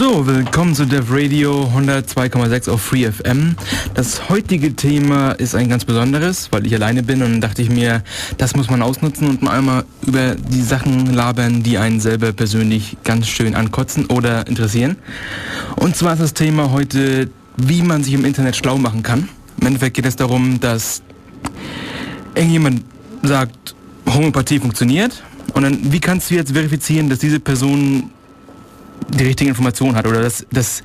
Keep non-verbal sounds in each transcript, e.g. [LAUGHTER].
So, willkommen zu Dev Radio 102,6 auf Free FM. Das heutige Thema ist ein ganz besonderes, weil ich alleine bin und dachte ich mir, das muss man ausnutzen und mal einmal über die Sachen labern, die einen selber persönlich ganz schön ankotzen oder interessieren. Und zwar ist das Thema heute, wie man sich im Internet schlau machen kann. Im Endeffekt geht es darum, dass irgendjemand sagt, Homöopathie funktioniert und dann, wie kannst du jetzt verifizieren, dass diese Person die richtige Information hat oder dass, dass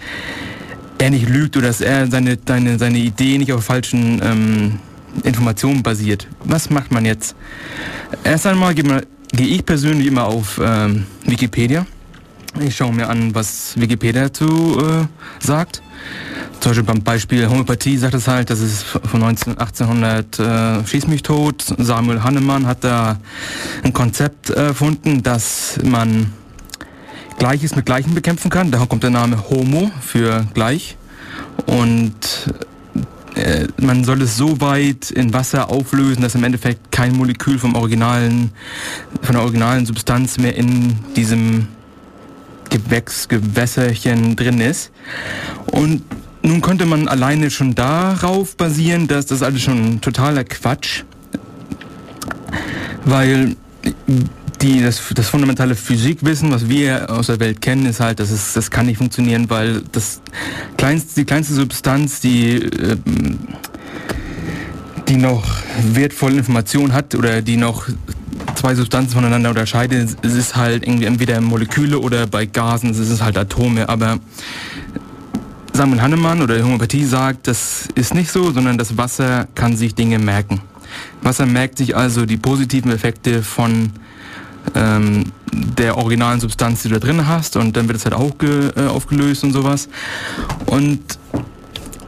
er nicht lügt oder dass er seine, seine, seine Idee nicht auf falschen ähm, Informationen basiert. Was macht man jetzt? Erst einmal gehe geh ich persönlich immer auf ähm, Wikipedia. Ich schaue mir an, was Wikipedia dazu äh, sagt. Zum Beispiel beim Beispiel Homöopathie sagt es halt, das ist von 19, 1800 äh, Schieß mich tot. Samuel Hannemann hat da ein Konzept erfunden, dass man Gleiches mit Gleichen bekämpfen kann. Daher kommt der Name Homo für gleich. Und äh, man soll es so weit in Wasser auflösen, dass im Endeffekt kein Molekül vom originalen, von der originalen Substanz mehr in diesem Gewächs, Gewässerchen drin ist. Und nun könnte man alleine schon darauf basieren, dass das alles schon totaler Quatsch, weil die, das, das fundamentale Physikwissen, was wir aus der Welt kennen, ist halt, dass es, das kann nicht funktionieren, weil das kleinste, die kleinste Substanz, die, äh, die noch wertvolle Information hat oder die noch zwei Substanzen voneinander unterscheidet, es ist halt irgendwie entweder Moleküle oder bei Gasen, es ist halt Atome, aber Samuel Hannemann oder Homöopathie sagt, das ist nicht so, sondern das Wasser kann sich Dinge merken. Wasser merkt sich also die positiven Effekte von ähm, der originalen Substanz, die du da drin hast und dann wird es halt auch äh, aufgelöst und sowas. Und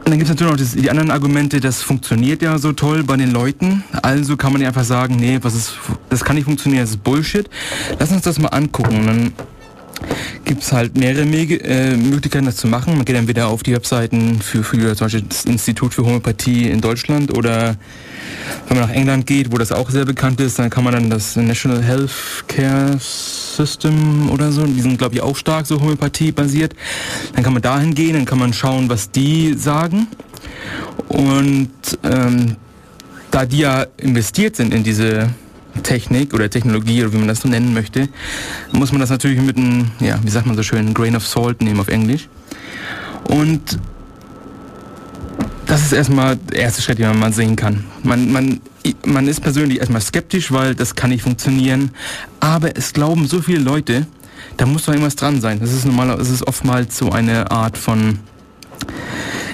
dann gibt es natürlich noch das, die anderen Argumente, das funktioniert ja so toll bei den Leuten. Also kann man ja einfach sagen, nee, was ist, das kann nicht funktionieren, das ist Bullshit. Lass uns das mal angucken. Dann gibt es halt mehrere Mege äh, Möglichkeiten, das zu machen. Man geht entweder auf die Webseiten für, für zum Beispiel das Institut für Homöopathie in Deutschland oder wenn man nach England geht, wo das auch sehr bekannt ist, dann kann man dann das National Health Care System oder so, die sind glaube ich auch stark so Homöopathie basiert. Dann kann man dahin gehen, dann kann man schauen, was die sagen. Und ähm, da die ja investiert sind in diese Technik oder Technologie oder wie man das so nennen möchte, muss man das natürlich mit einem, ja, wie sagt man so schön, Grain of Salt nehmen auf Englisch. Und das ist erstmal der erste Schritt, den man sehen kann. Man, man, man ist persönlich erstmal skeptisch, weil das kann nicht funktionieren. Aber es glauben so viele Leute, da muss doch irgendwas dran sein. Das ist normal, es ist oftmals so eine Art von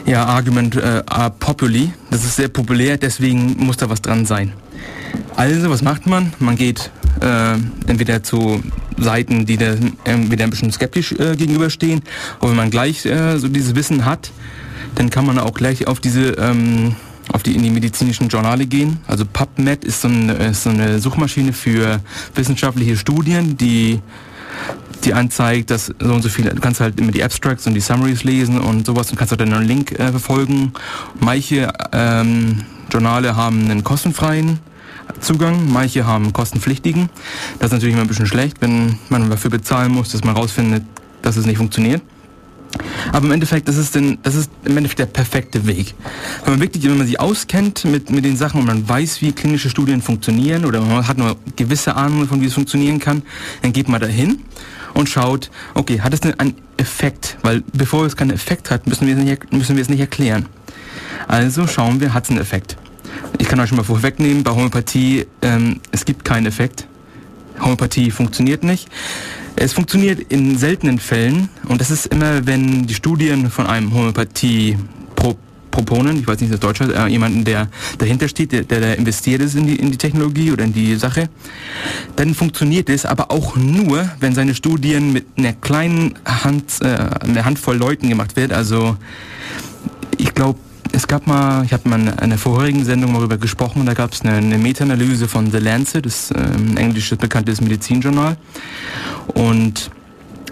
ja, Argument äh, populi. Das ist sehr populär, deswegen muss da was dran sein. Also, was macht man? Man geht äh, entweder zu Seiten, die da entweder ein bisschen skeptisch äh, gegenüberstehen, oder wenn man gleich äh, so dieses Wissen hat, dann kann man auch gleich auf diese ähm, auf die in die medizinischen Journale gehen. Also PubMed ist so, ein, ist so eine Suchmaschine für wissenschaftliche Studien, die die anzeigt, dass so und so viele, du kannst halt immer die Abstracts und die Summaries lesen und sowas und kannst auch dann einen Link äh, verfolgen. Manche ähm, Journale haben einen kostenfreien Zugang, manche haben kostenpflichtigen. Das ist natürlich immer ein bisschen schlecht, wenn man dafür bezahlen muss, dass man rausfindet, dass es nicht funktioniert. Aber im Endeffekt, das ist, denn, das ist im Endeffekt der perfekte Weg. Wenn man wirklich, wenn man sich auskennt mit, mit den Sachen und man weiß, wie klinische Studien funktionieren oder man hat nur gewisse Ahnung von, wie es funktionieren kann, dann geht man dahin und schaut, okay, hat es denn einen Effekt? Weil bevor es keinen Effekt hat, müssen wir es nicht, müssen wir es nicht erklären. Also schauen wir, hat es einen Effekt? Ich kann euch schon mal vorwegnehmen, bei Homöopathie, ähm, es gibt keinen Effekt. Homöopathie funktioniert nicht. Es funktioniert in seltenen Fällen und das ist immer, wenn die Studien von einem Homöopathie Proponen, ich weiß nicht, das Deutsche, äh, jemanden, der dahinter steht, der, der investiert ist in die, in die Technologie oder in die Sache, dann funktioniert es aber auch nur, wenn seine Studien mit einer kleinen Hand, äh, einer Handvoll Leuten gemacht wird. Also ich glaube, es gab mal, ich habe mal in einer vorherigen Sendung mal darüber gesprochen, da gab es eine, eine Meta-Analyse von The Lancet, das ähm, englisches bekanntes Medizinjournal. Und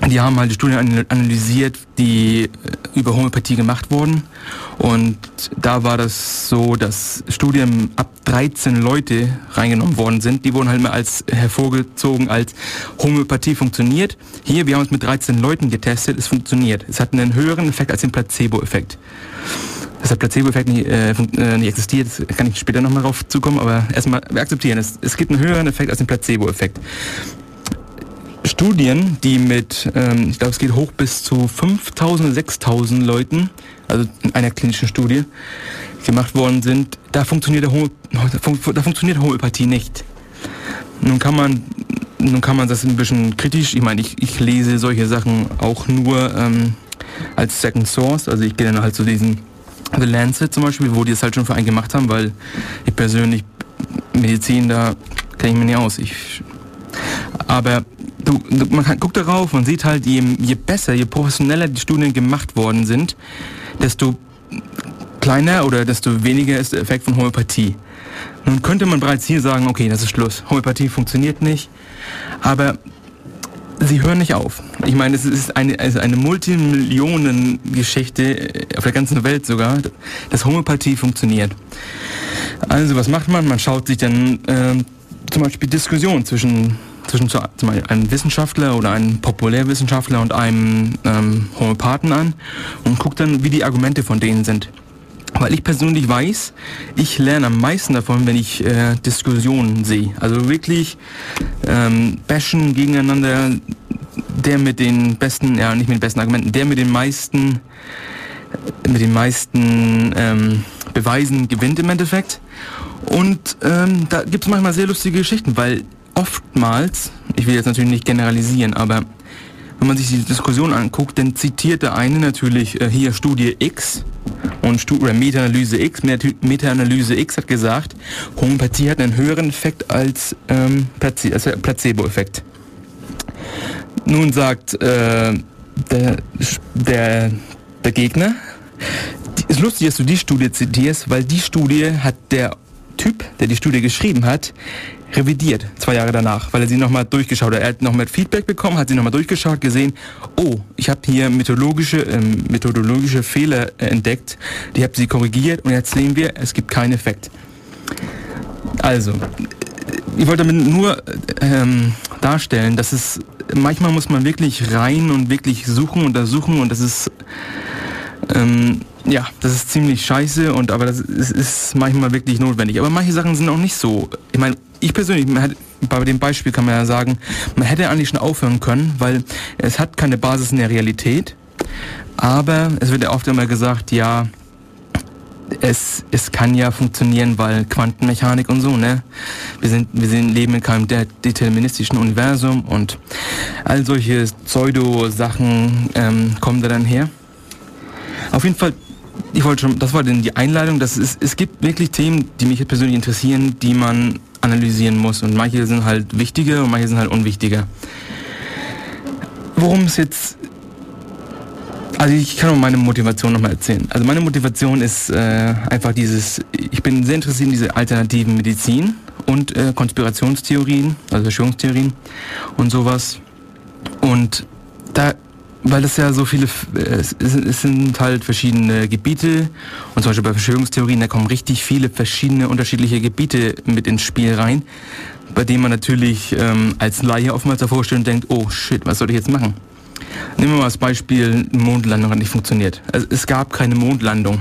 die haben halt die Studien analysiert, die äh, über Homöopathie gemacht wurden. Und da war das so, dass Studien ab 13 Leute reingenommen worden sind. Die wurden halt mal als hervorgezogen als Homöopathie funktioniert. Hier, wir haben es mit 13 Leuten getestet, es funktioniert. Es hat einen höheren Effekt als den Placebo-Effekt. Dass der Placebo-Effekt nicht, äh, äh nicht existiert, kann ich später nochmal drauf zukommen, aber erstmal, wir akzeptieren es. Es gibt einen höheren Effekt als den Placebo-Effekt. Studien, die mit, ähm, ich glaube, es geht hoch bis zu 5000, 6000 Leuten, also in einer klinischen Studie, gemacht worden sind, da funktioniert, Homo, da funktioniert Homöopathie nicht. Nun kann man, nun kann man das ein bisschen kritisch, ich meine, ich, ich lese solche Sachen auch nur ähm, als Second Source, also ich gehe dann halt zu diesen The Lancet zum Beispiel, wo die es halt schon für einen gemacht haben, weil ich persönlich Medizin, da kenne ich mir nicht aus. Ich, aber du, man kann, guckt darauf, man sieht halt, je, je besser, je professioneller die Studien gemacht worden sind, desto kleiner oder desto weniger ist der Effekt von Homöopathie. Nun könnte man bereits hier sagen, okay, das ist Schluss. Homöopathie funktioniert nicht. Aber sie hören nicht auf. Ich meine, es ist eine, also eine Multimillionen-Geschichte äh, auf der ganzen Welt sogar, dass Homöopathie funktioniert. Also was macht man? Man schaut sich dann äh, zum Beispiel Diskussionen zwischen zwischen zum Beispiel einem Wissenschaftler oder einem Populärwissenschaftler und einem ähm, Homöopathen an und guckt dann, wie die Argumente von denen sind. Weil ich persönlich weiß, ich lerne am meisten davon, wenn ich äh, Diskussionen sehe. Also wirklich ähm, bashen gegeneinander, der mit den besten, ja nicht mit den besten Argumenten, der mit den meisten, mit den meisten ähm, Beweisen gewinnt im Endeffekt. Und ähm, da gibt es manchmal sehr lustige Geschichten, weil oftmals, ich will jetzt natürlich nicht generalisieren, aber wenn man sich die Diskussion anguckt, dann zitiert der eine natürlich äh, hier Studie X und Stu oder Meta-Analyse X. Meta-Analyse X hat gesagt, Homöopathie hat einen höheren Effekt als ähm, Placebo-Effekt. Nun sagt äh, der, der, der Gegner, es ist lustig, dass du die Studie zitierst, weil die Studie hat der Typ, der die Studie geschrieben hat, revidiert, zwei Jahre danach, weil er sie nochmal durchgeschaut hat. Er hat nochmal Feedback bekommen, hat sie nochmal durchgeschaut, gesehen, oh, ich habe hier methodologische, ähm, methodologische Fehler äh, entdeckt, die habe sie korrigiert und jetzt sehen wir, es gibt keinen Effekt. Also, ich wollte damit nur ähm, darstellen, dass es manchmal muss man wirklich rein und wirklich suchen, untersuchen und das ist ähm, ja, das ist ziemlich scheiße und aber das ist, ist manchmal wirklich notwendig. Aber manche Sachen sind auch nicht so. Ich meine, ich persönlich, bei dem Beispiel kann man ja sagen, man hätte eigentlich schon aufhören können, weil es hat keine Basis in der Realität. Aber es wird ja oft immer gesagt, ja, es, es kann ja funktionieren, weil Quantenmechanik und so, ne? Wir sind, wir sind, leben in keinem deterministischen Universum und all solche Pseudo-Sachen ähm, kommen da dann her. Auf jeden Fall ich wollte schon, das war denn die Einleitung, dass es, es gibt wirklich Themen, die mich persönlich interessieren, die man analysieren muss. Und manche sind halt wichtiger und manche sind halt unwichtiger. Worum es jetzt also ich kann auch meine Motivation nochmal erzählen. Also meine Motivation ist äh, einfach dieses, ich bin sehr interessiert in diese alternativen Medizin und äh, Konspirationstheorien, also Verschwörungstheorien und sowas. Und da weil es ja so viele, es, es, sind halt verschiedene Gebiete und zum Beispiel bei Verschwörungstheorien, da kommen richtig viele verschiedene unterschiedliche Gebiete mit ins Spiel rein, bei denen man natürlich ähm, als Laie oftmals davor steht und denkt, oh shit, was soll ich jetzt machen? Nehmen wir mal das Beispiel, Mondlandung hat nicht funktioniert. Also es gab keine Mondlandung.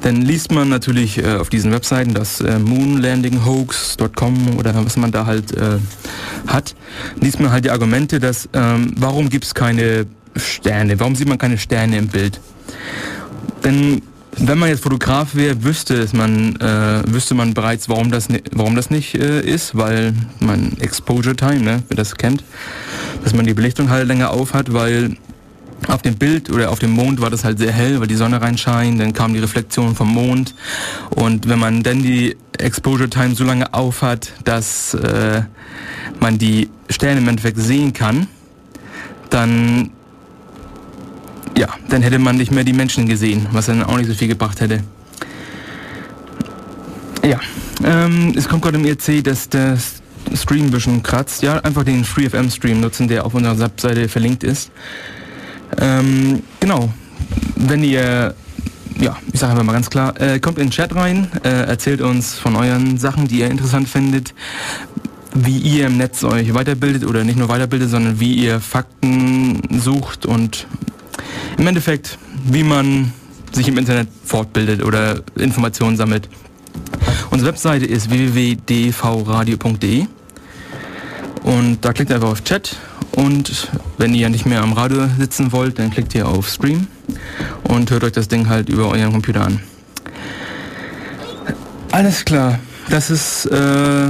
Dann liest man natürlich äh, auf diesen Webseiten das äh, moonlandinghoax.com oder was man da halt äh, hat, liest man halt die Argumente, dass ähm, warum gibt es keine Sterne. Warum sieht man keine Sterne im Bild? Denn wenn man jetzt Fotograf wäre, wüsste es man, äh, wüsste man bereits, warum das, warum das nicht äh, ist, weil man Exposure Time, ne, wer das kennt, dass man die Belichtung halt länger auf hat, weil auf dem Bild oder auf dem Mond war das halt sehr hell, weil die Sonne reinscheint, dann kam die Reflexion vom Mond und wenn man dann die Exposure Time so lange auf hat, dass äh, man die Sterne im Endeffekt sehen kann, dann ja, dann hätte man nicht mehr die Menschen gesehen, was dann auch nicht so viel gebracht hätte. Ja, ähm, es kommt gerade im IRC, dass das Stream ein bisschen kratzt, ja, einfach den FreeFM-Stream nutzen, der auf unserer Webseite verlinkt ist. Ähm, genau. Wenn ihr, ja, ich sage einfach mal ganz klar, äh, kommt in den Chat rein, äh, erzählt uns von euren Sachen, die ihr interessant findet, wie ihr im Netz euch weiterbildet oder nicht nur weiterbildet, sondern wie ihr Fakten sucht und im Endeffekt, wie man sich im Internet fortbildet oder Informationen sammelt. Unsere Webseite ist www.dvradio.de und da klickt einfach auf Chat und wenn ihr nicht mehr am Radio sitzen wollt, dann klickt ihr auf Stream und hört euch das Ding halt über euren Computer an. Alles klar, das ist, äh,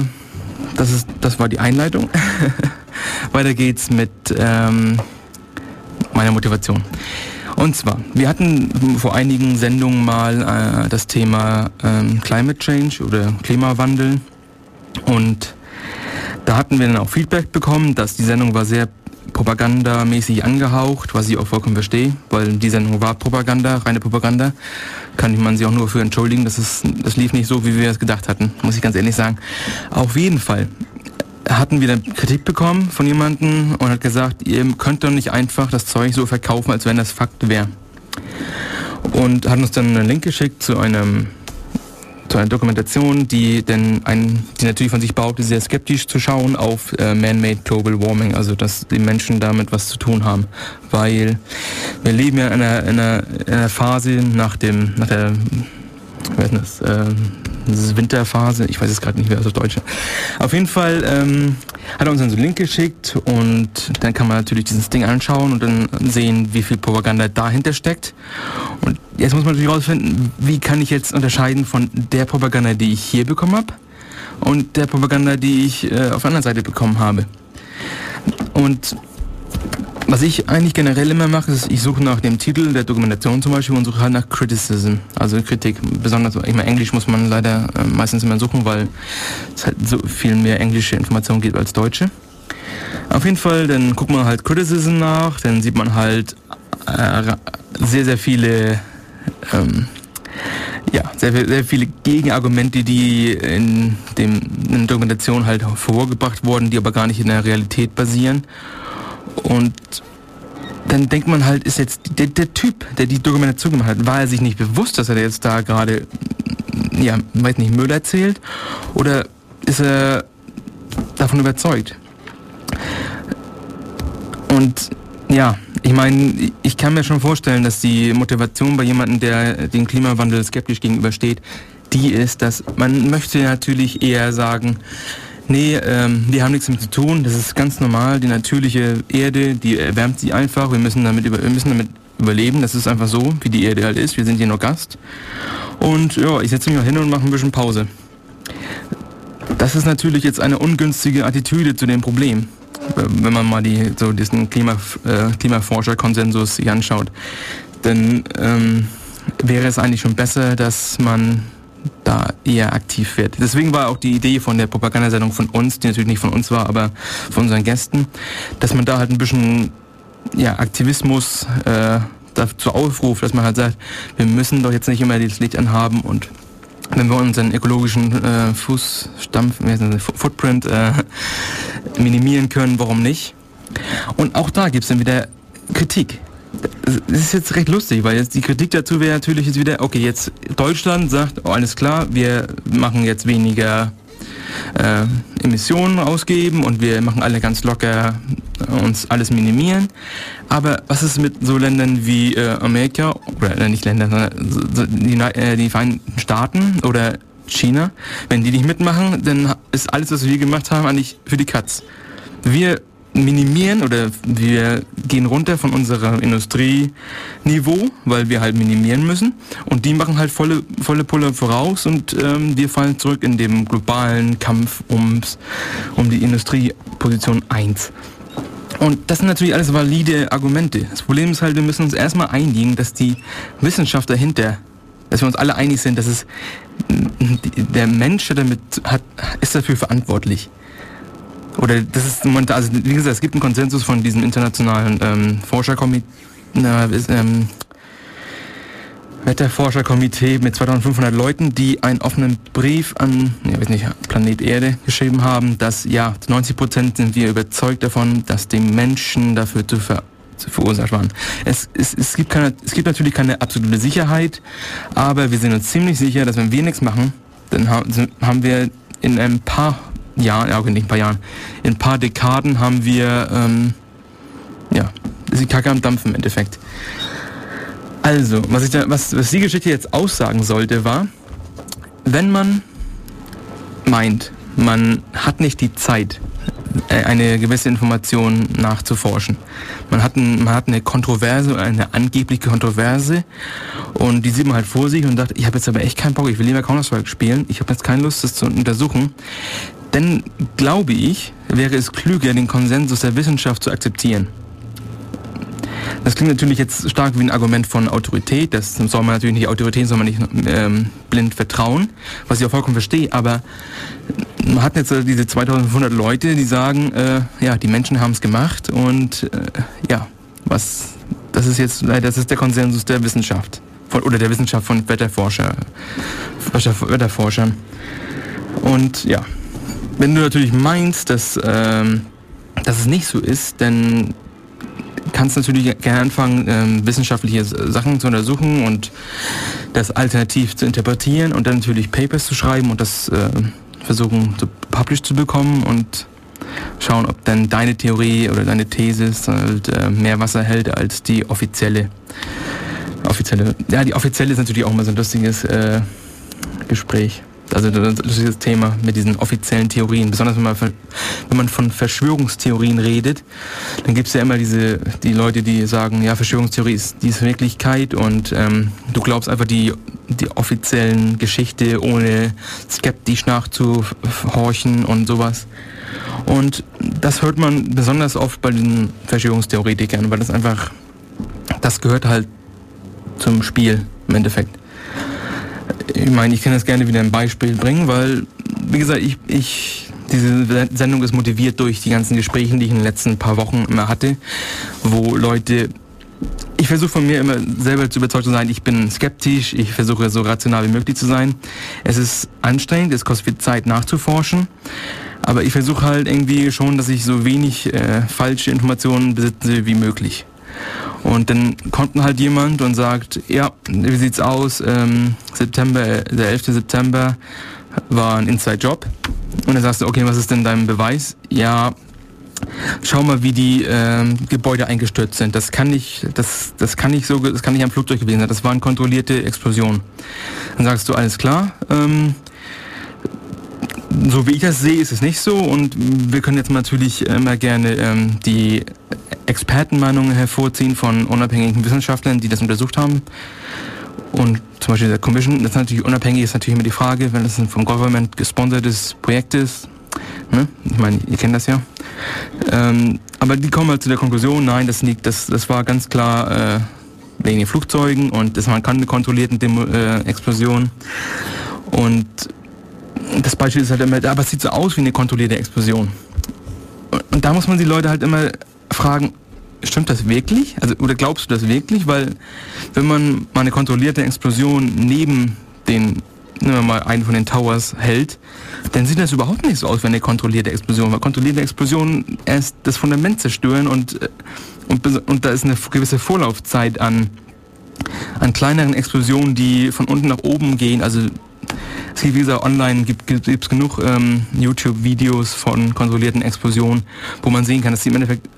das ist, das war die Einleitung. [LAUGHS] Weiter geht's mit ähm, meiner Motivation. Und zwar, wir hatten vor einigen Sendungen mal äh, das Thema ähm, Climate Change oder Klimawandel und da hatten wir dann auch Feedback bekommen, dass die Sendung war sehr propagandamäßig angehaucht, was ich auch vollkommen verstehe, weil die Sendung war Propaganda, reine Propaganda. Kann man sie auch nur für entschuldigen, das, ist, das lief nicht so, wie wir es gedacht hatten, muss ich ganz ehrlich sagen. Auf jeden Fall hatten wir dann Kritik bekommen von jemandem und hat gesagt, ihr könnt doch nicht einfach das Zeug so verkaufen, als wenn das Fakt wäre. Und hat uns dann einen Link geschickt zu einem zu einer Dokumentation, die denn ein, die natürlich von sich behauptet, sehr skeptisch zu schauen auf äh, Man-Made Global Warming, also dass die Menschen damit was zu tun haben, weil wir leben ja in einer, in einer, in einer Phase nach dem, nach der, wie heißt das, äh, Winterphase, ich weiß es gerade nicht mehr, also Deutsche. Auf jeden Fall ähm, hat er uns dann so einen Link geschickt und dann kann man natürlich dieses Ding anschauen und dann sehen, wie viel Propaganda dahinter steckt. Und jetzt muss man natürlich herausfinden, wie kann ich jetzt unterscheiden von der Propaganda, die ich hier bekommen habe und der Propaganda, die ich äh, auf der anderen Seite bekommen habe. Und was ich eigentlich generell immer mache, ist, ich suche nach dem Titel der Dokumentation zum Beispiel und suche halt nach Criticism, also Kritik. Besonders, ich meine, Englisch muss man leider äh, meistens immer suchen, weil es halt so viel mehr englische Informationen gibt als deutsche. Auf jeden Fall, dann guckt man halt Criticism nach, dann sieht man halt äh, sehr, sehr viele, ähm, ja, sehr, sehr viele Gegenargumente, die in, dem, in der Dokumentation halt vorgebracht wurden, die aber gar nicht in der Realität basieren. Und dann denkt man halt, ist jetzt der, der Typ, der die Dokumentation gemacht hat, war er sich nicht bewusst, dass er jetzt da gerade, ja, weiß nicht, Müll erzählt? Oder ist er davon überzeugt? Und ja, ich meine, ich kann mir schon vorstellen, dass die Motivation bei jemandem, der dem Klimawandel skeptisch gegenübersteht, die ist, dass man möchte natürlich eher sagen, Nee, ähm, die haben nichts damit zu tun. Das ist ganz normal. Die natürliche Erde, die erwärmt sich einfach. Wir müssen damit, über, wir müssen damit überleben. Das ist einfach so, wie die Erde halt ist. Wir sind hier nur Gast. Und ja, ich setze mich mal hin und mache ein bisschen Pause. Das ist natürlich jetzt eine ungünstige Attitüde zu dem Problem, wenn man mal die, so diesen Klima, äh, Klimaforscher-Konsensus sich anschaut. Denn ähm, wäre es eigentlich schon besser, dass man da eher aktiv wird. Deswegen war auch die Idee von der Propagandasendung von uns, die natürlich nicht von uns war, aber von unseren Gästen, dass man da halt ein bisschen ja, Aktivismus äh, dazu aufruft, dass man halt sagt, wir müssen doch jetzt nicht immer das Licht anhaben und wenn wir unseren ökologischen äh, Fußstampf, Footprint äh, minimieren können, warum nicht? Und auch da gibt es dann wieder Kritik es ist jetzt recht lustig, weil jetzt die Kritik dazu wäre natürlich jetzt wieder, okay, jetzt Deutschland sagt, oh, alles klar, wir machen jetzt weniger äh, Emissionen ausgeben und wir machen alle ganz locker uns alles minimieren. Aber was ist mit so Ländern wie äh, Amerika, oder äh, nicht Länder, sondern so, die, äh, die Vereinigten Staaten oder China, wenn die nicht mitmachen, dann ist alles, was wir gemacht haben, eigentlich für die Katz. Wir minimieren oder wir gehen runter von unserem Industrieniveau, weil wir halt minimieren müssen. Und die machen halt volle, volle Pulle voraus und ähm, wir fallen zurück in dem globalen Kampf ums, um die Industrieposition 1. Und das sind natürlich alles valide Argumente. Das Problem ist halt, wir müssen uns erstmal einigen, dass die Wissenschaft dahinter, dass wir uns alle einig sind, dass es der Mensch, damit hat, ist dafür verantwortlich. Oder das ist also wie gesagt, es gibt einen Konsensus von diesem internationalen ähm, Forscherkomitee, ähm, Wetterforscherkomitee mit 2500 Leuten, die einen offenen Brief an, ich weiß nicht, Planet Erde geschrieben haben, dass ja, 90 Prozent sind wir überzeugt davon, dass die Menschen dafür zu, ver verursacht waren. Es, es, es, gibt keine, es gibt natürlich keine absolute Sicherheit, aber wir sind uns ziemlich sicher, dass wenn wir nichts machen, dann haben wir in ein paar Jahren, ja, okay, nicht ein paar Jahren, in ein paar Dekaden haben wir, ähm, ja, ist die Kacke am Dampfen im Endeffekt. Also, was, ich da, was, was die Geschichte jetzt aussagen sollte, war, wenn man meint, man hat nicht die Zeit, äh, eine gewisse Information nachzuforschen. Man hat, ein, man hat eine Kontroverse, eine angebliche Kontroverse und die sieht man halt vor sich und sagt, ich habe jetzt aber echt keinen Bock, ich will lieber Counter-Strike spielen, ich habe jetzt keine Lust, das zu untersuchen. Denn glaube ich, wäre es klüger, den Konsensus der Wissenschaft zu akzeptieren. Das klingt natürlich jetzt stark wie ein Argument von Autorität. Das soll man natürlich nicht, Autorität soll man nicht ähm, blind vertrauen, was ich auch vollkommen verstehe. Aber man hat jetzt diese 2500 Leute, die sagen, äh, ja, die Menschen haben es gemacht und äh, ja, was, das ist jetzt, das ist der Konsensus der Wissenschaft von, oder der Wissenschaft von Wetterforscher, Wetterforschern. Und ja, wenn du natürlich meinst, dass, ähm, dass es nicht so ist, dann kannst natürlich gerne anfangen, ähm, wissenschaftliche Sachen zu untersuchen und das alternativ zu interpretieren und dann natürlich Papers zu schreiben und das äh, versuchen zu publish zu bekommen und schauen, ob dann deine Theorie oder deine These halt, äh, mehr Wasser hält als die offizielle. Offizielle. Ja, die offizielle ist natürlich auch immer so ein lustiges äh, Gespräch. Also das Thema mit diesen offiziellen Theorien. Besonders wenn man, wenn man von Verschwörungstheorien redet, dann gibt es ja immer diese die Leute, die sagen, ja, Verschwörungstheorie ist die Wirklichkeit und ähm, du glaubst einfach die, die offiziellen Geschichte, ohne skeptisch nachzuhorchen und sowas. Und das hört man besonders oft bei den Verschwörungstheoretikern, weil das einfach, das gehört halt zum Spiel im Endeffekt ich meine, ich kann das gerne wieder ein Beispiel bringen, weil, wie gesagt, ich, ich, diese Sendung ist motiviert durch die ganzen Gespräche, die ich in den letzten paar Wochen immer hatte, wo Leute ich versuche von mir immer selber zu überzeugt zu sein, ich bin skeptisch, ich versuche so rational wie möglich zu sein. Es ist anstrengend, es kostet viel Zeit nachzuforschen, aber ich versuche halt irgendwie schon, dass ich so wenig äh, falsche Informationen besitze wie möglich. Und dann kommt halt jemand und sagt, ja, wie sieht's aus? Ähm, September, der 11. September war ein Inside-Job. Und dann sagst du, okay, was ist denn dein Beweis? Ja, schau mal, wie die ähm, Gebäude eingestürzt sind. Das kann nicht, das, das kann nicht so, das kann nicht am Flugzeug gewesen sein. Das waren kontrollierte Explosionen. Dann sagst du, alles klar. Ähm, so wie ich das sehe, ist es nicht so und wir können jetzt natürlich immer gerne ähm, die Expertenmeinungen hervorziehen von unabhängigen Wissenschaftlern, die das untersucht haben. Und zum Beispiel der Commission, das ist natürlich unabhängig, ist natürlich immer die Frage, wenn es ein vom Government gesponsertes Projekt ist. Ne? Ich meine, ihr kennt das ja. Ähm, aber die kommen halt zu der Konklusion, nein, das liegt, das, das war ganz klar äh, wegen den Flugzeugen und das waren keine kontrollierten Demo äh, Explosionen. Und das Beispiel ist halt immer, aber es sieht so aus wie eine kontrollierte Explosion. Und da muss man die Leute halt immer fragen, stimmt das wirklich? Also, oder glaubst du das wirklich? Weil, wenn man mal eine kontrollierte Explosion neben den, nehmen wir mal einen von den Towers hält, dann sieht das überhaupt nicht so aus wie eine kontrollierte Explosion. Weil kontrollierte Explosionen erst das Fundament zerstören und, äh, und, und da ist eine gewisse Vorlaufzeit an, an kleineren Explosionen, die von unten nach oben gehen. Also es gibt, wie gesagt, online gibt es genug ähm, YouTube-Videos von kontrollierten Explosionen, wo man sehen kann, dass sie im Endeffekt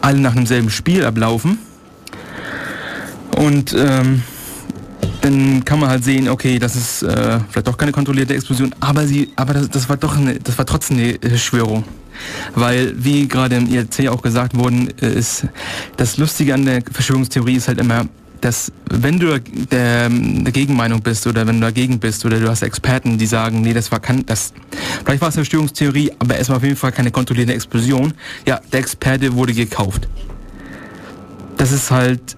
alle nach demselben Spiel ablaufen. Und ähm, dann kann man halt sehen, okay, das ist äh, vielleicht doch keine kontrollierte Explosion, aber sie, aber das, das war doch eine, das war trotzdem eine Verschwörung. Weil, wie gerade im IRC auch gesagt worden ist, das Lustige an der Verschwörungstheorie ist halt immer, dass wenn du der, der Gegenmeinung bist oder wenn du dagegen bist oder du hast Experten, die sagen, nee, das war kann das vielleicht war es eine Störungstheorie, aber es war auf jeden Fall keine kontrollierte Explosion. Ja, der Experte wurde gekauft. Das ist halt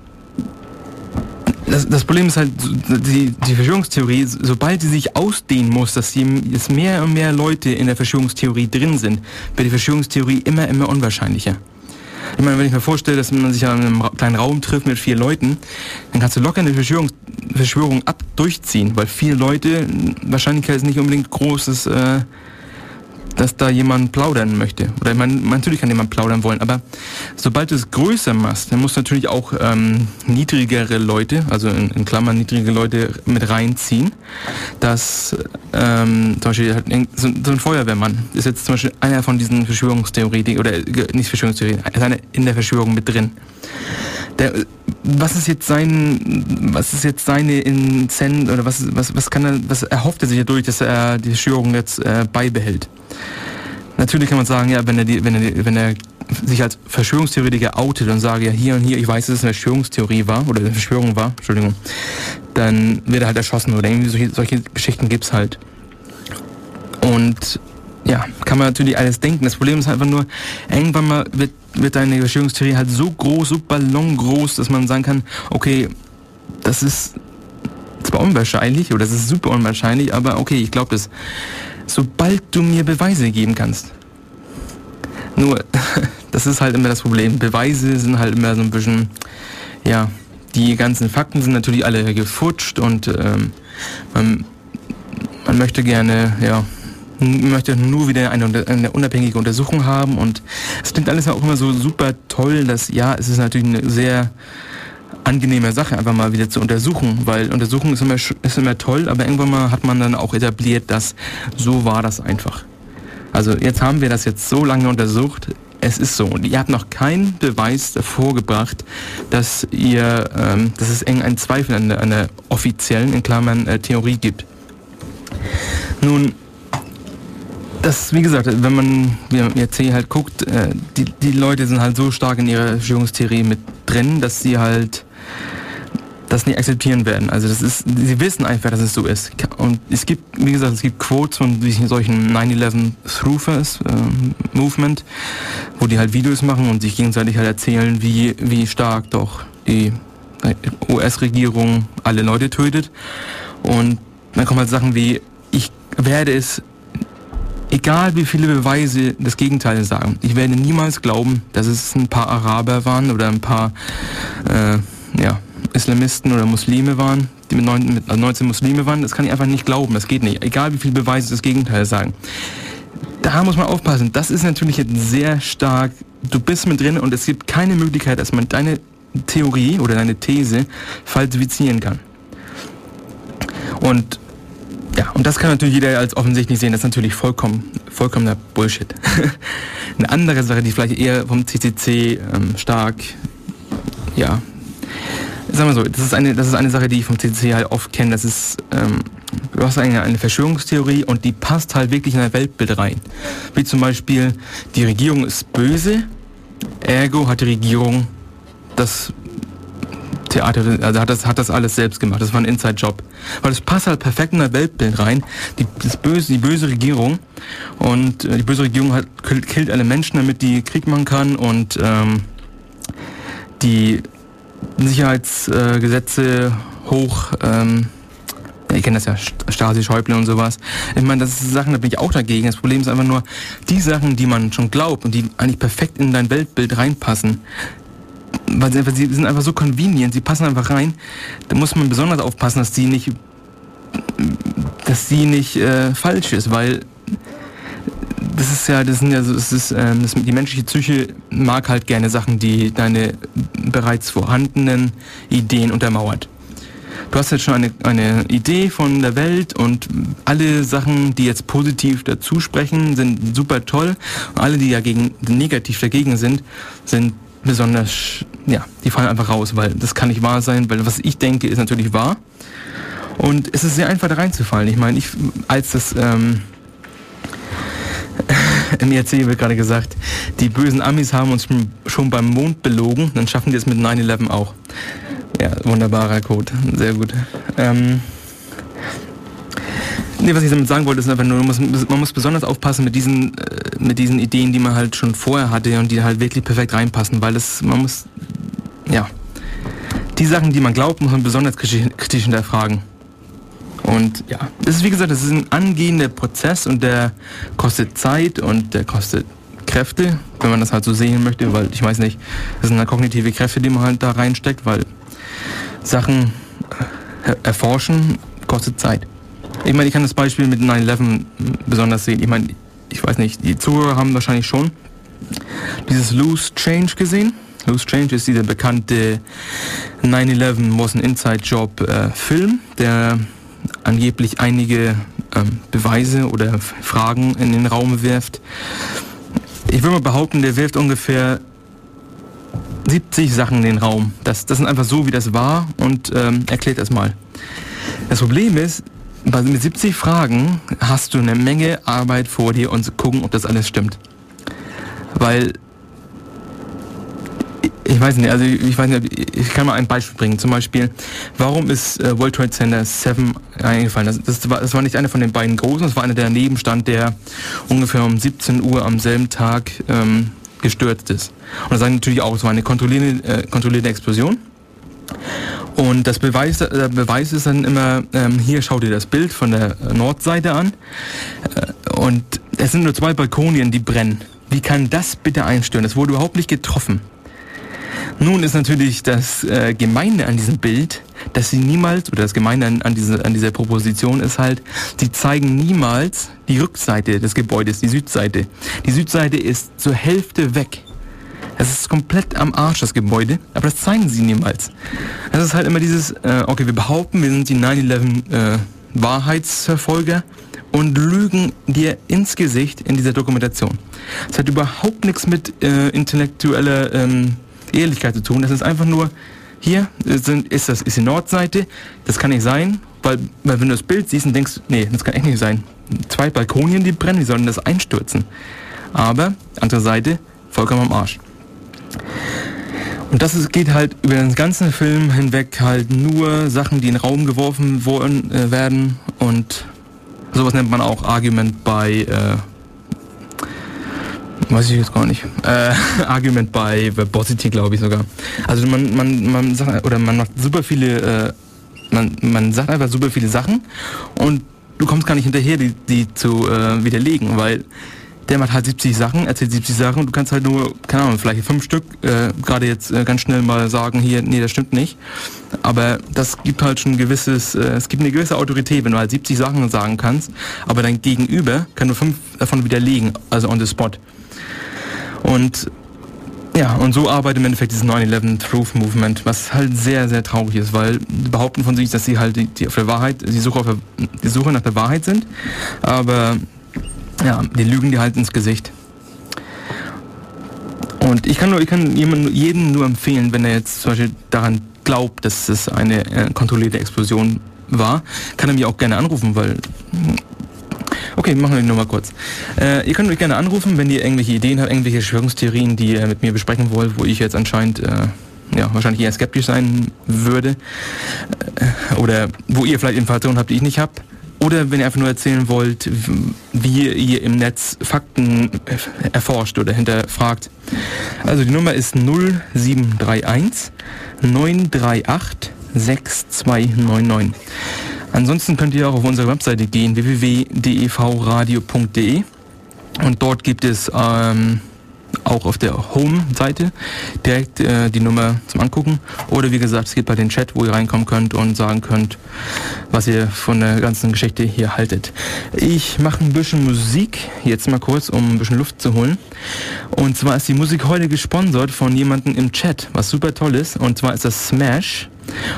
das, das Problem ist halt, die, die Verschwörungstheorie, sobald sie sich ausdehnen muss, dass jetzt mehr und mehr Leute in der Verschwörungstheorie drin sind, wird die Verschwörungstheorie immer, immer unwahrscheinlicher. Ich meine, wenn ich mir vorstelle, dass man sich ja in einem kleinen Raum trifft mit vier Leuten, dann kannst du locker eine Verschwörung, Verschwörung ab durchziehen, weil vier Leute, Wahrscheinlichkeit ist nicht unbedingt großes, äh, dass da jemand plaudern möchte. Oder man, natürlich kann jemand plaudern wollen, aber sobald du es größer machst, dann musst du natürlich auch ähm, niedrigere Leute, also in, in Klammern niedrige Leute mit reinziehen. Dass ähm, zum Beispiel halt so, so, ein Feuerwehrmann ist jetzt zum Beispiel einer von diesen Verschwörungstheoretikern, oder äh, nicht Verschwörungstheoretikern, ist einer in der Verschwörung mit drin. Der, was ist jetzt sein, was ist jetzt seine Inzent oder was, was, was kann er, was erhofft er sich dadurch, dass er die Verschwörung jetzt äh, beibehält? Natürlich kann man sagen, ja, wenn er, die, wenn er, wenn er sich als Verschwörungstheoretiker outet und sagt, ja, hier und hier, ich weiß, dass es eine Verschwörungstheorie war oder eine Verschwörung war, Entschuldigung, dann wird er halt erschossen oder irgendwie solche, solche Geschichten gibt's halt. Und ja, kann man natürlich alles denken. Das Problem ist einfach nur, irgendwann mal wird, wird deine Verschwörungstheorie halt so groß, so ballongroß, dass man sagen kann, okay, das ist zwar unwahrscheinlich oder das ist super unwahrscheinlich, aber okay, ich glaube das sobald du mir Beweise geben kannst. Nur, [LAUGHS] das ist halt immer das Problem. Beweise sind halt immer so ein bisschen, ja, die ganzen Fakten sind natürlich alle gefutscht und ähm, man, man möchte gerne, ja, möchte nur wieder eine, eine, unabhängige Untersuchung haben und es klingt alles auch immer so super toll, dass ja, es ist natürlich eine sehr angenehme Sache, einfach mal wieder zu untersuchen, weil Untersuchung ist immer, ist immer toll, aber irgendwann mal hat man dann auch etabliert, dass so war das einfach. Also jetzt haben wir das jetzt so lange untersucht, es ist so. Und ihr habt noch keinen Beweis vorgebracht, dass ihr, ähm, dass es irgendeinen Zweifel an der, an der offiziellen, in Klammern, äh, Theorie gibt. Nun, das, wie gesagt, wenn man wie jetzt hier halt guckt, äh, die, die Leute sind halt so stark in ihrer Verschwörungstheorie mit drin, dass sie halt das nicht akzeptieren werden. Also das ist, sie wissen einfach, dass es so ist. Und es gibt, wie gesagt, es gibt Quotes von solchen 9-11 Throofers äh, Movement, wo die halt Videos machen und sich gegenseitig halt erzählen, wie, wie stark doch die US-Regierung alle Leute tötet. Und dann kommen halt Sachen wie, ich werde es, egal wie viele Beweise das Gegenteil sagen, ich werde niemals glauben, dass es ein paar Araber waren oder ein paar, äh, ja, Islamisten oder Muslime waren, die mit, neun, mit 19 Muslime waren, das kann ich einfach nicht glauben. Das geht nicht. Egal wie viele Beweise das Gegenteil sagen. Da muss man aufpassen. Das ist natürlich jetzt sehr stark. Du bist mit drin und es gibt keine Möglichkeit, dass man deine Theorie oder deine These falsifizieren kann. Und ja, und das kann natürlich jeder als offensichtlich sehen. Das ist natürlich vollkommen, vollkommener Bullshit. [LAUGHS] Eine andere Sache, die vielleicht eher vom CCC ähm, stark, ja, sagen wir so, das ist eine, das ist eine Sache, die ich vom CCC halt oft kenne. Das ist, ähm, du hast eine, eine Verschwörungstheorie und die passt halt wirklich in ein Weltbild rein. Wie zum Beispiel, die Regierung ist böse, ergo hat die Regierung das Theater, also hat das, hat das alles selbst gemacht. Das war ein Inside-Job. Weil es passt halt perfekt in ein Weltbild rein. Die, das böse, die böse Regierung und äh, die böse Regierung hat, killt alle Menschen, damit die Krieg machen kann und ähm, die Sicherheitsgesetze hoch. Ähm, ich kenne das ja, Stasi, Schäuble und sowas. Ich meine, das sind Sachen, da bin ich auch dagegen. Das Problem ist einfach nur, die Sachen, die man schon glaubt und die eigentlich perfekt in dein Weltbild reinpassen, weil sie, sie sind einfach so convenient, sie passen einfach rein, da muss man besonders aufpassen, dass sie nicht, dass sie nicht äh, falsch ist, weil das ist ja, das sind ja, das ist, ähm, das, die menschliche Psyche mag halt gerne Sachen, die deine bereits vorhandenen Ideen untermauert. Du hast jetzt schon eine, eine Idee von der Welt und alle Sachen, die jetzt positiv dazu sprechen, sind super toll. Und alle, die dagegen, negativ dagegen sind, sind besonders, ja, die fallen einfach raus, weil das kann nicht wahr sein, weil was ich denke, ist natürlich wahr. Und es ist sehr einfach da reinzufallen. Ich meine, ich, als das, ähm, im IRC wird gerade gesagt, die bösen Amis haben uns schon beim Mond belogen, dann schaffen die es mit 9-11 auch. Ja, wunderbarer Code, sehr gut. Ähm, nee, was ich damit sagen wollte, ist einfach nur, man muss, man muss besonders aufpassen mit diesen, äh, mit diesen Ideen, die man halt schon vorher hatte und die halt wirklich perfekt reinpassen, weil es, man muss, ja, die Sachen, die man glaubt, muss man besonders kritisch hinterfragen. Und ja, das ist wie gesagt, das ist ein angehender Prozess und der kostet Zeit und der kostet Kräfte, wenn man das halt so sehen möchte, weil ich weiß nicht, das sind halt kognitive Kräfte, die man halt da reinsteckt, weil Sachen äh, erforschen kostet Zeit. Ich meine, ich kann das Beispiel mit 9-11 besonders sehen. Ich meine, ich weiß nicht, die Zuhörer haben wahrscheinlich schon dieses Loose Change gesehen. Loose Change ist dieser bekannte 9-11 was an Inside Job äh, Film, der angeblich einige ähm, Beweise oder Fragen in den Raum wirft. Ich würde mal behaupten, der wirft ungefähr 70 Sachen in den Raum. Das, das sind einfach so, wie das war und ähm, erklärt das mal. Das Problem ist, mit 70 Fragen hast du eine Menge Arbeit vor dir und gucken, ob das alles stimmt. Weil ich weiß nicht, also ich weiß nicht, ich kann mal ein Beispiel bringen. Zum Beispiel, warum ist äh, World Trade Center 7 eingefallen? Das, das, war, das war nicht einer von den beiden großen, das war einer, der daneben stand, der ungefähr um 17 Uhr am selben Tag ähm, gestürzt ist. Und das sagen natürlich auch, es war eine kontrollierte, äh, kontrollierte Explosion. Und das Beweis, der Beweis ist dann immer, ähm, hier schau dir das Bild von der Nordseite an. Äh, und es sind nur zwei Balkonien, die brennen. Wie kann das bitte einstören? Das wurde überhaupt nicht getroffen. Nun ist natürlich das äh, Gemeine an diesem Bild, dass sie niemals, oder das Gemeine an, an, diese, an dieser Proposition ist halt, sie zeigen niemals die Rückseite des Gebäudes, die Südseite. Die Südseite ist zur Hälfte weg. Es ist komplett am Arsch, das Gebäude, aber das zeigen sie niemals. Es ist halt immer dieses, äh, okay, wir behaupten, wir sind die 9-11 äh, Wahrheitsverfolger und lügen dir ins Gesicht in dieser Dokumentation. Es hat überhaupt nichts mit äh, intellektueller ähm, Ehrlichkeit zu tun. Das ist einfach nur, hier sind, ist das ist die Nordseite, das kann nicht sein, weil, weil wenn du das Bild siehst und denkst, nee, das kann echt nicht sein. Zwei Balkonien, die brennen, die sollen das einstürzen. Aber, andere Seite, vollkommen am Arsch. Und das ist, geht halt über den ganzen Film hinweg halt nur Sachen, die in den Raum geworfen worden, äh, werden und sowas nennt man auch Argument bei äh, Weiß ich jetzt gar nicht. Äh, [LAUGHS] Argument bei Verbosity, glaube ich sogar. Also man, man, man sagt, oder man macht super viele, äh, man, man sagt einfach super viele Sachen und du kommst gar nicht hinterher, die, die zu äh, widerlegen, weil der macht halt 70 Sachen, erzählt 70 Sachen und du kannst halt nur, keine Ahnung, vielleicht fünf Stück äh, gerade jetzt äh, ganz schnell mal sagen, hier, nee, das stimmt nicht. Aber das gibt halt schon ein gewisses, äh, es gibt eine gewisse Autorität, wenn du halt 70 Sachen sagen kannst, aber dein Gegenüber kann nur fünf davon widerlegen, also on the spot. Und ja, und so arbeitet im Endeffekt dieses 9-11 Truth Movement, was halt sehr, sehr traurig ist, weil die behaupten von sich, dass sie halt die, die auf der Wahrheit, die Suche, auf der, die Suche nach der Wahrheit sind, aber ja, die lügen dir halt ins Gesicht. Und ich kann nur, ich kann jemanden, jeden nur empfehlen, wenn er jetzt zum Beispiel daran glaubt, dass es eine äh, kontrollierte Explosion war, kann er mich auch gerne anrufen, weil Okay, machen wir nur mal kurz. Äh, ihr könnt mich gerne anrufen, wenn ihr irgendwelche Ideen habt, irgendwelche Verschwörungstheorien, die ihr mit mir besprechen wollt, wo ich jetzt anscheinend äh, ja, wahrscheinlich eher skeptisch sein würde. Äh, oder wo ihr vielleicht Informationen habt, die ich nicht habe. Oder wenn ihr einfach nur erzählen wollt, wie ihr im Netz Fakten erforscht oder hinterfragt. Also die Nummer ist 0731 938 6299. Ansonsten könnt ihr auch auf unsere Webseite gehen, www.devradio.de und dort gibt es ähm, auch auf der Home-Seite direkt äh, die Nummer zum Angucken. Oder wie gesagt, es gibt bei den Chat, wo ihr reinkommen könnt und sagen könnt, was ihr von der ganzen Geschichte hier haltet. Ich mache ein bisschen Musik, jetzt mal kurz, um ein bisschen Luft zu holen. Und zwar ist die Musik heute gesponsert von jemandem im Chat, was super toll ist. Und zwar ist das Smash.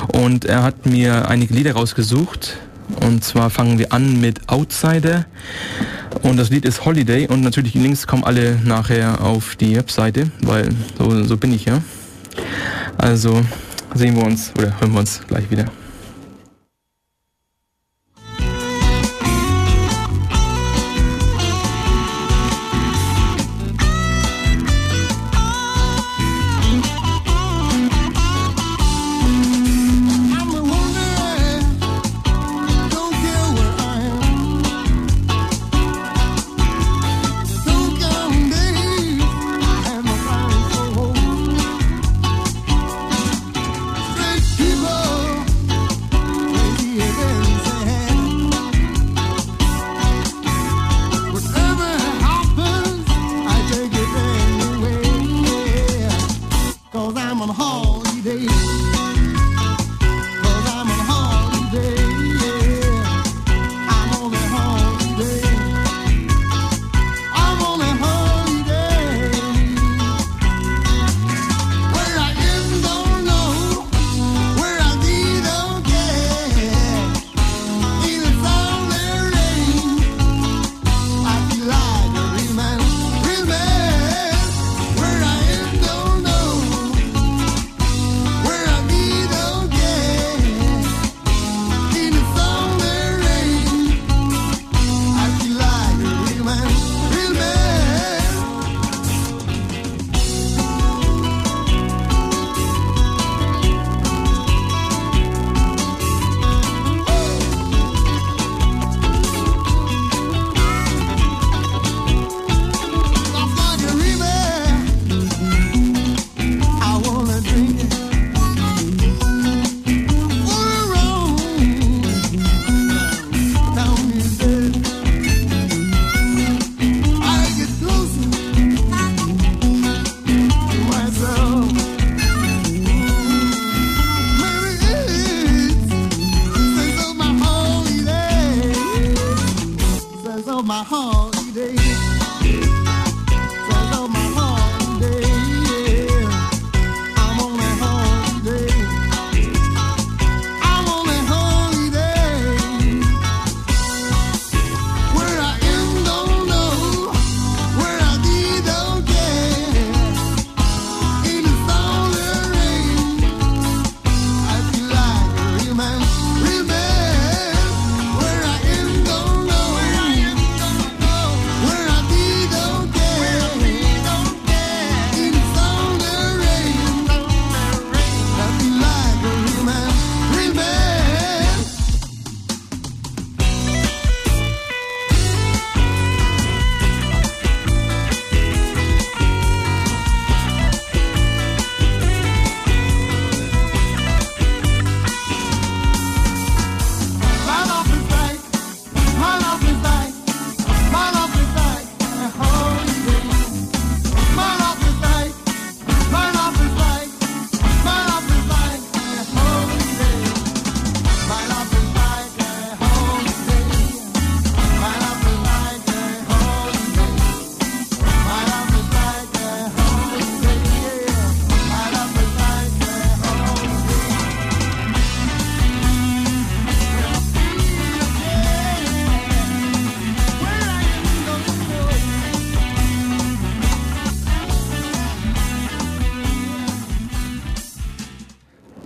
Und er hat mir einige Lieder rausgesucht. Und zwar fangen wir an mit Outsider. Und das Lied ist Holiday. Und natürlich die Links kommen alle nachher auf die Webseite, weil so, so bin ich ja. Also sehen wir uns oder hören wir uns gleich wieder.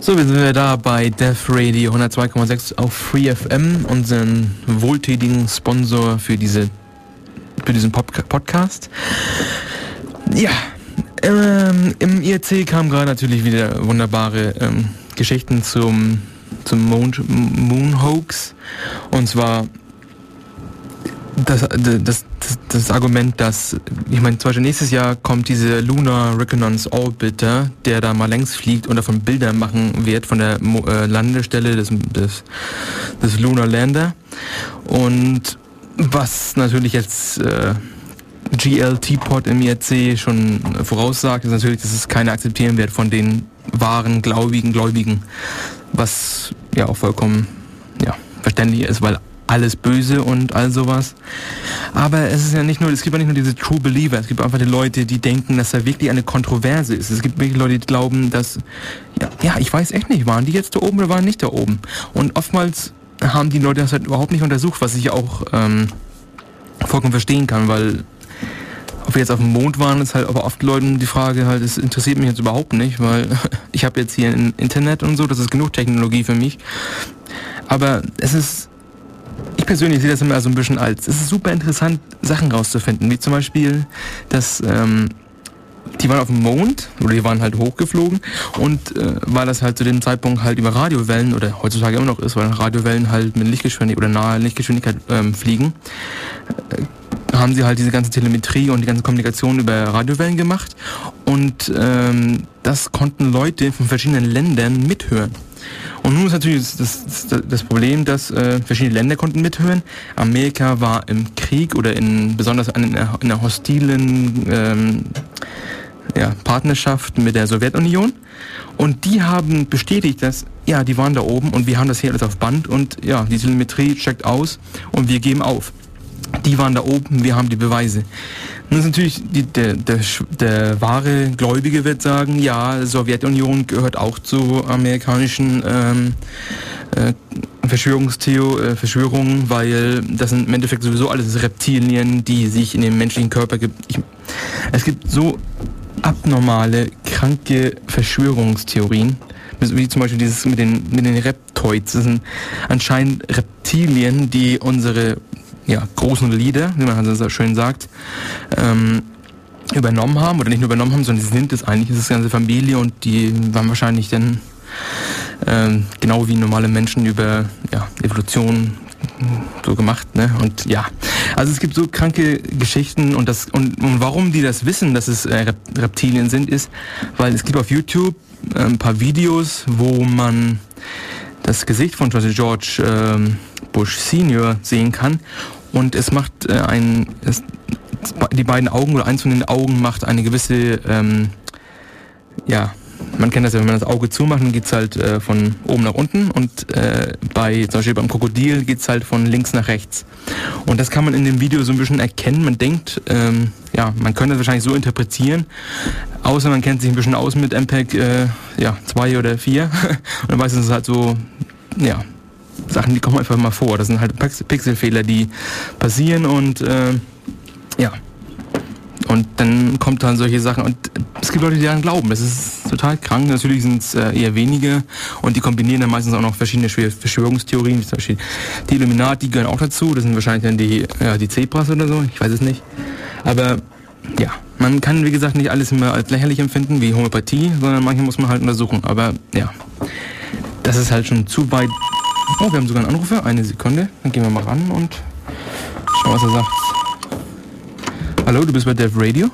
So, wir sind wieder da bei Death Radio 102,6 auf Free FM, unseren wohltätigen Sponsor für diese für diesen Pop Podcast. Ja, ähm, im IRC kamen gerade natürlich wieder wunderbare ähm, Geschichten zum zum Moon, Moon Hoax und zwar das, das, das, das Argument, dass, ich meine, zum Beispiel nächstes Jahr kommt diese Lunar Reconnaissance Orbiter, der da mal längs fliegt und davon Bilder machen wird von der äh, Landestelle des, des, des Lunar Lander. Und was natürlich jetzt äh, GLT-Pod im IRC schon voraussagt, ist natürlich, dass es keiner akzeptieren wird von den wahren Gläubigen, Gläubigen, was ja auch vollkommen ja, verständlich ist, weil alles böse und all sowas. Aber es ist ja nicht nur, es gibt ja nicht nur diese True Believer, es gibt einfach die Leute, die denken, dass da wirklich eine Kontroverse ist. Es gibt wirklich Leute, die glauben, dass, ja, ja, ich weiß echt nicht, waren die jetzt da oben oder waren nicht da oben? Und oftmals haben die Leute das halt überhaupt nicht untersucht, was ich auch ähm, vollkommen verstehen kann, weil ob wir jetzt auf dem Mond waren, ist halt aber oft Leuten die Frage halt, es interessiert mich jetzt überhaupt nicht, weil [LAUGHS] ich habe jetzt hier ein Internet und so, das ist genug Technologie für mich. Aber es ist ich persönlich sehe das immer so ein bisschen als, es ist super interessant, Sachen rauszufinden, wie zum Beispiel, dass ähm, die waren auf dem Mond oder die waren halt hochgeflogen und äh, weil das halt zu dem Zeitpunkt halt über Radiowellen oder heutzutage immer noch ist, weil Radiowellen halt mit Lichtgeschwindigkeit oder nahe Lichtgeschwindigkeit ähm, fliegen, äh, haben sie halt diese ganze Telemetrie und die ganze Kommunikation über Radiowellen gemacht und ähm, das konnten Leute von verschiedenen Ländern mithören. Und nun ist natürlich das, das, das Problem, dass äh, verschiedene Länder konnten mithören. Amerika war im Krieg oder in besonders in einer, in einer hostilen ähm, ja, Partnerschaft mit der Sowjetunion. Und die haben bestätigt, dass, ja, die waren da oben und wir haben das hier alles auf Band und ja, die Telemetrie checkt aus und wir geben auf. Die waren da oben, wir haben die Beweise. Nun ist natürlich die, der, der, der wahre Gläubige wird sagen, ja, Sowjetunion gehört auch zu amerikanischen ähm, äh, Verschwörungstheo äh, Verschwörungen, weil das sind im Endeffekt sowieso alles Reptilien, die sich in den menschlichen Körper gibt. Ich, es gibt so abnormale, kranke Verschwörungstheorien, wie zum Beispiel dieses mit den, mit den Reptoids. Das sind anscheinend Reptilien, die unsere ja, großen Lieder, wie man so schön sagt, ähm, übernommen haben, oder nicht nur übernommen haben, sondern sie sind es eigentlich, ist das ganze Familie und die waren wahrscheinlich dann ähm, genau wie normale Menschen über ja, Evolution so gemacht, ne? Und ja, also es gibt so kranke Geschichten und das und, und warum die das wissen, dass es äh, Reptilien sind, ist, weil es gibt auf YouTube äh, ein paar Videos, wo man das Gesicht von George ähm, Bush Senior sehen kann und es macht äh, ein, es, die beiden Augen oder eins von den Augen macht eine gewisse, ähm, ja, man kennt das ja, wenn man das Auge zumacht, dann geht's halt äh, von oben nach unten und äh, bei, zum Beispiel beim Krokodil geht's halt von links nach rechts. Und das kann man in dem Video so ein bisschen erkennen. Man denkt, ähm, ja, man könnte das wahrscheinlich so interpretieren, außer man kennt sich ein bisschen aus mit MPEG äh, ja, 2 oder 4 [LAUGHS] und dann weiß es halt so, ja, Sachen, die kommen einfach mal vor. Das sind halt Pixelfehler, die passieren und äh, ja. Und dann kommt dann solche Sachen und es gibt Leute, die daran glauben. Das ist total krank. Natürlich sind es äh, eher wenige und die kombinieren dann meistens auch noch verschiedene Verschwörungstheorien, wie zum Beispiel die Illuminati gehören auch dazu. Das sind wahrscheinlich dann die, ja, die Zebras oder so. Ich weiß es nicht. Aber ja, man kann wie gesagt nicht alles immer als lächerlich empfinden wie Homöopathie, sondern manche muss man halt untersuchen. Aber ja, das ist halt schon zu weit Oh, wir haben sogar einen Anrufer. Eine Sekunde. Dann gehen wir mal ran und schauen, was er sagt. Hallo, du bist bei Dev Radio?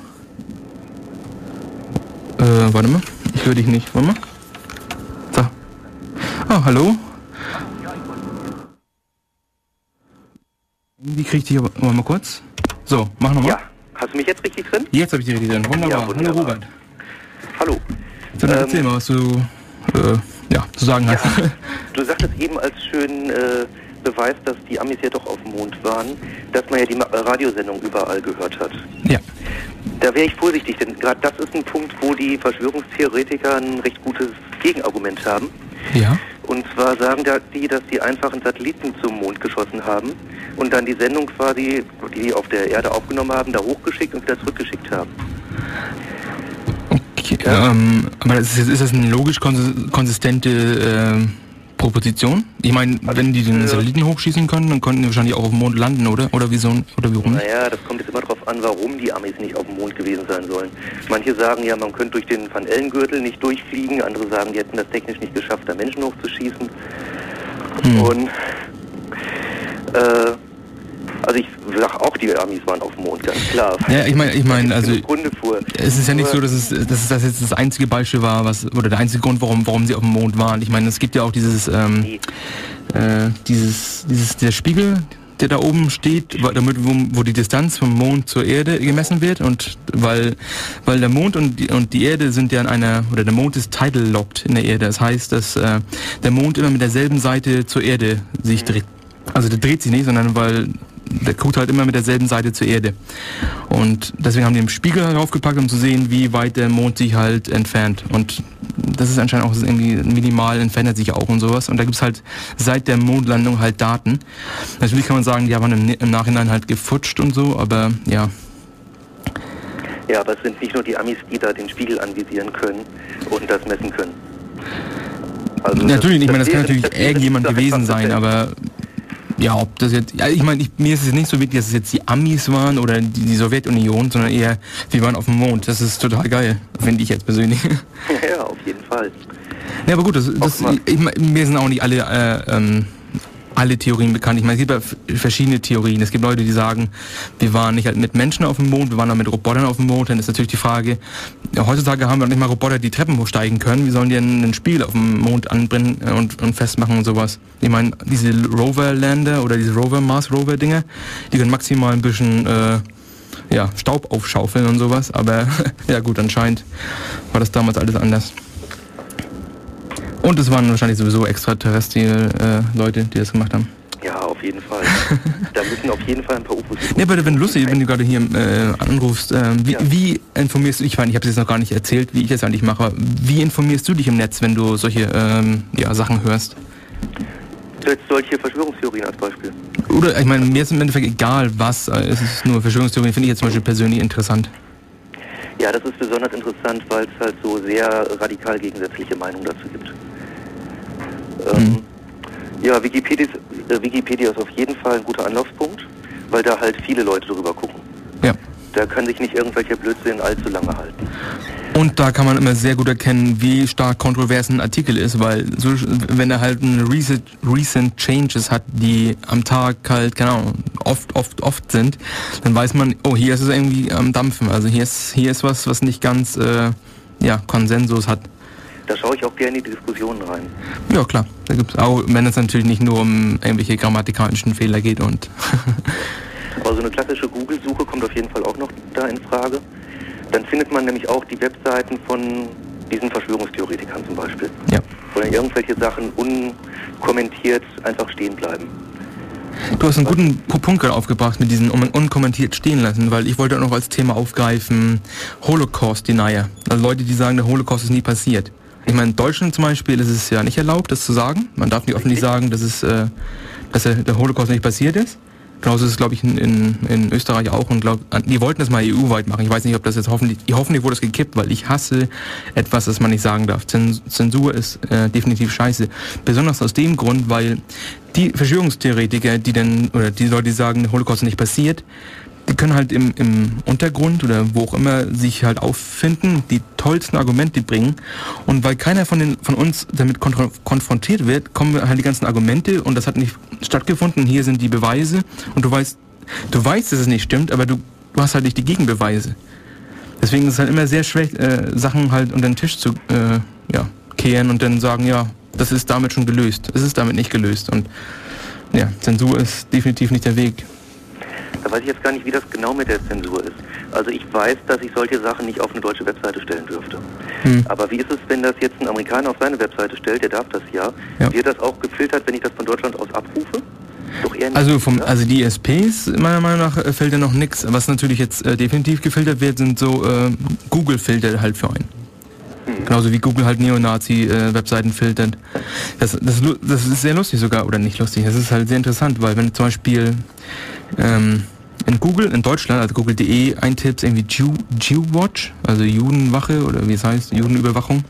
Äh, warte mal. Ich höre dich nicht. Warte mal. So. Oh, hallo. Wie kriege ich dich aber... Warte mal kurz. So, mach nochmal. Ja. Hast du mich jetzt richtig drin? Jetzt habe ich dich richtig drin. Wunderbar. Ja, wunderbar. Hallo, Robert. Hallo. So, dann ähm, erzähl mal, was du... Äh, ja, zu sagen hast. Ja, du sagtest eben als schönen äh, Beweis, dass die Amis ja doch auf dem Mond waren, dass man ja die Radiosendung überall gehört hat. Ja. Da wäre ich vorsichtig, denn gerade das ist ein Punkt, wo die Verschwörungstheoretiker ein recht gutes Gegenargument haben. Ja. Und zwar sagen die, dass die einfach einen Satelliten zum Mond geschossen haben und dann die Sendung quasi, die die auf der Erde aufgenommen haben, da hochgeschickt und wieder zurückgeschickt haben. Ja. Ähm, aber ist, ist, das eine logisch konsistente äh, Proposition? Ich meine, also, wenn die den ja. Satelliten hochschießen können, dann könnten die wahrscheinlich auch auf dem Mond landen, oder? Oder wieso? Oder wie rum? Naja, das kommt jetzt immer darauf an, warum die Amis nicht auf dem Mond gewesen sein sollen. Manche sagen ja, man könnte durch den Van Ellen-Gürtel nicht durchfliegen, andere sagen, die hätten das technisch nicht geschafft, da Menschen hochzuschießen. Hm. Und äh, also ich sag auch, die Amis waren auf dem Mond, ganz klar. Ja, ich meine, ich meine, also es ist ja nicht so, dass es, dass das jetzt das einzige Beispiel war, was oder der einzige Grund, warum, warum sie auf dem Mond waren. Ich meine, es gibt ja auch dieses, ähm, äh, dieses, dieses der Spiegel, der da oben steht, damit wo, wo, die Distanz vom Mond zur Erde gemessen wird und weil weil der Mond und die, und die Erde sind ja in einer oder der Mond ist tidal locked in der Erde. Das heißt, dass äh, der Mond immer mit derselben Seite zur Erde sich dreht. Also der dreht sich nicht, sondern weil der guckt halt immer mit derselben Seite zur Erde. Und deswegen haben die einen Spiegel draufgepackt, um zu sehen, wie weit der Mond sich halt entfernt. Und das ist anscheinend auch irgendwie minimal, entfernt sich auch und sowas. Und da gibt's halt seit der Mondlandung halt Daten. Natürlich kann man sagen, die haben im, im Nachhinein halt gefutscht und so, aber ja. Ja, aber es sind nicht nur die Amis, die da den Spiegel anvisieren können und das messen können. Also natürlich, das, ich meine, das, das kann natürlich irgendjemand gewesen sein, aber ja, ob das jetzt, ja, ich meine, mir ist es nicht so wichtig, dass es jetzt die Amis waren oder die, die Sowjetunion, sondern eher, wir waren auf dem Mond. Das ist total geil, finde ich jetzt persönlich. [LAUGHS] Ja, auf jeden Fall. Ja, aber gut, das, das ich, mir sind auch nicht alle äh, ähm, alle Theorien bekannt. Ich meine, es gibt ja verschiedene Theorien. Es gibt Leute, die sagen, wir waren nicht halt mit Menschen auf dem Mond, wir waren auch mit Robotern auf dem Mond. Dann ist natürlich die Frage, ja, heutzutage haben wir nicht mal Roboter, die Treppen hochsteigen können. Wie sollen die einen Spiel auf dem Mond anbrennen und, und festmachen und sowas? Ich meine, diese Rover-Lander oder diese Rover-Mars-Rover-Dinge, die können maximal ein bisschen... Äh, ja, Staub aufschaufeln und sowas, aber [LAUGHS] ja gut, anscheinend war das damals alles anders. Und es waren wahrscheinlich sowieso extraterrestrielle äh, Leute, die das gemacht haben. Ja, auf jeden Fall. [LAUGHS] da müssen auf jeden Fall ein paar UFOs. Ne, aber wenn lustig, wenn du gerade hier äh, anrufst, äh, wie, ja. wie, informierst du dich? Ich meine, ich habe es jetzt noch gar nicht erzählt, wie ich es eigentlich mache. Wie informierst du dich im Netz, wenn du solche ähm, ja, Sachen hörst? Jetzt solche Verschwörungstheorien als Beispiel. Oder, ich meine, mir ist im Endeffekt egal, was. Äh, es ist nur Verschwörungstheorien, finde ich jetzt zum Beispiel persönlich interessant. Ja, das ist besonders interessant, weil es halt so sehr radikal gegensätzliche Meinungen dazu gibt. Ähm, mhm. Ja, Wikipedia, äh, Wikipedia ist auf jeden Fall ein guter Anlaufpunkt, weil da halt viele Leute drüber gucken. Ja. Da kann sich nicht irgendwelcher Blödsinn allzu lange halten. Und da kann man immer sehr gut erkennen, wie stark kontrovers ein Artikel ist, weil so, wenn er halt ein recent, recent Changes hat, die am Tag halt, keine Ahnung, oft, oft, oft sind, dann weiß man, oh, hier ist es irgendwie am Dampfen. Also hier ist, hier ist was, was nicht ganz, äh, ja, Konsensus hat. Da schaue ich auch gerne in die Diskussionen rein. Ja, klar. Da gibt's auch, wenn es natürlich nicht nur um irgendwelche grammatikalischen Fehler geht und. [LAUGHS] Aber so eine klassische Google-Suche kommt auf jeden Fall auch noch da in Frage. Dann findet man nämlich auch die Webseiten von diesen Verschwörungstheoretikern zum Beispiel. Ja. Wo dann irgendwelche Sachen unkommentiert einfach stehen bleiben. Du hast einen guten Punkt gerade aufgebracht mit diesen unkommentiert stehen lassen, weil ich wollte auch noch als Thema aufgreifen Holocaust-Denier. Also Leute, die sagen, der Holocaust ist nie passiert. Ich meine, in Deutschland zum Beispiel ist es ja nicht erlaubt, das zu sagen. Man darf nicht öffentlich sagen, dass, es, äh, dass der Holocaust nicht passiert ist. Genauso ist es, glaube ich, in, in, in, Österreich auch. Und glaub, die wollten das mal EU-weit machen. Ich weiß nicht, ob das jetzt hoffentlich, hoffentlich wurde es gekippt, weil ich hasse etwas, das man nicht sagen darf. Zensur ist äh, definitiv scheiße. Besonders aus dem Grund, weil die Verschwörungstheoretiker, die dann, oder die Leute, die sagen, der Holocaust ist nicht passiert, die können halt im, im Untergrund oder wo auch immer sich halt auffinden, die tollsten Argumente bringen. Und weil keiner von, den, von uns damit konfrontiert wird, kommen halt die ganzen Argumente und das hat nicht stattgefunden. Hier sind die Beweise und du weißt, du weißt, dass es nicht stimmt, aber du, du hast halt nicht die Gegenbeweise. Deswegen ist es halt immer sehr schwer, äh, Sachen halt unter den Tisch zu äh, ja, kehren und dann sagen, ja, das ist damit schon gelöst. Es ist damit nicht gelöst. Und ja, Zensur ist definitiv nicht der Weg. Da weiß ich jetzt gar nicht, wie das genau mit der Zensur ist. Also ich weiß, dass ich solche Sachen nicht auf eine deutsche Webseite stellen dürfte. Hm. Aber wie ist es, wenn das jetzt ein Amerikaner auf seine Webseite stellt, der darf das ja, ja. wird das auch gefiltert, wenn ich das von Deutschland aus abrufe? Doch eher nicht, also vom, also die ISPs, meiner Meinung nach, äh, fällt ja noch nichts. Was natürlich jetzt äh, definitiv gefiltert wird, sind so äh, Google-Filter halt für einen. Hm. Genauso wie Google halt Neonazi-Webseiten äh, filtert. Das, das, das ist sehr lustig sogar, oder nicht lustig, das ist halt sehr interessant, weil wenn zum Beispiel ähm, in Google, in Deutschland, also google.de eintippst, irgendwie Jew, Jew-Watch, also Judenwache oder wie es heißt, Judenüberwachung,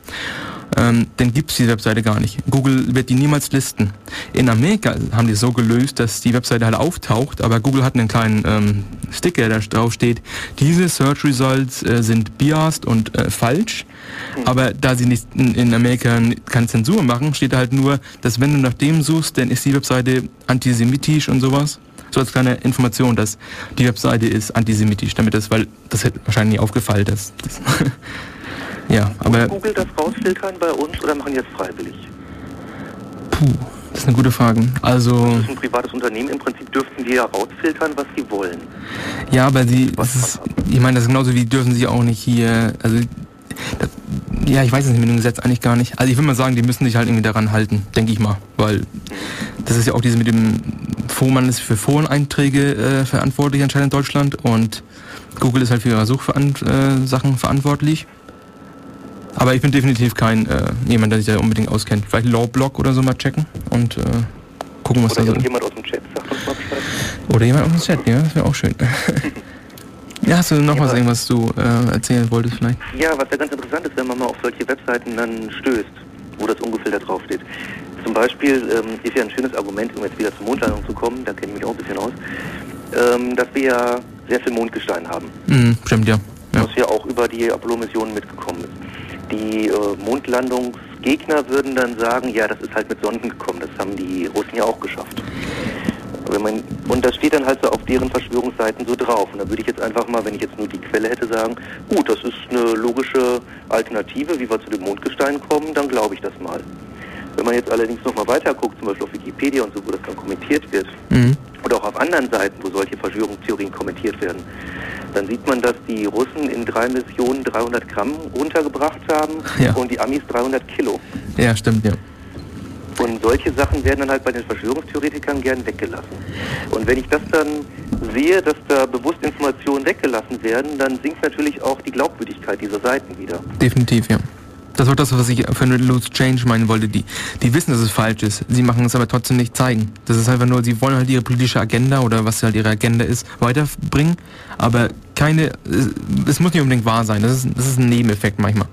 ähm, dann gibt es die Webseite gar nicht. Google wird die niemals listen. In Amerika haben die es so gelöst, dass die Webseite halt auftaucht, aber Google hat einen kleinen ähm, Sticker, der drauf steht, diese Search Results äh, sind biased und äh, falsch. Aber da sie nicht in, in Amerika keine Zensur machen, steht halt nur, dass wenn du nach dem suchst, dann ist die Webseite antisemitisch und sowas so als kleine Information, dass die Webseite ist antisemitisch, damit das, weil das hätte wahrscheinlich nie aufgefallen, dass das [LAUGHS] ja, aber Google das rausfiltern bei uns oder machen das freiwillig? Puh, das ist eine gute Frage. Also das ist ein privates Unternehmen, im Prinzip dürften die ja rausfiltern, was sie wollen. Ja, aber sie, ist, ich meine, das ist genauso wie dürfen sie auch nicht hier, also das, ja, ich weiß es nicht mit dem Gesetz eigentlich gar nicht. Also ich würde mal sagen, die müssen sich halt irgendwie daran halten, denke ich mal, weil das ist ja auch diese mit dem Fonds, ist für Foreneinträge äh, verantwortlich anscheinend in Deutschland und Google ist halt für ihre Suchsachen äh, verantwortlich. Aber ich bin definitiv kein äh, jemand, der sich da unbedingt auskennt. Vielleicht Lawblock oder so mal checken und äh, gucken, was oder da so ist. Oder jemand aus dem Chat sagt uns mal Bescheid. Oder jemand aus dem Chat, ja, das wäre auch schön. [LAUGHS] ja, hast du noch ja, was irgendwas du äh, erzählen wolltest vielleicht? Ja, was ja ganz interessant ist, wenn man mal auf solche Webseiten dann stößt, wo das ungefiltert draufsteht. Zum Beispiel ähm, ist ja ein schönes Argument, um jetzt wieder zur Mondlandung zu kommen, da kenne ich mich auch ein bisschen aus, ähm, dass wir ja sehr viel Mondgestein haben. Mhm, stimmt, ja. ja. Was ja auch über die Apollo-Missionen mitgekommen ist. Die äh, Mondlandungsgegner würden dann sagen, ja, das ist halt mit Sonden gekommen, das haben die Russen ja auch geschafft. Wenn man, und das steht dann halt so auf deren Verschwörungsseiten so drauf. Und da würde ich jetzt einfach mal, wenn ich jetzt nur die Quelle hätte, sagen, gut, das ist eine logische Alternative, wie wir zu dem Mondgestein kommen, dann glaube ich das mal. Wenn man jetzt allerdings nochmal weiter guckt, zum Beispiel auf Wikipedia und so, wo das dann kommentiert wird, mhm. oder auch auf anderen Seiten, wo solche Verschwörungstheorien kommentiert werden, dann sieht man, dass die Russen in drei Missionen 300 Gramm runtergebracht haben [LAUGHS] Ja. und die Amis 300 Kilo. Ja, stimmt, ja. Und solche Sachen werden dann halt bei den Verschwörungstheoretikern gern weggelassen. Und wenn ich das dann sehe, dass da bewusst Informationen weggelassen werden, dann sinkt natürlich auch die Glaubwürdigkeit dieser Seiten wieder. Definitiv, ja. Das war das, was ich für eine Loose Change meinen wollte. Die, die wissen, dass es falsch ist. Sie machen es aber trotzdem nicht zeigen. Das ist einfach nur, sie wollen halt ihre politische Agenda oder was halt ihre Agenda ist, weiterbringen. Aber keine, es, es muss nicht unbedingt wahr sein. Das ist, das ist ein Nebeneffekt manchmal.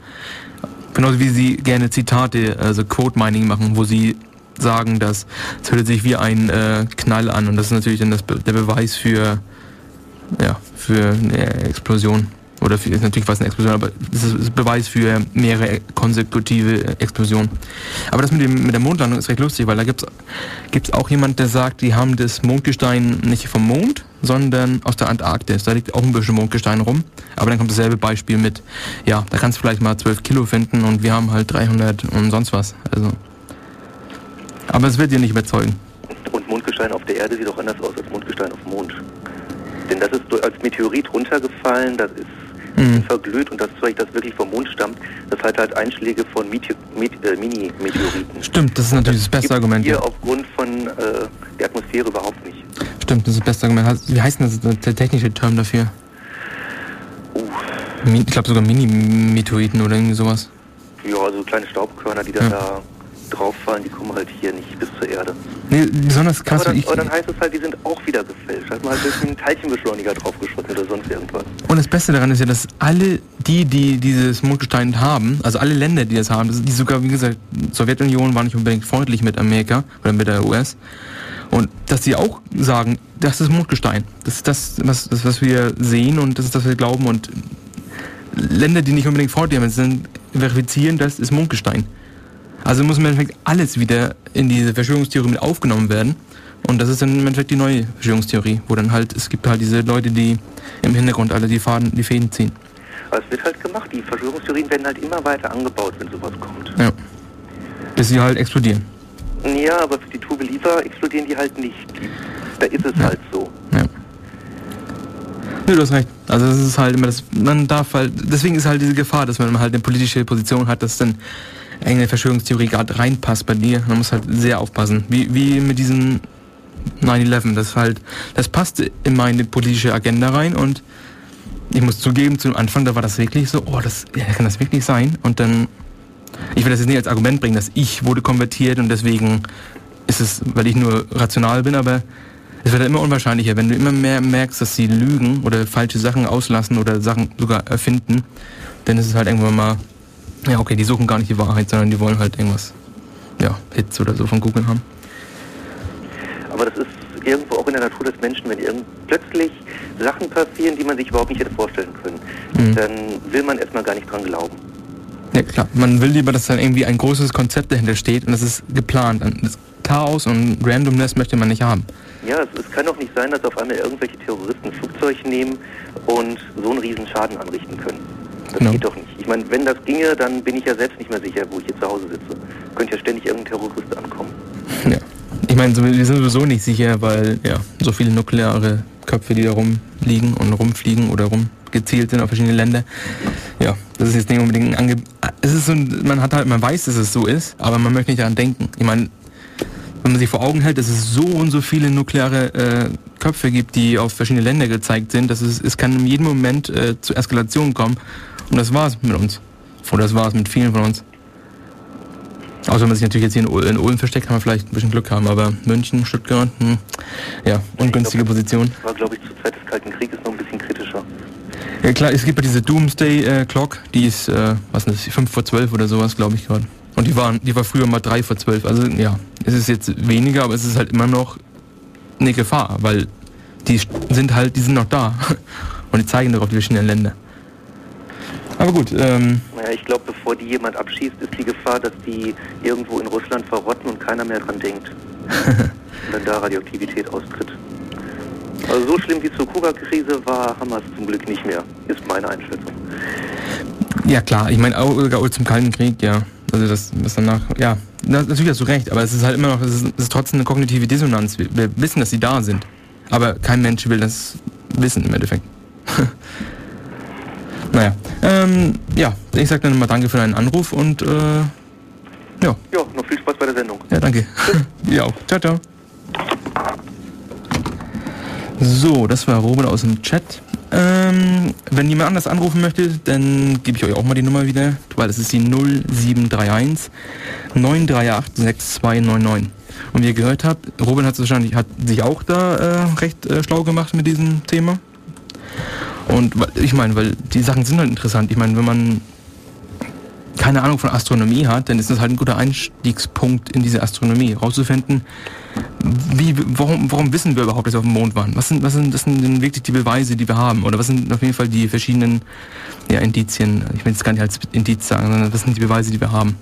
Genauso wie sie gerne Zitate, also Quote Mining machen, wo sie sagen, dass es hört sich wie ein äh, Knall an und das ist natürlich dann das, der Beweis für, ja, für eine Explosion. Oder für, ist natürlich was eine Explosion, aber es ist, Beweis für mehrere konsekutive Explosionen. Aber das mit, dem, mit der Mondlandung ist recht lustig, weil da gibt's gibt's auch jemand, der sagt, die haben das Mondgestein nicht vom Mond, sondern aus der Antarktis. Da liegt auch ein bisschen Mondgestein rum. Aber dann kommt dasselbe Beispiel mit, ja, da kannst du vielleicht mal 12 Kilo finden und wir haben halt 300 und sonst was. Also. Aber es wird dir nicht überzeugen. Und Mondgestein auf der Erde sieht auch anders aus als Mondgestein auf dem Mond. Denn das ist als Meteorit runtergefallen, das ist Mhm. verglüht und das Zeug, das wirklich vom Mond stammt, das hat halt Einschläge von Mete Met äh, Mini-Meteoriten. Stimmt, das ist natürlich das beste Gibt's Argument. Hier Ja. aufgrund von äh, der Atmosphäre überhaupt nicht. Stimmt, das ist das beste Argument. Wie heißt denn das, der technische Term dafür? Uh, Ich glaube sogar Mini-Meteoriten oder irgendwie sowas. ja, also kleine Staubkörner, die dann Ja. da drauffallen, die kommen halt hier nicht bis zur Erde. Nee, besonders krass, aber, dann, aber dann heißt es halt, die sind auch wieder gefälscht. Hat man halt durch einen Teilchenbeschleuniger draufgeschossen oder sonst irgendwas. Und das Beste daran ist ja, dass alle die, die dieses Mondgestein haben, also alle Länder, die das haben, die sogar, wie gesagt, Sowjetunion war nicht unbedingt freundlich mit Amerika oder mit der US. Und dass die auch sagen, das ist Mondgestein. Das ist das, was, das, was wir sehen und das ist das, was wir glauben. Und Länder, die nicht unbedingt freundlich sind, verifizieren, das ist Mondgestein. Also muss im Endeffekt alles wieder in diese Verschwörungstheorie mit aufgenommen werden. Und das ist dann im Endeffekt die neue Verschwörungstheorie, wo dann halt, es gibt halt diese Leute, die im Hintergrund alle die Faden, die Fäden ziehen. Aber es wird halt gemacht. Die Verschwörungstheorien werden halt immer weiter angebaut, wenn sowas kommt. Ja. Bis sie halt explodieren. Ja, aber für die True Believer explodieren die halt nicht. Da ist es Ja. halt so. Ja. Nee, du hast recht. Also es ist halt immer das, man darf halt, deswegen ist halt diese Gefahr, dass man halt eine politische Position hat, dass dann eine Verschwörungstheorie gerade reinpasst bei dir. Man muss halt sehr aufpassen. Wie, wie mit diesem 9-11, das halt, das passte in meine politische Agenda rein und ich muss zugeben, zum Anfang, da war das wirklich so, oh, das, ja, kann das wirklich sein? Und dann, ich will das jetzt nicht als Argument bringen, dass ich wurde konvertiert und deswegen ist es, weil ich nur rational bin, aber es wird halt immer unwahrscheinlicher, wenn du immer mehr merkst, dass sie lügen oder falsche Sachen auslassen oder Sachen sogar erfinden, dann ist es halt irgendwann mal, ja okay, die suchen gar nicht die Wahrheit, sondern die wollen halt irgendwas, ja, Hits oder so von Google haben. Aber das ist irgendwo auch in der Natur des Menschen, wenn irgend plötzlich Sachen passieren, die man sich überhaupt nicht hätte vorstellen können, Mhm. dann will man erstmal gar nicht dran glauben. Ja klar, man will lieber, dass dann irgendwie ein großes Konzept dahinter steht und das ist geplant. Das Chaos und Randomness möchte man nicht haben. Ja, es, es kann doch nicht sein, dass auf einmal irgendwelche Terroristen ein Flugzeug nehmen und so einen riesen Schaden anrichten können. Das Genau. geht doch nicht. Ich meine, wenn das ginge, dann bin ich ja selbst nicht mehr sicher, wo ich hier zu Hause sitze. Könnte ja ständig irgendein Terrorist ankommen. Ja. Ich meine, wir sind sowieso nicht sicher, weil ja so viele nukleare Köpfe, die da rumliegen und rumfliegen oder rumgezielt sind auf verschiedene Länder. Ja, das ist jetzt nicht unbedingt ein Ange Es ist so, ein- man hat halt, man weiß, dass es so ist, aber man möchte nicht daran denken. Ich meine, wenn man sich vor Augen hält, dass es so und so viele nukleare äh, Köpfe gibt, die auf verschiedene Länder gezeigt sind, dass es, es kann in jedem Moment äh, zu Eskalationen kommen. Und das war's mit uns. Oder das war's mit vielen von uns. Außer wenn man sich natürlich jetzt hier in, in Ulm versteckt, kann man vielleicht ein bisschen Glück haben, aber München, Stuttgart, hm, ja, ungünstige Position. Das war, glaube ich, zur Zeit des Kalten Krieges noch ein bisschen kritischer. Ja klar, es gibt ja diese Doomsday äh, Clock, die ist, äh, was ist das, 5 vor 12 oder sowas, glaube ich gerade. Und die waren, die war früher mal 3 vor 12. Also ja, es ist jetzt weniger, aber es ist halt immer noch eine Gefahr, weil die sind halt, die sind noch da. [LAUGHS] Und die zeigen doch auf die verschiedenen Länder. Aber gut, ähm, Naja, ich glaube, bevor die jemand abschießt, ist die Gefahr, dass die irgendwo in Russland verrotten und keiner mehr dran denkt. [LAUGHS] und dann da Radioaktivität austritt. Also so schlimm wie zur Kuba-Krise war Hamas zum Glück nicht mehr, ist meine Einschätzung. ja klar, ich meine auch sogar zum Kalten Krieg, ja. Also das, das danach, ja, na, natürlich hast du recht, aber es ist halt immer noch, es ist, es ist trotzdem eine kognitive Dissonanz. Wir, wir wissen, dass sie da sind. Aber kein Mensch will das wissen im Endeffekt. [LAUGHS] naja, ähm, ja, ich sag dann mal danke für deinen Anruf und äh, ja. Ja, noch viel Spaß bei der Sendung. Ja, danke. [LAUGHS] ja auch. Ciao, ciao. So, das war Robert aus dem Chat. Ähm, wenn jemand anders anrufen möchte, dann gebe ich euch auch mal die Nummer wieder, weil das ist die 0731 938 6299. Und wie ihr gehört habt, Robin hat, wahrscheinlich, hat sich auch da äh, recht äh, schlau gemacht mit diesem Thema. Und ich meine, weil die Sachen sind halt interessant. Ich meine, wenn man keine Ahnung von Astronomie hat, dann ist das halt ein guter Einstiegspunkt in diese Astronomie, rauszufinden, wie, warum, warum wissen wir überhaupt, dass wir auf dem Mond waren? Was sind, was sind, das sind wirklich die Beweise, die wir haben? Oder was sind auf jeden Fall die verschiedenen ja, Indizien? Ich will jetzt gar nicht als Indiz sagen, sondern was sind die Beweise, die wir haben?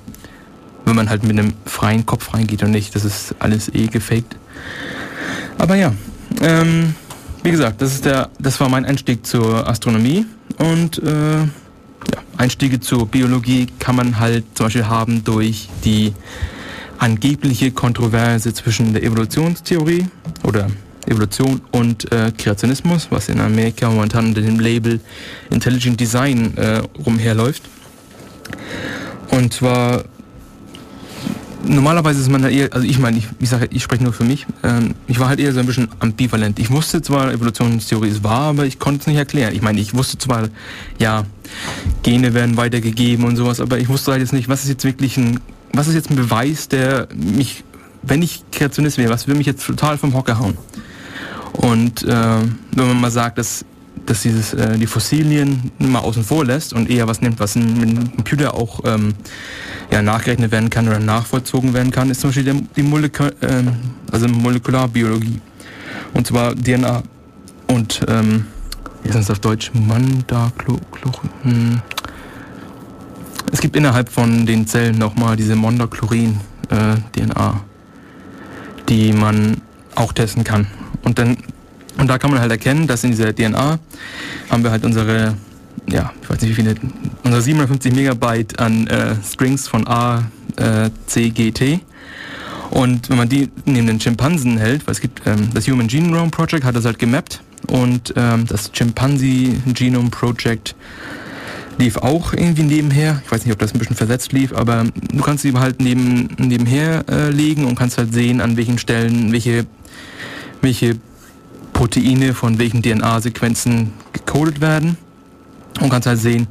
Wenn man halt mit einem freien Kopf reingeht und nicht, das ist alles eh gefaked. Aber ja, ähm, wie gesagt, das ist der, das war mein Einstieg zur Astronomie und äh, ja, Einstiege zur Biologie kann man halt zum Beispiel haben durch die angebliche Kontroverse zwischen der Evolutionstheorie oder Evolution und äh, Kreationismus, was in Amerika momentan unter dem Label Intelligent Design äh, rumherläuft. Und zwar normalerweise ist man da eher, also ich meine, ich, ich sage, ich spreche nur für mich, ähm, ich war halt eher so ein bisschen ambivalent. Ich wusste zwar, Evolutionstheorie ist wahr, aber ich konnte es nicht erklären. Ich meine, ich wusste zwar, ja, Gene werden weitergegeben und sowas, aber ich wusste halt jetzt nicht, was ist jetzt wirklich ein, was ist jetzt ein Beweis, der mich, wenn ich Kreationist wäre, was würde mich jetzt total vom Hocker hauen? Und äh, wenn man mal sagt, dass dass dieses, äh, die Fossilien mal außen vor lässt und eher was nimmt, was mit einem Computer auch ähm, ja, nachgerechnet werden kann oder nachvollzogen werden kann, ist zum Beispiel der, die Molekul äh, also Molekularbiologie. Und zwar DNA und ähm, wie ist das auf Deutsch? Mandaklo hm. Es gibt innerhalb von den Zellen nochmal diese Mondachlorin-DNA, äh, die man auch testen kann. Und dann und da kann man halt erkennen, dass in dieser DNA haben wir halt unsere, ja, ich weiß nicht wie viele, unsere 750 Megabyte an äh, Strings von A, äh, C, G, T. Und wenn man die neben den Schimpansen hält, weil es gibt ähm, das Human Genome Project hat das halt gemappt und ähm, das Chimpanzee Genome Project lief auch irgendwie nebenher. Ich weiß nicht, ob das ein bisschen versetzt lief, aber du kannst sie halt neben, nebenher äh, legen und kannst halt sehen, an welchen Stellen welche, welche Proteine von welchen DNA-Sequenzen gecodet werden und kannst halt sehen,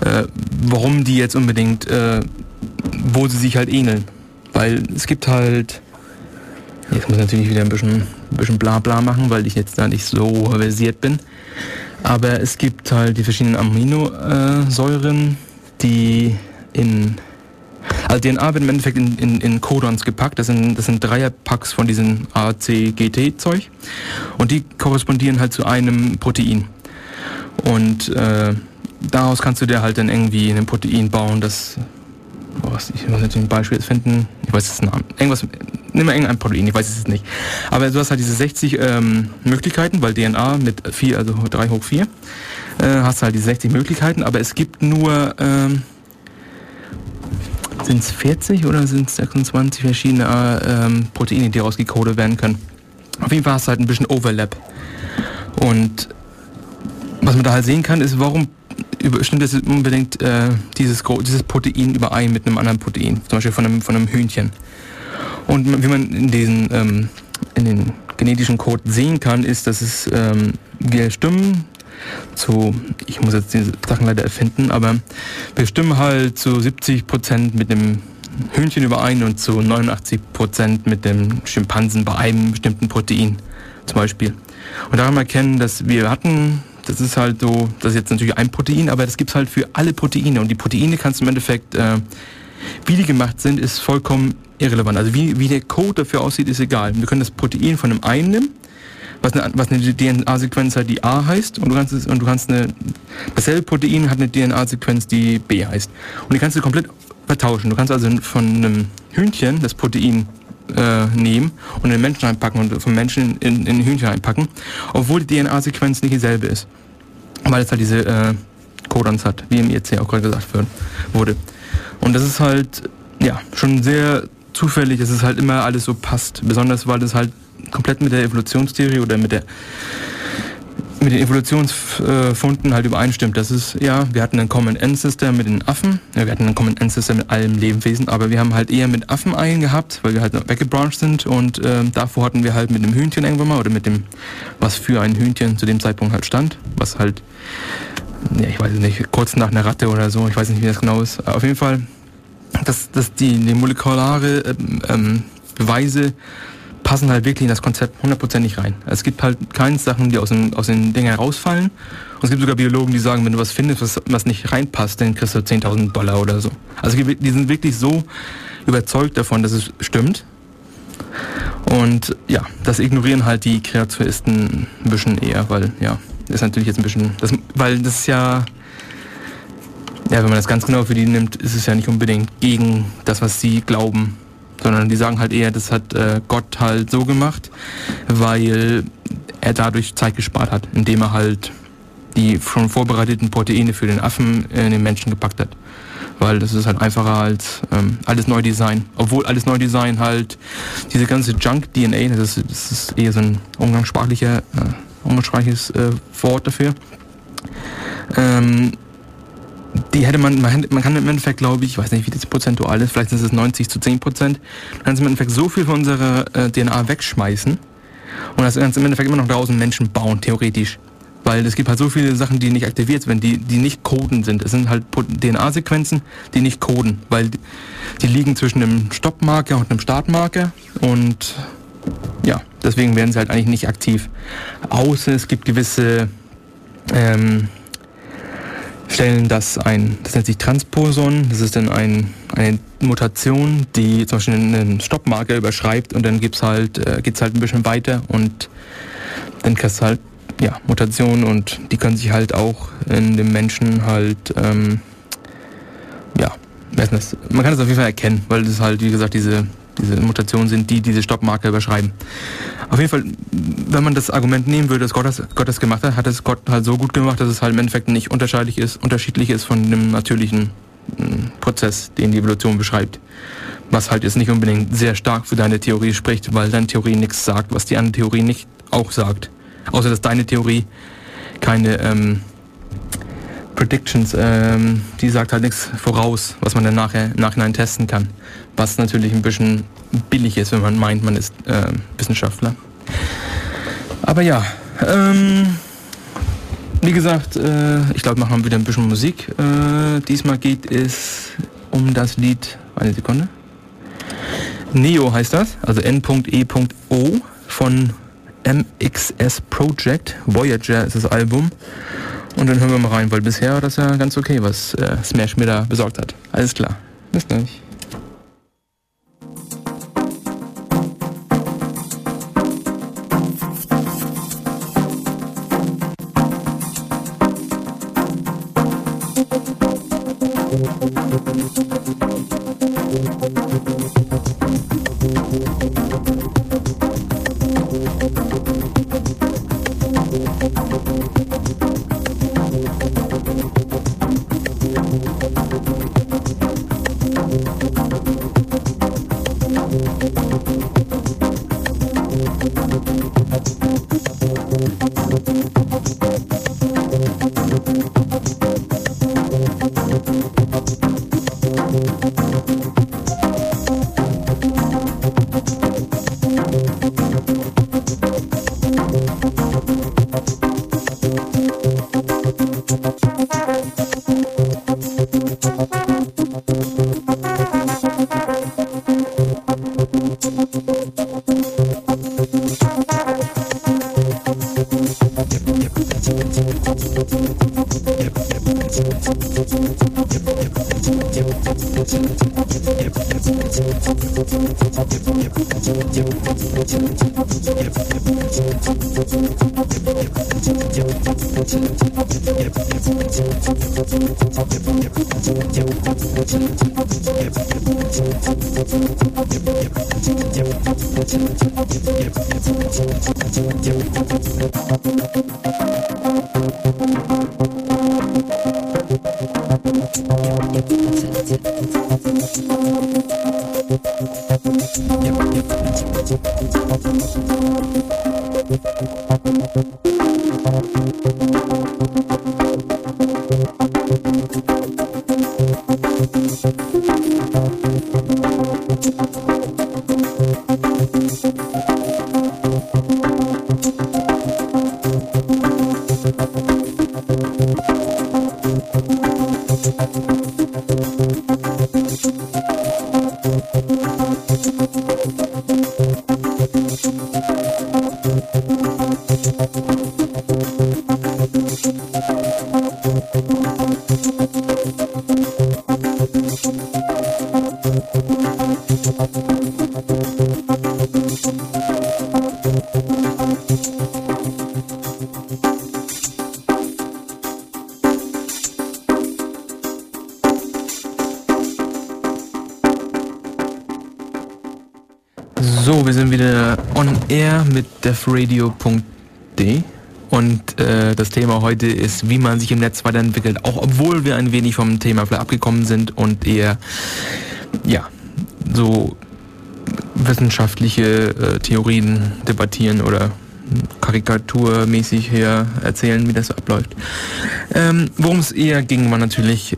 äh, warum die jetzt unbedingt, äh, wo sie sich halt ähneln. Weil es gibt halt, jetzt muss ich natürlich wieder ein bisschen, ein bisschen bla bla machen, weil ich jetzt da nicht so versiert bin. Aber es gibt halt die verschiedenen Aminosäuren, die in also DNA wird im Endeffekt in, in, in Codons gepackt. Das sind, das sind Dreierpacks von diesem ACGT-Zeug. Und die korrespondieren halt zu einem Protein. Und äh, daraus kannst du dir halt dann irgendwie ein Protein bauen, das oh, ich muss jetzt ein Beispiel finden, ich weiß jetzt den Namen, irgendwas, nimm mal irgendein Protein, ich weiß es nicht. Aber du hast halt diese 60 ähm, Möglichkeiten, weil DNA mit 4, also 3 hoch 4, äh, hast halt diese 60 Möglichkeiten, aber es gibt nur ähm, sind es 40 oder sind es 26 verschiedene ähm, Proteine, die ausgecodet werden können. Auf jeden Fall hast du halt ein bisschen Overlap. Und was man da halt sehen kann, ist, warum stimmt das unbedingt äh, dieses, dieses Protein überein mit einem anderen Protein, zum Beispiel von einem, von einem Hühnchen. Und wie man in diesen ähm, in den genetischen Code sehen kann, ist, dass es ähm, wir stimmen zu, ich muss jetzt die Sachen leider erfinden, aber wir stimmen halt zu 70 Prozent mit dem Hühnchen überein und zu 89 Prozent mit dem Schimpansen bei einem bestimmten Protein zum Beispiel. Und daran erkennen, dass wir hatten, das ist halt so, das ist jetzt natürlich ein Protein, aber das gibt es halt für alle Proteine und die Proteine kannst du im Endeffekt, äh, wie die gemacht sind, ist vollkommen irrelevant. Also wie, wie der Code dafür aussieht, ist egal. Wir können das Protein von einem einen nehmen was eine, was eine DNA-Sequenz hat, die A heißt und du kannst es, und du kannst eine, dasselbe Protein hat eine DNA-Sequenz, die B heißt. Und die kannst du komplett vertauschen. Du kannst also von einem Hühnchen das Protein äh, nehmen und in den Menschen einpacken und vom Menschen in, in Hühnchen einpacken, obwohl die DNA-Sequenz nicht dieselbe ist. Weil es halt diese äh, Codons hat, wie im IEC auch gerade gesagt wurde. Und das ist halt, ja, schon sehr zufällig, dass es halt immer alles so passt. Besonders, weil es halt komplett mit der Evolutionstheorie oder mit der mit den Evolutionsfunden halt übereinstimmt. Das ist, ja, wir hatten ein Common Ancestor mit den Affen, ja, wir hatten ein Common Ancestor mit allen Lebewesen, aber wir haben halt eher mit Affen einen gehabt, weil wir halt noch weggebrancht sind und ähm, davor hatten wir halt mit dem Hühnchen irgendwann mal oder mit dem, was für ein Hühnchen zu dem Zeitpunkt halt stand, was halt, ja, ich weiß nicht, kurz nach einer Ratte oder so, ich weiß nicht, wie das genau ist. Auf jeden Fall, dass, dass die, die molekulare ähm, ähm Beweise passen halt wirklich in das Konzept hundertprozentig rein. Es gibt halt keine Sachen, die aus den, aus den Dingen herausfallen. Und es gibt sogar Biologen, die sagen, wenn du was findest, was, was nicht reinpasst, dann kriegst du 10.000 Dollar oder so. Also die sind wirklich so überzeugt davon, dass es stimmt. Und ja, das ignorieren halt die Kreationisten ein bisschen eher, weil ja, ist natürlich jetzt ein bisschen, das, weil das ist ja, ja, wenn man das ganz genau für die nimmt, ist es ja nicht unbedingt gegen das, was sie glauben sondern die sagen halt eher, das hat äh, Gott halt so gemacht, weil er dadurch Zeit gespart hat, indem er halt die schon vorbereiteten Proteine für den Affen in den Menschen gepackt hat. Weil das ist halt einfacher als ähm, alles Neudesign. Obwohl alles Neudesign halt diese ganze Junk-DNA, das, das, ist eher so ein umgangssprachlicher, äh, umgangssprachliches äh, Wort dafür, ähm, die hätte man, man, man kann im Endeffekt, glaube ich, ich weiß nicht, wie das prozentual ist, vielleicht sind es 90 zu 10 Prozent, dann kann im Endeffekt so viel von unserer äh, DNA wegschmeißen und das kannst im Endeffekt immer noch draußen Menschen bauen, theoretisch. Weil es gibt halt so viele Sachen, die nicht aktiviert werden, die, die nicht coden sind. Es sind halt DNA-Sequenzen, die nicht coden, weil die, die liegen zwischen einem Stoppmarker und einem Startmarker und ja, deswegen werden sie halt eigentlich nicht aktiv. Außer es gibt gewisse ähm, stellen das ein, das nennt sich Transposon, das ist dann ein, eine Mutation, die zum Beispiel einen Stoppmarker überschreibt und dann gibt's halt, äh, geht's halt ein bisschen weiter und dann kriegst du halt ja, Mutationen und die können sich halt auch in dem Menschen halt ähm, ja, man kann es auf jeden Fall erkennen, weil es halt, wie gesagt, diese diese Mutationen sind, die diese Stoppmarke überschreiben. Auf jeden Fall, wenn man das Argument nehmen würde, dass Gott das, Gott das gemacht hat, hat es Gott halt so gut gemacht, dass es halt im Endeffekt nicht unterschiedlich ist, unterschiedlich ist von dem natürlichen hm, Prozess, den die Evolution beschreibt. Was halt jetzt nicht unbedingt sehr stark für deine Theorie spricht, weil deine Theorie nichts sagt, was die andere Theorie nicht auch sagt. Außer dass deine Theorie keine ähm, Predictions, ähm, die sagt halt nichts voraus, was man dann nachher im Nachhinein testen kann. Was natürlich ein bisschen billig ist, wenn man meint, man ist äh, Wissenschaftler. Aber ja, ähm, wie gesagt, äh, ich glaube, machen wir wieder ein bisschen Musik. Äh, diesmal geht es um das Lied, eine Sekunde. Neo heißt das, also N.E.O. von MXS Project. Voyager ist das Album. Und dann hören wir mal rein, weil bisher das ja ganz okay, was äh, Smash mir da besorgt hat. Alles klar. Bis gleich. defradio.de und äh, das Thema heute ist, wie man sich im Netz weiterentwickelt, auch obwohl wir ein wenig vom Thema vielleicht abgekommen sind und eher, ja, so wissenschaftliche äh, Theorien debattieren oder karikaturmäßig her erzählen, wie das abläuft. Ähm, Worum es eher ging, war natürlich,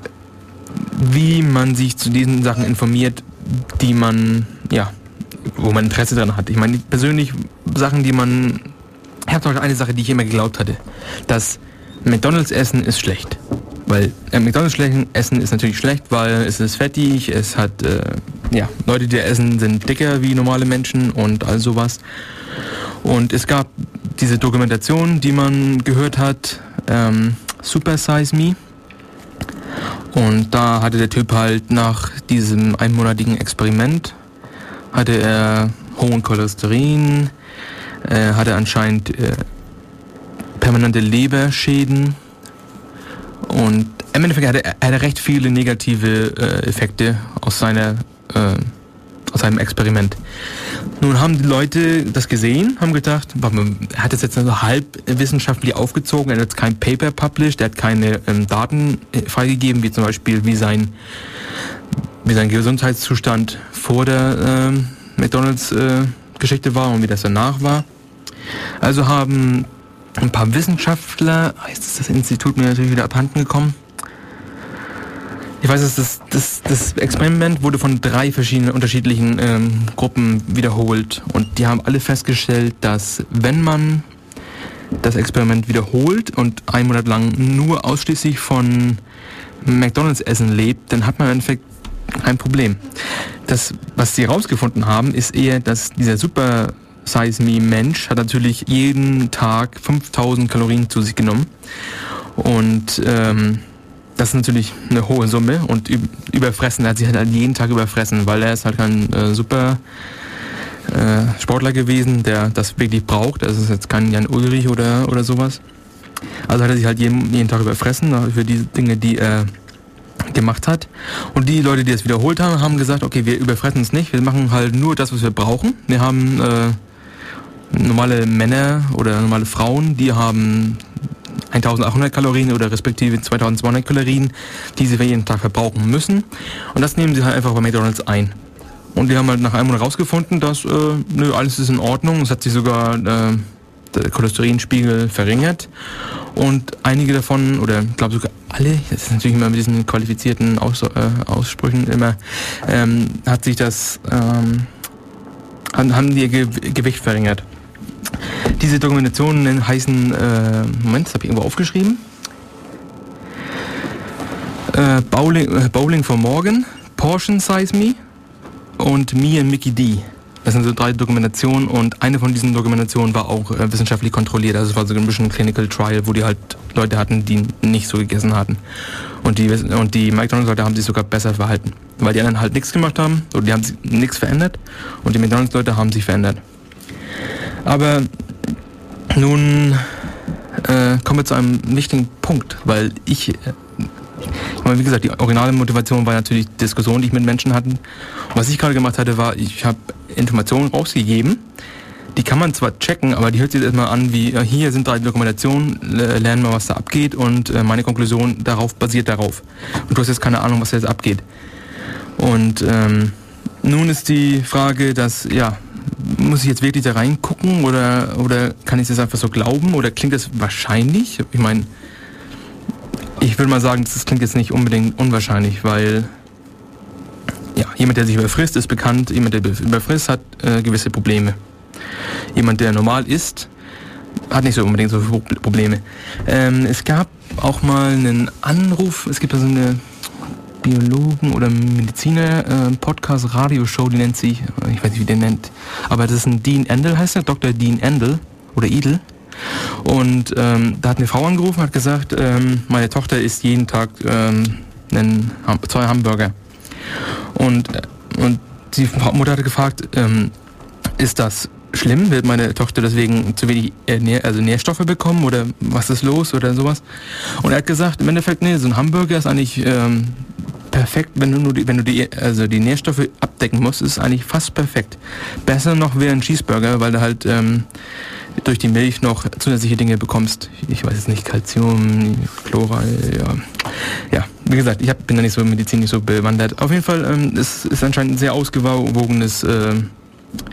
wie man sich zu diesen Sachen informiert, die man, ja, wo man Interesse dran hat. Ich meine, persönlich Sachen, die man. Ich habe Beispiel eine Sache, die ich immer geglaubt hatte, dass McDonalds Essen ist schlecht. Weil äh, McDonalds Essen ist natürlich schlecht, weil es ist fettig, es hat, äh, ja, Leute, die essen, sind dicker wie normale Menschen und all sowas. Und es gab diese Dokumentation, die man gehört hat, ähm, Super Size Me. Und da hatte der Typ halt nach diesem einmonatigen Experiment hatte er hohen Cholesterin, äh, hatte anscheinend äh, permanente Leberschäden und im Endeffekt hatte er, hatte recht viele negative äh, Effekte aus seiner äh, aus seinem Experiment. Nun haben die Leute das gesehen, haben gedacht, er hat es jetzt so halb wissenschaftlich aufgezogen, er hat jetzt kein Paper published, er hat keine ähm, Daten äh, freigegeben, wie zum Beispiel wie sein wie sein Gesundheitszustand vor der ähm, McDonalds äh, Geschichte war und wie das danach war. Also haben ein paar Wissenschaftler, jetzt ist das Institut mir natürlich wieder abhanden gekommen. Ich weiß, das, das, das Experiment wurde von drei verschiedenen unterschiedlichen ähm, Gruppen wiederholt und die haben alle festgestellt, dass wenn man das Experiment wiederholt und einen Monat lang nur ausschließlich von McDonalds Essen lebt, dann hat man im Endeffekt ein Problem. Das, was sie herausgefunden haben, ist eher, dass dieser Super Me Mensch hat natürlich jeden Tag 5000 Kalorien zu sich genommen. Und ähm, das ist natürlich eine hohe Summe und überfressen, er hat sich halt jeden Tag überfressen, weil er ist halt kein äh, super äh, Sportler gewesen, der das wirklich braucht. Das ist jetzt kein Jan Ulrich oder, oder sowas. Also hat er sich halt jeden, jeden Tag überfressen für die Dinge, die er gemacht hat. Und die Leute, die es wiederholt haben, haben gesagt, okay, wir überfressen es nicht, wir machen halt nur das, was wir brauchen. Wir haben äh, normale Männer oder normale Frauen, die haben 1800 Kalorien oder respektive 2200 Kalorien, die sie für jeden Tag verbrauchen müssen. Und das nehmen sie halt einfach bei McDonalds ein. Und die haben halt nach einem Monat rausgefunden, dass äh, nö, alles ist in Ordnung. Es hat sich sogar äh, der Cholesterinspiegel verringert. Und einige davon, oder ich glaube sogar alle, das ist natürlich immer mit diesen qualifizierten Aus, äh, Aussprüchen immer, ähm, hat sich das, ähm, haben die ihr Ge Gewicht verringert. Diese Dokumentationen heißen, äh, Moment, das habe ich irgendwo aufgeschrieben. Äh, Bowling, äh, Bowling for Morgan, Portion Size Me und Me and Mickey D. Das sind so drei Dokumentationen und eine von diesen Dokumentationen war auch äh, wissenschaftlich kontrolliert. Also es war so ein bisschen Clinical Trial, wo die halt Leute hatten, die nicht so gegessen hatten. Und die, und die McDonalds-Leute haben sich sogar besser verhalten. Weil die anderen halt nichts gemacht haben, oder die haben nichts verändert und die McDonalds-Leute haben sich verändert. Aber nun äh, kommen wir zu einem wichtigen Punkt, weil ich, äh, wie gesagt, die originale Motivation war natürlich Diskussionen, die ich mit Menschen hatte. Und was ich gerade gemacht hatte, war, ich habe Informationen rausgegeben. Die kann man zwar checken, aber die hört sich erstmal an wie, äh, hier sind drei Dokumentationen, lernen wir, was da abgeht und äh, meine Konklusion darauf basiert darauf. Und du hast jetzt keine Ahnung, was jetzt abgeht. Und ähm, nun ist die Frage, dass, ja, muss ich jetzt wirklich da reingucken oder, oder kann ich das einfach so glauben oder klingt das wahrscheinlich? Ich meine, ich würde mal sagen, das klingt jetzt nicht unbedingt unwahrscheinlich, weil ja, jemand, der sich überfrisst, ist bekannt, jemand, der überfrisst, hat äh, gewisse Probleme. Jemand, der normal ist, hat nicht so unbedingt so viele Probleme. Ähm, es gab auch mal einen Anruf, es gibt also eine Biologen oder Mediziner äh, Podcast Radioshow, die nennt sich, ich weiß nicht wie der nennt, aber das ist ein Dean Endel heißt er, Dr. Dean Endel oder Idel. Und ähm, da hat eine Frau angerufen, hat gesagt, ähm, meine Tochter isst jeden Tag ähm, einen, zwei Hamburger. Und, äh, und die Mutter hatte gefragt, ähm, ist das schlimm? Wird meine Tochter deswegen zu wenig Nähr also Nährstoffe bekommen oder was ist los oder sowas? Und er hat gesagt, im Endeffekt, nee, so ein Hamburger ist eigentlich ähm, perfekt, wenn du nur die, wenn du die, also die Nährstoffe abdecken musst, ist eigentlich fast perfekt. Besser noch wäre ein Cheeseburger, weil du halt ähm, durch die Milch noch zusätzliche Dinge bekommst. Ich weiß es nicht, Calcium, Chlorei, ja. Ja, wie gesagt, ich hab, bin da nicht so medizinisch so bewandert. Auf jeden Fall ähm, es ist anscheinend ein sehr ausgewogenes äh,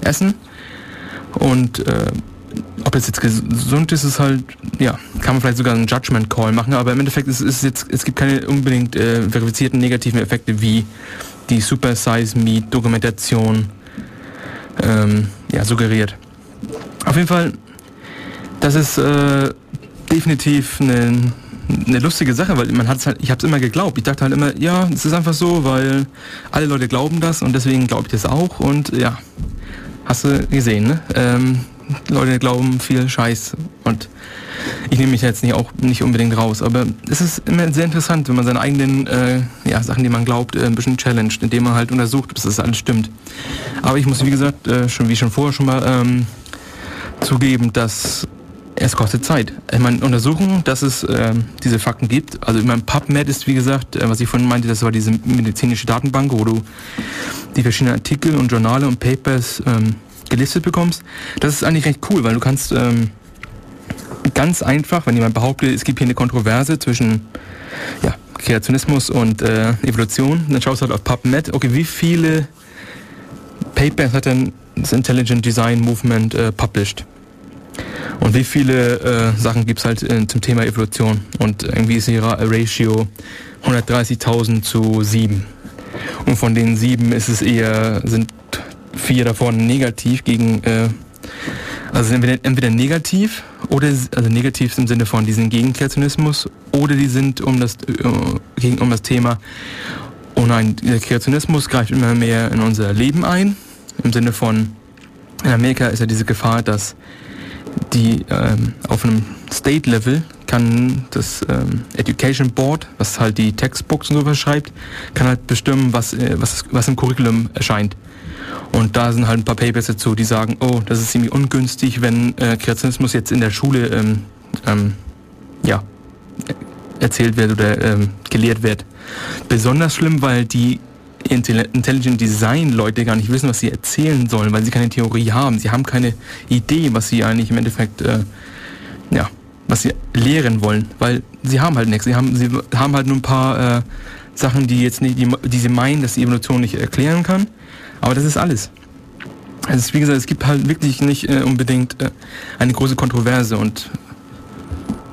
Essen. Und äh, ob es jetzt gesund ist, ist halt, ja, kann man vielleicht sogar einen Judgment Call machen, aber im Endeffekt ist es jetzt, es gibt keine unbedingt äh, verifizierten negativen Effekte wie die Super Size Meat Dokumentation ähm, ja, suggeriert. Auf jeden Fall, das ist äh, definitiv eine, eine lustige Sache, weil man hat halt, ich habe es immer geglaubt. Ich dachte halt immer, ja, es ist einfach so, weil alle Leute glauben das und deswegen glaube ich das auch und ja, hast du gesehen, ne? Ähm, Leute glauben viel Scheiß und ich nehme mich jetzt nicht auch nicht unbedingt raus, aber es ist immer sehr interessant, wenn man seine eigenen äh, ja, Sachen, die man glaubt, äh, ein bisschen challenged, indem man halt untersucht, ob das alles stimmt. Aber ich muss, wie gesagt, äh, schon wie schon vorher schon mal ähm, zugeben, dass es kostet Zeit. Ich meine, Untersuchungen, dass es äh, diese Fakten gibt. Also in meinem PubMed ist, wie gesagt, äh, was ich vorhin meinte, das war diese medizinische Datenbank, wo du die verschiedenen Artikel und Journale und Papers ähm, gelistet bekommst. Das ist eigentlich recht cool, weil du kannst ähm, ganz einfach, wenn jemand behauptet, es gibt hier eine Kontroverse zwischen ja, Kreationismus und äh, Evolution, dann schaust du halt auf PubMed, okay, wie viele Papers hat denn das Intelligent Design Movement äh, published? Und wie viele äh, Sachen gibt es halt äh, zum Thema Evolution? Und irgendwie ist ihre Ratio 130.000 zu 7. Und von den sieben ist es eher, sind vier davon negativ gegen, äh, also entweder, entweder negativ oder also negativ im Sinne von, die sind gegen Kreationismus oder die sind um das, äh, um das Thema, oh nein, der Kreationismus greift immer mehr in unser Leben ein, im Sinne von, in Amerika ist ja diese Gefahr, dass die ähm, auf einem State-Level kann das ähm, Education Board, was halt die Textbooks und sowas schreibt, kann halt bestimmen, was, äh, was, was im Curriculum erscheint. Und da sind halt ein paar Papers dazu, die sagen, oh, das ist ziemlich ungünstig, wenn äh, Kreationismus jetzt in der Schule ähm, ähm, ja, erzählt wird oder ähm, gelehrt wird. Besonders schlimm, weil die Intelligent Design Leute gar nicht wissen, was sie erzählen sollen, weil sie keine Theorie haben. Sie haben keine Idee, was sie eigentlich im Endeffekt, äh, ja, was sie lehren wollen, weil sie haben halt nichts. Sie haben, sie haben halt nur ein paar äh, Sachen, die jetzt nicht, die, die sie meinen, dass die Evolution nicht erklären kann. Aber das ist alles. Also wie gesagt, es gibt halt wirklich nicht äh, unbedingt äh, eine große Kontroverse und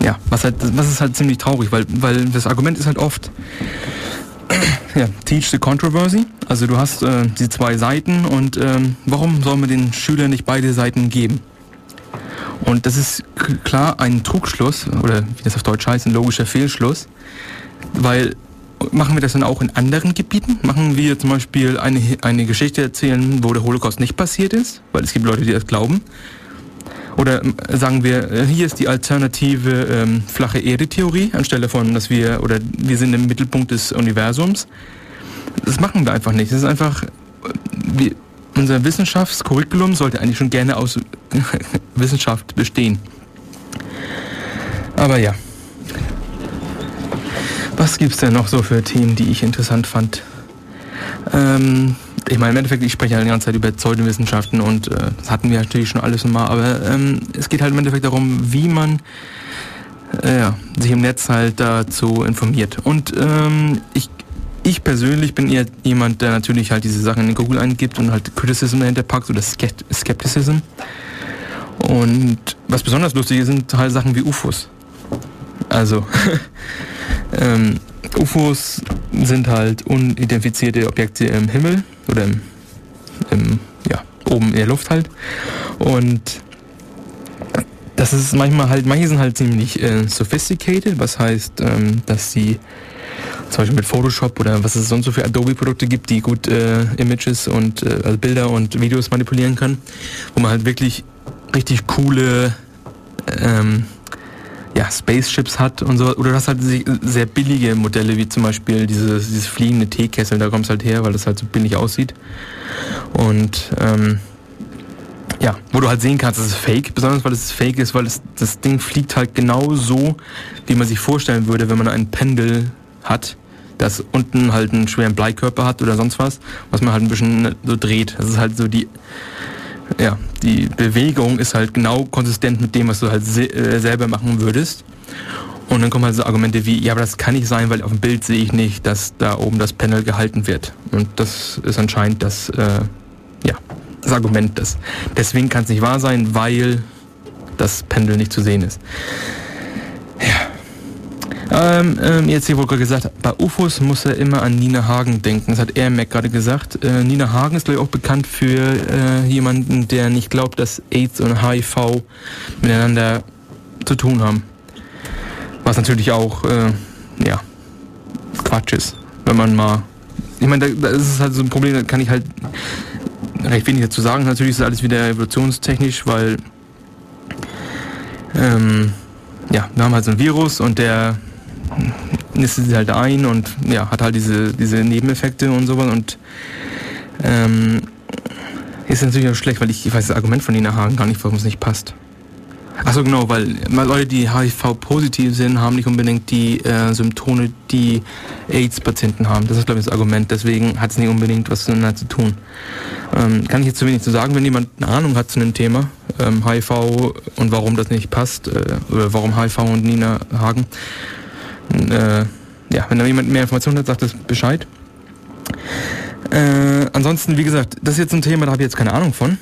ja, was halt, was ist halt ziemlich traurig, weil, weil das Argument ist halt oft, [CLEARS THROAT] ja, teach the controversy. Also du hast äh, die zwei Seiten und ähm, warum soll man den Schülern nicht beide Seiten geben? Und das ist klar ein Trugschluss oder wie das auf Deutsch heißt, ein logischer Fehlschluss, weil machen wir das dann auch in anderen Gebieten? Machen wir zum Beispiel eine, eine Geschichte erzählen, wo der Holocaust nicht passiert ist, weil es gibt Leute, die das glauben? Oder ähm, sagen wir, äh, hier ist die alternative ähm, flache Erde-Theorie, anstelle von, dass wir, oder wir sind im Mittelpunkt des Universums. Das machen wir einfach nicht. Das ist einfach, äh, wir, unser Wissenschaftscurriculum sollte eigentlich schon gerne aus [LAUGHS] Wissenschaft bestehen. Aber ja. Was gibt es denn noch so für Themen, die ich interessant fand? Ähm, ich meine, im Endeffekt, ich spreche ja die ganze Zeit über Pseudowissenschaften und äh, das hatten wir natürlich schon alles mal, aber ähm, es geht halt im Endeffekt darum, wie man äh, sich im Netz halt dazu informiert. Und ähm, ich, ich persönlich bin eher jemand, der natürlich halt diese Sachen in Google eingibt und halt Criticism dahinter packt oder Skepticism. Und was besonders lustig ist, sind halt Sachen wie UFOs. Also, [LAUGHS] ähm, UFOs sind halt unidentifizierte Objekte im Himmel oder im, im, ja, oben in der Luft halt. Und das ist manchmal halt, manche sind halt ziemlich äh, sophisticated, was heißt, ähm, dass sie zum Beispiel mit Photoshop oder was es sonst so für Adobe-Produkte gibt, die gut äh, Images und äh, also Bilder und Videos manipulieren kann, wo man halt wirklich richtig coole ähm, ja, Spaceships hat und so. Oder das halt sehr billige Modelle, wie zum Beispiel dieses, dieses fliegende Teekessel, da kommt es halt her, weil das halt so billig aussieht. Und ähm, ja, wo du halt sehen kannst, das ist fake, besonders weil es fake ist, weil es, das Ding fliegt halt genau so, wie man sich vorstellen würde, wenn man ein Pendel hat, das unten halt einen schweren Bleikörper hat oder sonst was, was man halt ein bisschen so dreht. Das ist halt so die, ja, die Bewegung ist halt genau konsistent mit dem, was du halt se äh, selber machen würdest. Und dann kommen halt so Argumente wie, ja, aber das kann nicht sein, weil auf dem Bild sehe ich nicht, dass da oben das Panel gehalten wird. Und das ist anscheinend das, äh, ja, das Argument. Das, deswegen kann es nicht wahr sein, weil das Pendel nicht zu sehen ist. Ähm, ähm, jetzt hier wurde gesagt, bei UFOs muss er immer an Nina Hagen denken. Das hat er Mac gerade gesagt. Äh, Nina Hagen ist glaube ich auch bekannt für äh, jemanden, der nicht glaubt, dass AIDS und HIV miteinander zu tun haben. Was natürlich auch, äh, ja, Quatsch ist. Wenn man mal, ich meine, da, ist halt so ein Problem, da kann ich halt recht wenig dazu sagen. Natürlich ist alles wieder evolutionstechnisch, weil ähm, ja, wir haben halt so ein Virus und der nistet sie halt ein und ja, hat halt diese, diese Nebeneffekte und sowas und ähm, ist natürlich auch schlecht, weil ich, ich weiß das Argument von Nina Hagen gar nicht, warum es nicht passt. Achso, genau, weil, weil Leute, die HIV-positiv sind, haben nicht unbedingt die äh, Symptome, die AIDS-Patienten haben. Das ist, glaube ich, das Argument. Deswegen hat es nicht unbedingt was miteinander zu tun. Ähm, kann ich jetzt zu wenig zu sagen, wenn jemand eine Ahnung hat zu einem Thema, ähm, HIV und warum das nicht passt, äh, oder warum HIV und Nina Hagen, äh, ja, wenn da jemand mehr Informationen hat, sagt es Bescheid. Äh, ansonsten, wie gesagt, das ist jetzt ein Thema, da habe ich jetzt keine Ahnung von.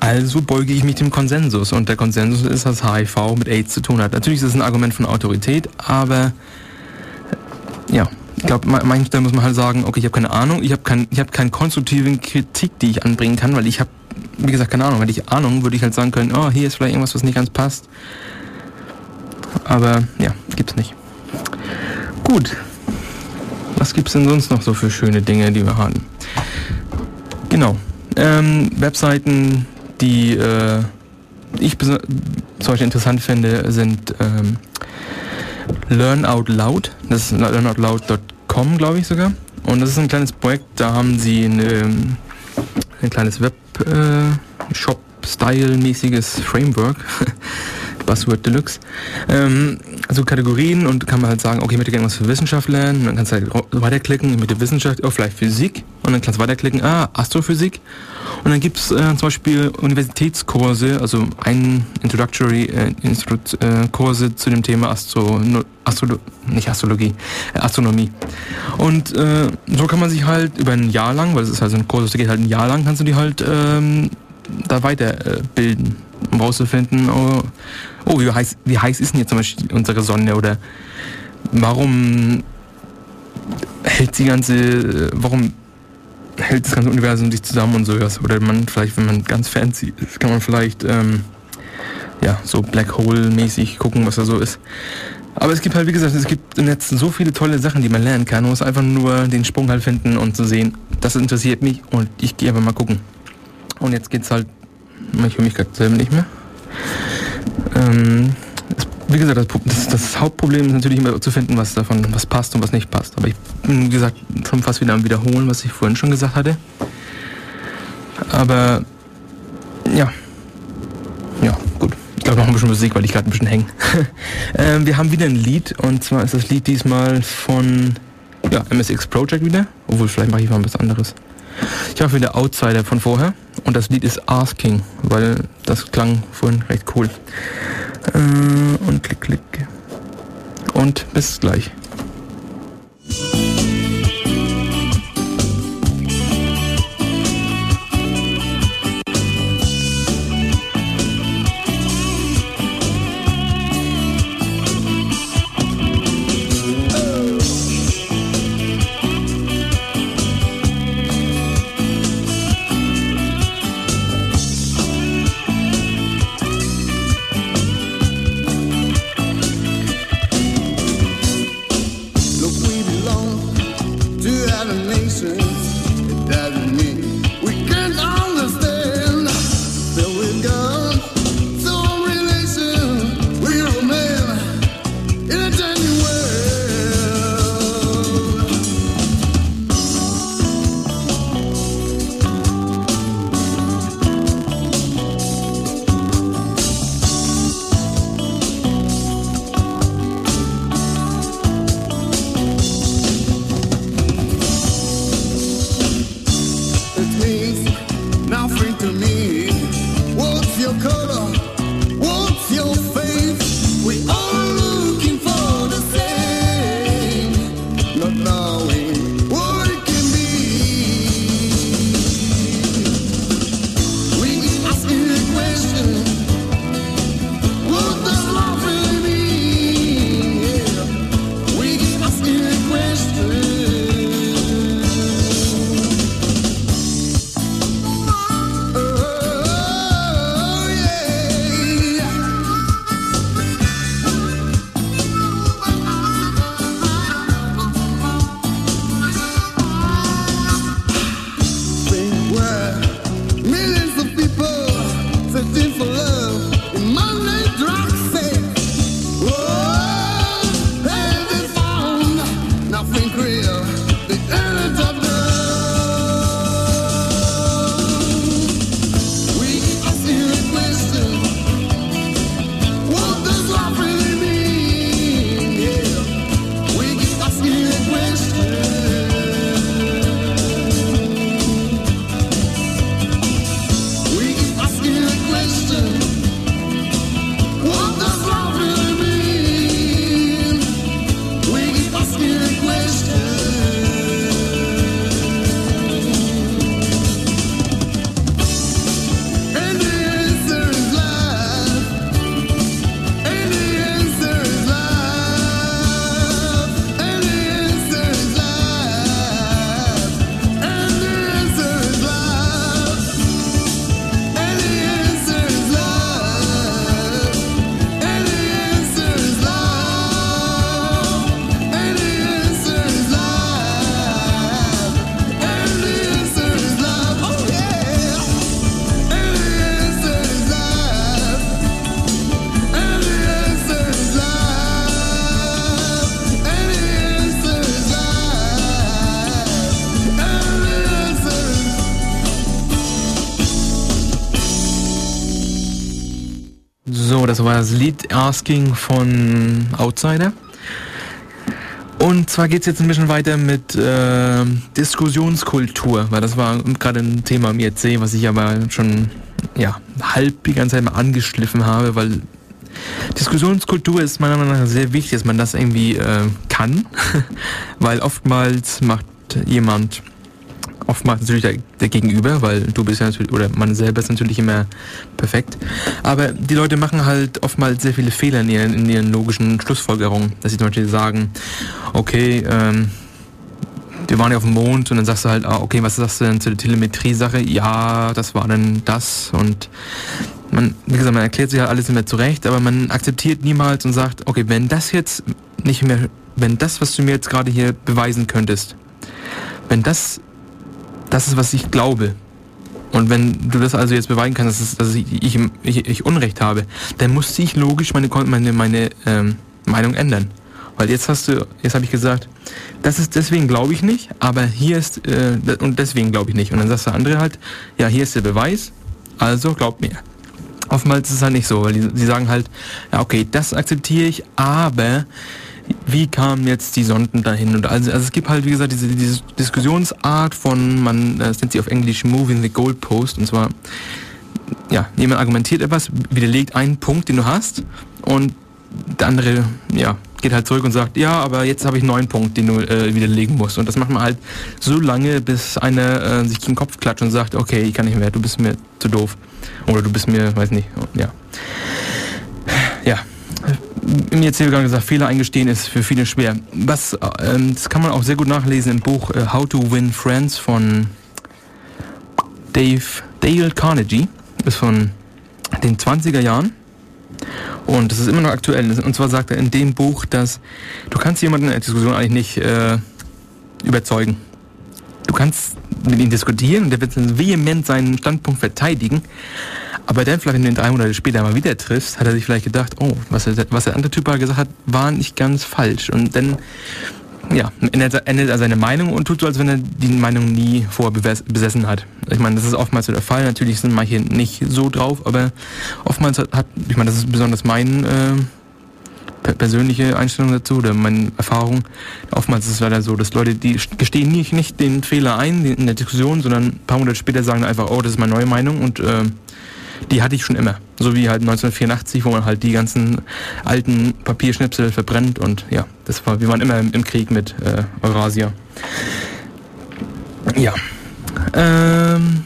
Also beuge ich mich dem Konsensus. Und der Konsensus ist, dass HIV mit AIDS zu tun hat. Natürlich ist es ein Argument von Autorität, aber ja, ich glaube, Stellen muss man halt sagen, okay, ich habe keine Ahnung, ich habe kein, ich habe keine konstruktive Kritik, die ich anbringen kann, weil ich habe, wie gesagt, keine Ahnung. Wenn ich Ahnung, würde ich halt sagen können, oh, hier ist vielleicht irgendwas, was nicht ganz passt. Aber ja, gibt's nicht. Gut. Was gibt es denn sonst noch so für schöne Dinge, die wir haben? Genau. Ähm, Webseiten, die äh, ich zum interessant finde, sind ähm, Learn Out Loud. Das ist learnoutloud.com, glaube ich sogar. Und das ist ein kleines Projekt, da haben sie eine, ein kleines Web-Shop-Style-mäßiges äh, Framework. [LAUGHS] Buzzword Deluxe. Ähm, also Kategorien und kann man halt sagen, okay, ich möchte gerne was für Wissenschaft lernen. Dann kannst du halt weiterklicken, ich möchte Wissenschaft, oh, vielleicht Physik. Und dann kannst du weiterklicken, ah, Astrophysik. Und dann gibt es äh, zum Beispiel Universitätskurse, also ein Introductory äh, Instru äh, Kurse zu dem Thema Astro, Astro nicht Astrologie, äh, Astronomie. Und äh, so kann man sich halt über ein Jahr lang, weil es ist halt so ein Kurs, der geht halt ein Jahr lang, kannst du die halt ähm, da weiterbilden, um rauszufinden, oh, oh, wie heiß, wie heiß ist denn jetzt zum Beispiel unsere Sonne oder warum hält die ganze, warum hält das ganze Universum sich zusammen und sowas. Oder man vielleicht, wenn man ganz fancy ist, kann man vielleicht ähm, ja, so Black Hole-mäßig gucken, was da so ist. Aber es gibt halt, wie gesagt, es gibt im Netz so viele tolle Sachen, die man lernen kann. Man muss einfach nur den Sprung halt finden und zu sehen, das interessiert mich und ich gehe einfach mal gucken. Und jetzt geht's halt, ich höre mich gerade selber nicht mehr. Ähm, wie gesagt, das, das, Hauptproblem ist natürlich immer zu finden, was davon, was passt und was nicht passt. Aber ich bin, wie gesagt, schon fast wieder am Wiederholen, was ich vorhin schon gesagt hatte. Aber ja. Ja, gut. Ich glaube noch ein bisschen Musik, weil ich gerade ein bisschen hänge. [LAUGHS] ähm, wir haben wieder ein Lied und zwar ist das Lied diesmal von ja, MSX Project wieder. Obwohl, vielleicht mache ich mal was anderes. Ich habe wieder Outsider von vorher und das Lied ist Asking, weil das klang vorhin recht cool. Äh, und klick, klick. Und bis gleich. Das Lied Asking von Outsider. Und zwar geht es jetzt ein bisschen weiter mit äh, Diskussionskultur, weil das war gerade ein Thema im IEC, was ich aber schon ja, halb die ganze Zeit mal angeschliffen habe, weil Diskussionskultur ist meiner Meinung nach sehr wichtig, dass man das irgendwie äh, kann, [LAUGHS] weil oftmals macht jemand oftmals natürlich der, der, Gegenüber, weil du bist ja natürlich, oder man selber ist natürlich immer perfekt. Aber die Leute machen halt oftmals sehr viele Fehler in ihren, in ihren logischen Schlussfolgerungen, dass sie zum Beispiel sagen, okay, ähm, wir waren ja auf dem Mond und dann sagst du halt, ah, okay, was sagst du denn zu der Telemetrie-Sache? Ja, das war dann das und man, wie gesagt, man erklärt sich halt alles immer zurecht, aber man akzeptiert niemals und sagt, okay, wenn das jetzt nicht mehr, wenn das, was du mir jetzt gerade hier beweisen könntest, wenn das das ist, was ich glaube. Und wenn du das also jetzt beweisen kannst, dass, dass ich, ich, ich, Unrecht habe, dann muss ich logisch meine, meine, meine ähm, Meinung ändern. Weil jetzt hast du, jetzt habe ich gesagt, das ist deswegen glaube ich nicht, aber hier ist äh, und deswegen glaube ich nicht. Und dann sagst du andere halt, ja, hier ist der Beweis, also glaub mir. Oftmals ist es halt nicht so, weil die, die sagen halt, ja okay, das akzeptiere ich, aber wie kamen jetzt die Sonden dahin? Und also, also es gibt halt, wie gesagt, diese, diese Diskussionsart von, man äh, nennt sie auf Englisch Moving the Goalpost, und zwar, ja, jemand argumentiert etwas, widerlegt einen Punkt, den du hast, und der andere, ja, geht halt zurück und sagt, ja, aber jetzt habe ich einen neuen Punkt, den du äh, widerlegen musst. Und das macht man halt so lange, bis einer äh, sich den Kopf klatscht und sagt, okay, ich kann nicht mehr, du bist mir zu doof. Oder du bist mir, weiß nicht, ja. Ja, hier gerade gesagt, Fehler eingestehen ist für viele schwer. Was, ähm, das kann man auch sehr gut nachlesen im Buch äh, How to Win Friends von Dave Dale Carnegie. Ist von den 20er Jahren. Und das ist immer noch aktuell. Und zwar sagt er in dem Buch, dass du kannst jemanden in der Diskussion eigentlich nicht äh, überzeugen. Du kannst mit ihm diskutieren und der wird vehement seinen Standpunkt verteidigen. Aber dann vielleicht, du ihn drei Monate später mal wieder triffst, hat er sich vielleicht gedacht, oh, was, er, was der andere Typ gesagt hat, war nicht ganz falsch. Und dann ja, ändert, ändert er seine Meinung und tut so, als wenn er die Meinung nie vorher besessen hat. Ich meine, das ist oftmals so der Fall. Natürlich sind manche nicht so drauf, aber oftmals hat, hat ich meine, das ist besonders mein äh, persönliche Einstellung dazu oder meine Erfahrung. Oftmals ist es leider so, dass Leute, die gestehen nicht, nicht den Fehler ein in der Diskussion, sondern ein paar Monate später sagen einfach, oh, das ist meine neue Meinung und äh, die hatte ich schon immer. So wie halt 1984, wo man halt die ganzen alten Papierschnipsel verbrennt und ja, das war, wie man immer im, im Krieg mit äh, Eurasia. Ja. Ähm,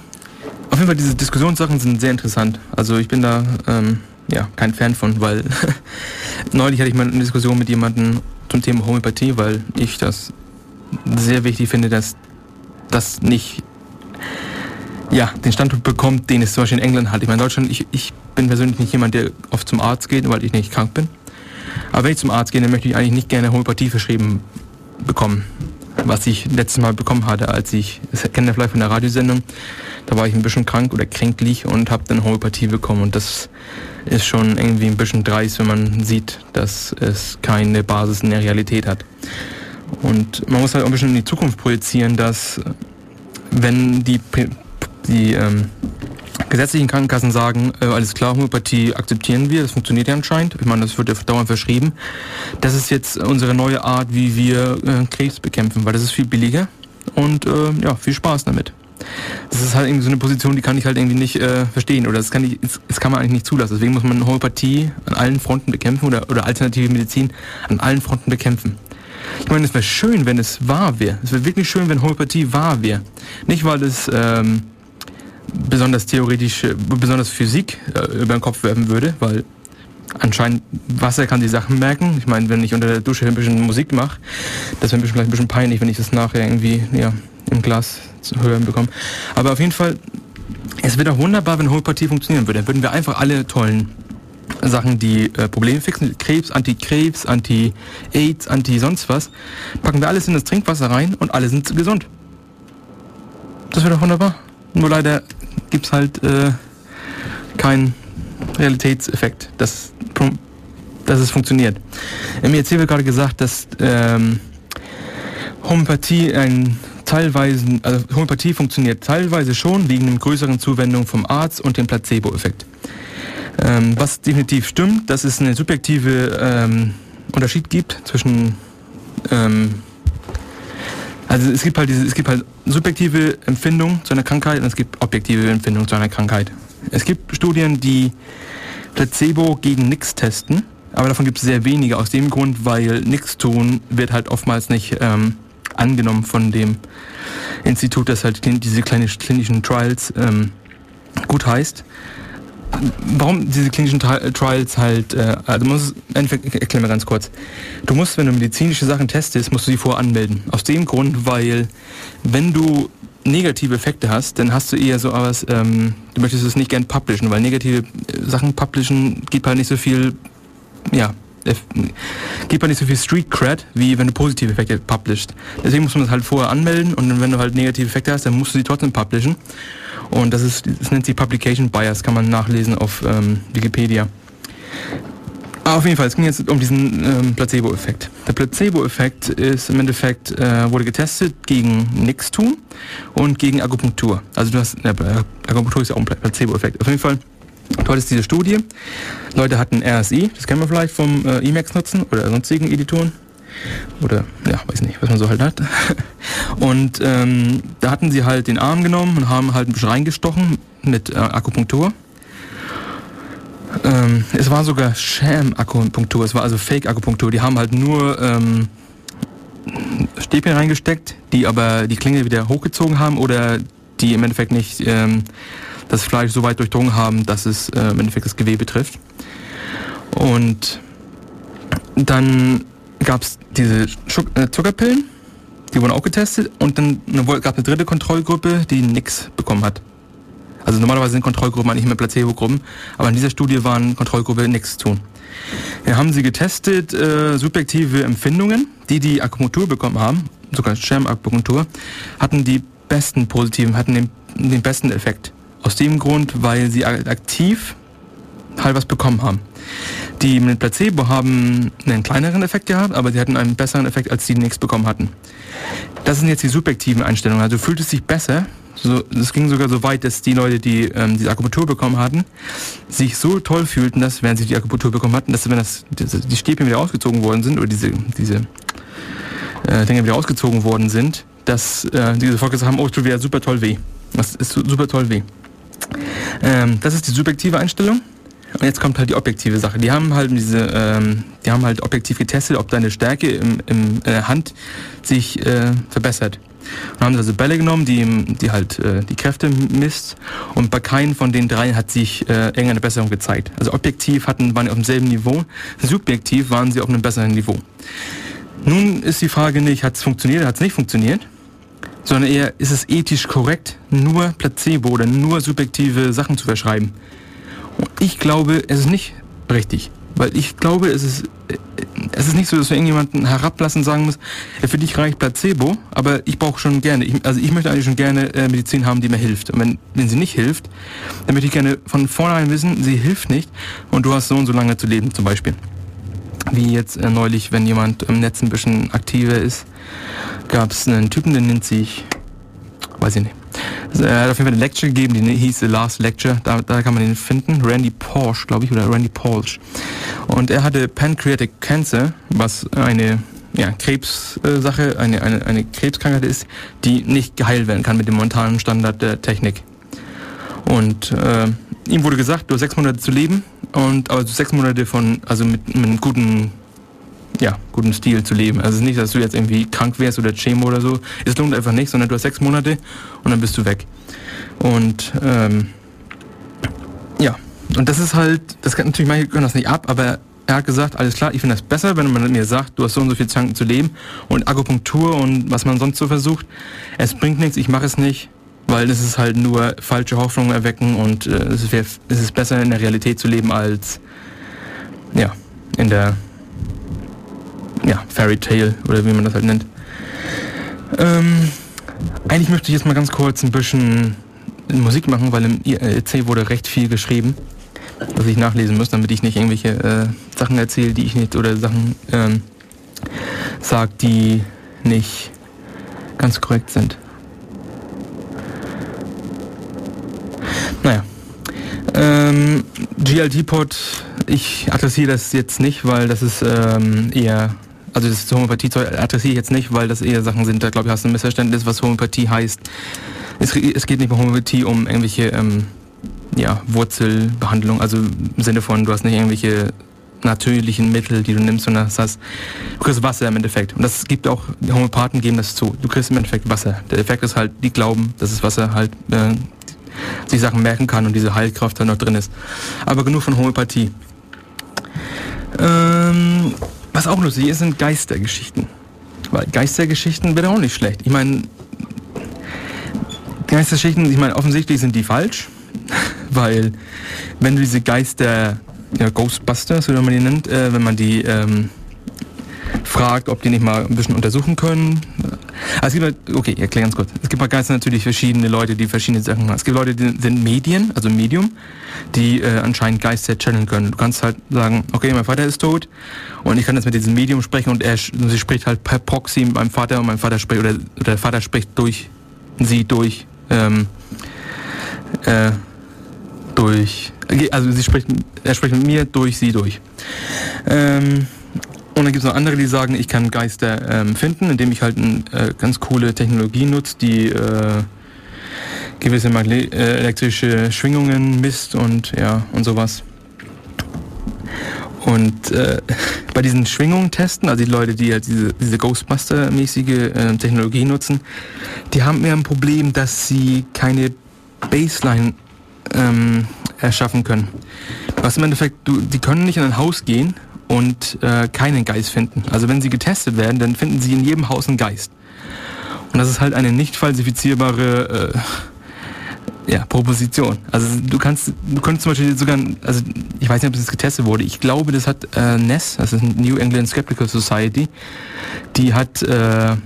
auf jeden Fall, diese Diskussionssachen sind sehr interessant. Also ich bin da ähm, ja, kein Fan von, weil [LAUGHS] neulich hatte ich mal eine Diskussion mit jemandem zum Thema Homöopathie, weil ich das sehr wichtig finde, dass das nicht ja, den Standpunkt bekommt, den es zum Beispiel in England hat. Ich meine, in Deutschland, ich, ich bin persönlich nicht jemand, der oft zum Arzt geht, weil ich nicht krank bin. Aber wenn ich zum Arzt gehe, dann möchte ich eigentlich nicht gerne Homöopathie verschrieben bekommen. Was ich letztes Mal bekommen hatte, als ich, das kennt ihr vielleicht von der Radiosendung, da war ich ein bisschen krank oder kränklich und habe dann Homöopathie bekommen. Und das ist schon irgendwie ein bisschen dreist, wenn man sieht, dass es keine Basis in der Realität hat. Und man muss halt auch ein bisschen in die Zukunft projizieren, dass wenn die die ähm, gesetzlichen Krankenkassen sagen, äh, alles klar, Homöopathie akzeptieren wir, das funktioniert ja anscheinend. Ich meine, das wird ja dauernd verschrieben. Das ist jetzt unsere neue Art, wie wir äh, Krebs bekämpfen, weil das ist viel billiger und äh, ja, viel Spaß damit. Das ist halt irgendwie so eine Position, die kann ich halt irgendwie nicht äh, verstehen oder das kann, ich, das kann man eigentlich nicht zulassen. Deswegen muss man Homöopathie an allen Fronten bekämpfen oder, oder alternative Medizin an allen Fronten bekämpfen. Ich meine, es wäre schön, wenn es wahr wäre. Es wäre wirklich schön, wenn Homöopathie wahr wäre. Nicht, weil es ähm, besonders theoretisch, besonders Physik äh, über den Kopf werfen würde, weil anscheinend Wasser kann die Sachen merken. Ich meine, wenn ich unter der Dusche ein bisschen Musik mache, das wäre vielleicht ein bisschen peinlich, wenn ich das nachher irgendwie ja, im Glas zu hören bekomme. Aber auf jeden Fall, es wäre doch wunderbar, wenn Homöopathie funktionieren würde. Dann würden wir einfach alle tollen Sachen, die äh, Probleme fixen, Krebs, Anti-Krebs, Anti-Aids, Anti-sonst was, packen wir alles in das Trinkwasser rein und alle sind gesund. Das wäre doch wunderbar. Nur leider gibt es halt äh, keinen Realitätseffekt, dass, dass es funktioniert. Mir erzählt wird gerade gesagt, dass ähm, Homöopathie ein teilweise, also Homöopathie funktioniert teilweise schon wegen einer größeren Zuwendung vom Arzt und dem Placebo-Effekt. Ähm, was definitiv stimmt, dass es eine subjektive ähm, Unterschied gibt zwischen ähm, also es gibt halt diese, es gibt halt subjektive Empfindung zu einer Krankheit und es gibt objektive Empfindung zu einer Krankheit. Es gibt Studien, die Placebo gegen nix testen, aber davon gibt es sehr wenige aus dem Grund, weil nichts tun wird halt oftmals nicht ähm, angenommen von dem Institut, das halt diese kleinen klinischen Trials ähm, gut heißt. Warum diese klinischen Trials halt, äh, also muss, erklär mal ganz kurz. Du musst, wenn du medizinische Sachen testest, musst du sie vorher anmelden. Aus dem Grund, weil wenn du negative Effekte hast, dann hast du eher so was, ähm, du möchtest es nicht gern publishen, weil negative äh, Sachen publishen gibt halt nicht so viel, ja, gibt halt nicht so viel Street Cred, wie wenn du positive Effekte publishst. Deswegen muss man das halt vorher anmelden und wenn du halt negative Effekte hast, dann musst du sie trotzdem publishen. Und das ist, das nennt sich Publication Bias, kann man nachlesen auf ähm, Wikipedia. Aber auf jeden Fall, es ging jetzt um diesen ähm, Placebo-Effekt. Der Placebo-Effekt ist im Endeffekt, äh, wurde getestet gegen nichts tun und gegen Akupunktur. Also du hast, äh, Akupunktur ist ja auch ein Placebo-Effekt. Auf jeden Fall, du hattest diese Studie, Leute hatten RSI, das kennen wir vielleicht vom äh, Emacs nutzen oder sonstigen Editoren. Oder, ja, weiß nicht, was man so halt hat. [LAUGHS] Und ähm, da hatten sie halt den Arm genommen und haben halt ein bisschen reingestochen mit äh, Akupunktur ähm, es war sogar Sham-Akupunktur, es war also Fake-Akupunktur. Die haben halt nur ähm, Stäbchen reingesteckt, die aber die Klinge wieder hochgezogen haben oder die im Endeffekt nicht ähm, das Fleisch so weit durchdrungen haben, dass es äh, im Endeffekt das Gewebe trifft. Und dann gab es diese äh, Zuckerpillen, die wurden auch getestet und dann gab es eine dritte Kontrollgruppe, die nichts bekommen hat. Also normalerweise sind Kontrollgruppen eigentlich immer Placebo-Gruppen, aber in dieser Studie waren Kontrollgruppe nichts zu tun. Wir haben sie getestet, äh, subjektive Empfindungen, die die Akupunktur bekommen haben, sogar Sham-Akupunktur, hatten die besten positiven, hatten den, den besten Effekt. Aus dem Grund, weil sie aktiv halt was bekommen haben. Die mit Placebo haben einen kleineren Effekt gehabt, aber sie hatten einen besseren Effekt, als die nichts bekommen hatten. Das sind jetzt die subjektiven Einstellungen. Also fühlt es sich besser, so, es ging sogar so weit, dass die Leute, die ähm, diese Akupunktur bekommen hatten, sich so toll fühlten, dass während sie die Akupunktur bekommen hatten, dass wenn das, die Stäbchen wieder ausgezogen worden sind, oder diese, diese äh, Dinge wieder ausgezogen worden sind, dass äh, diese gesagt haben, oh, es tut wieder super toll weh. Das ist super toll weh. Ähm, das ist die subjektive Einstellung. Und jetzt kommt halt die objektive Sache. Die haben halt diese, ähm, die haben halt objektiv getestet, ob deine Stärke im, im äh, Hand sich äh, verbessert. Und haben also Bälle genommen, die, die halt äh, die Kräfte misst. Und bei keinem von den drei hat sich äh, irgendeine Besserung gezeigt. Also objektiv hatten, waren die auf demselben Niveau, subjektiv waren sie auf einem besseren Niveau. Nun ist die Frage nicht, hat es funktioniert oder hat es nicht funktioniert, sondern eher, ist es ethisch korrekt, nur Placebo oder nur subjektive Sachen zu verschreiben. Und ich glaube, es ist nicht richtig. Weil ich glaube, es ist, es ist nicht so, dass du irgendjemanden herablassen sagen musst, für dich reicht Placebo, aber ich brauche schon gerne, ich, also ich möchte eigentlich schon gerne äh, Medizin haben, die mir hilft. Und wenn, wenn sie nicht hilft, dann möchte ich gerne von vornherein wissen, sie hilft nicht und du hast so und so lange zu leben zum Beispiel. Wie jetzt äh, neulich, wenn jemand im Netz ein bisschen aktiver ist, gab es einen Typen, der nennt sich, weiß ich nicht, er hat auf jeden Fall eine Lecture gegeben, die hieß The Last Lecture. Da, da kann man den finden. Randy Porsche, glaube ich, oder Randy Porsche. Und er hatte Pancreatic Cancer, was eine ja, Krebssache, eine, eine, eine Krebskrankheit ist, die nicht geheilt werden kann mit dem momentanen Standard der Technik. Und äh, ihm wurde gesagt, du hast sechs Monate zu leben und aber sechs Monate von, also mit, mit einem guten ja, guten Stil zu leben. Also es ist nicht, dass du jetzt irgendwie krank wärst oder Chemo oder so. Es lohnt einfach nicht, sondern du hast sechs Monate und dann bist du weg. Und ähm, ja, und das ist halt, das kann natürlich manche können das nicht ab, aber er hat gesagt, alles klar, ich finde das besser, wenn man mir sagt, du hast so und so viel Chancen zu leben und Akupunktur und was man sonst so versucht, es bringt nichts, ich mache es nicht, weil es ist halt nur falsche Hoffnungen erwecken und äh, es, ist, es ist besser in der Realität zu leben als ja, in der ja, Fairy Tale oder wie man das halt nennt. Ähm, eigentlich möchte ich jetzt mal ganz kurz ein bisschen Musik machen, weil im IRC wurde recht viel geschrieben, was ich nachlesen muss, damit ich nicht irgendwelche äh, Sachen erzähle, die ich nicht oder Sachen ähm, sag, die nicht ganz korrekt sind. Naja. Ähm, GLT-Pod, ich adressiere das jetzt nicht, weil das ist ähm, eher, also das Homöopathie adressiere ich jetzt nicht, weil das eher Sachen sind, da glaube ich hast du ein Missverständnis, was Homöopathie heißt. Es, es geht nicht bei Homöopathie um irgendwelche ähm, ja, Wurzelbehandlung, also im Sinne von, du hast nicht irgendwelche natürlichen Mittel, die du nimmst, sondern das heißt, du kriegst Wasser im Endeffekt. Und das gibt auch, die Homöopathen geben das zu. Du kriegst im Endeffekt Wasser. Der Effekt ist halt, die glauben, dass das Wasser halt äh, sich Sachen merken kann und diese Heilkraft da noch drin ist. Aber genug von Homöopathie. Ähm, was auch lustig ist, sind Geistergeschichten. Weil Geistergeschichten wäre auch nicht schlecht. Ich meine, Geistergeschichten, ich meine, offensichtlich sind die falsch, [LAUGHS] weil wenn du diese Geister, ja, Ghostbusters oder man die nennt, äh, wenn man die ähm, fragt, ob die nicht mal ein bisschen untersuchen können. Also es gibt halt, okay, erklär ganz kurz. Es gibt bei Geistern natürlich verschiedene Leute, die verschiedene Sachen machen. Es gibt Leute, die sind Medien, also Medium, die äh, anscheinend Geister channeln können. Du kannst halt sagen, okay, mein Vater ist tot und ich kann jetzt mit diesem Medium sprechen und er sie spricht halt per Proxy mit meinem Vater und mein Vater spricht oder, oder der Vater spricht durch sie durch ähm, äh, durch also sie spricht er spricht mit mir durch sie durch. Ähm, dann gibt es noch andere, die sagen, ich kann Geister ähm, finden, indem ich halt eine äh, ganz coole Technologie nutze, die äh, gewisse äh, elektrische Schwingungen misst und ja und sowas. Und äh, [LAUGHS] bei diesen Schwingungen testen, also die Leute, die halt diese, diese Ghostbuster-mäßige äh, Technologie nutzen, die haben mehr ein Problem, dass sie keine Baseline ähm, erschaffen können. Was im Endeffekt, du, die können nicht in ein Haus gehen und äh, keinen Geist finden. Also wenn sie getestet werden, dann finden sie in jedem Haus einen Geist. Und das ist halt eine nicht falsifizierbare äh, ja, Proposition. Also du kannst, du könntest zum Beispiel sogar, also ich weiß nicht, ob das getestet wurde. Ich glaube, das hat äh, NES, das ist New England Skeptical Society, die hat, äh,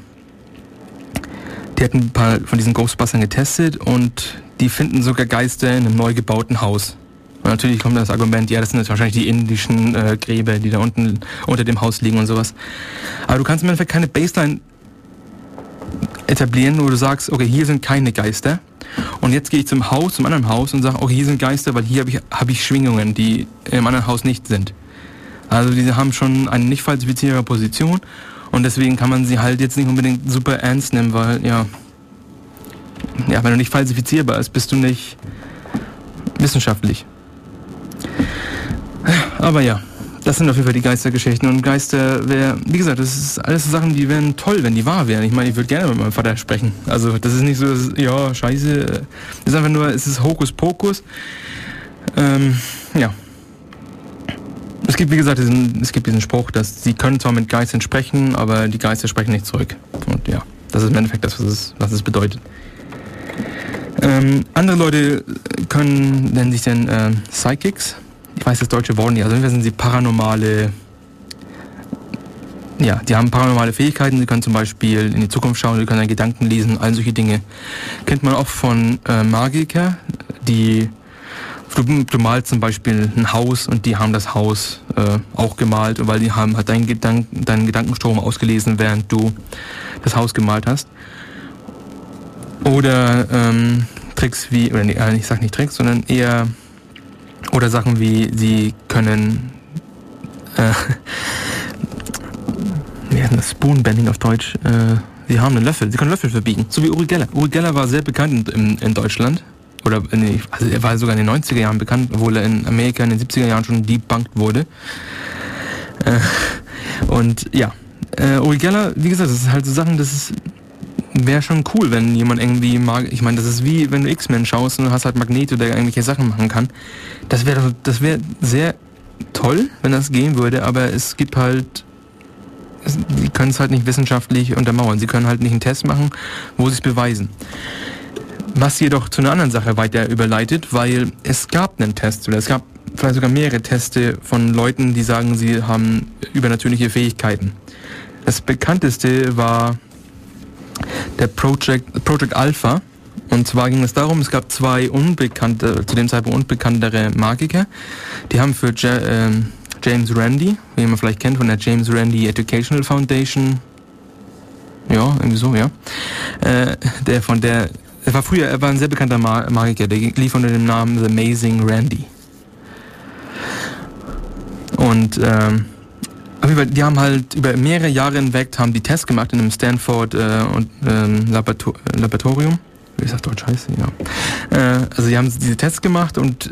die hat ein paar von diesen Ghostbustern getestet und die finden sogar Geister in einem neu gebauten Haus. Und natürlich kommt das Argument, ja, das sind jetzt wahrscheinlich die indischen äh, Gräber, die da unten unter dem Haus liegen und sowas. Aber du kannst im Endeffekt keine Baseline etablieren, wo du sagst, okay, hier sind keine Geister. Und jetzt gehe ich zum Haus, zum anderen Haus und sage, okay, hier sind Geister, weil hier habe ich, hab ich Schwingungen, die im anderen Haus nicht sind. Also diese haben schon eine nicht falsifizierbare Position und deswegen kann man sie halt jetzt nicht unbedingt super ernst nehmen, weil ja, ja, wenn du nicht falsifizierbar bist, bist du nicht wissenschaftlich. Aber ja, das sind auf jeden Fall die Geistergeschichten. Und Geister wäre, wie gesagt, das ist alles Sachen, die wären toll, wenn die wahr wären. Ich meine, ich würde gerne mit meinem Vater sprechen. Also das ist nicht so, dass, ja, scheiße. Es ist einfach nur, es ist Hokuspokus. Ähm, ja. Es gibt, wie gesagt, diesen, es gibt diesen Spruch, dass sie können zwar mit Geistern sprechen, aber die Geister sprechen nicht zurück. Und ja, das ist im Endeffekt das, was es, was es bedeutet. Ähm, andere Leute können, nennen sich dann äh, Psychics ich weiß das deutsche Wort nicht, also sind sie paranormale, ja, die haben paranormale Fähigkeiten, sie können zum Beispiel in die Zukunft schauen, sie können Gedanken lesen, all solche Dinge. Kennt man auch von äh, Magiker, die Du, du, malst zum Beispiel ein Haus und die haben das Haus äh, auch gemalt, weil die haben halt deinen, Gedanken, deinen Gedankenstrom ausgelesen, während du das Haus gemalt hast. Oder ähm, Tricks wie, oder nee, äh, ich sag nicht Tricks, sondern eher oder Sachen wie, sie können äh, wie heißt das? Spoonbending auf Deutsch. Äh, sie haben einen Löffel, sie können Löffel verbiegen. So wie Uri Geller. Uri Geller war sehr bekannt in, in Deutschland. Oder nee, also er war sogar in den 90er Jahren bekannt, obwohl er in Amerika in den 70er Jahren schon debunked wurde. Äh, und ja, äh, Uri Geller, wie gesagt, das ist halt so Sachen, das ist wäre schon cool, wenn jemand irgendwie mag. Ich meine, das ist wie wenn du X-Men schaust und du hast halt Magneto, der irgendwelche Sachen machen kann. Das wäre das wäre sehr toll, wenn das gehen würde, aber es gibt halt sie können es halt nicht wissenschaftlich untermauern. Sie können halt nicht einen Test machen, wo sie es beweisen. Was jedoch zu einer anderen Sache weiter überleitet, weil es gab einen Test oder es gab vielleicht sogar mehrere Teste von Leuten, die sagen, sie haben übernatürliche Fähigkeiten. Das bekannteste war der Project, Project Alpha. Und zwar ging es darum, es gab zwei unbekannte, zu dem Zeitpunkt unbekanntere Magiker. Die haben für ja, äh, James Randi, wie man vielleicht kennt von der James Randi Educational Foundation, ja, irgendwie so, ja, äh, der von der, er war früher, er war ein sehr bekannter Magiker, der lief unter dem Namen The Amazing Randy. Und ähm, Fall, die haben halt über mehrere Jahre hinweg haben die Tests gemacht in einem Stanford äh, und, ähm, Laborator Laboratorium. Wie ist das Deutsch heißt? Ja. Äh, also die haben diese Tests gemacht und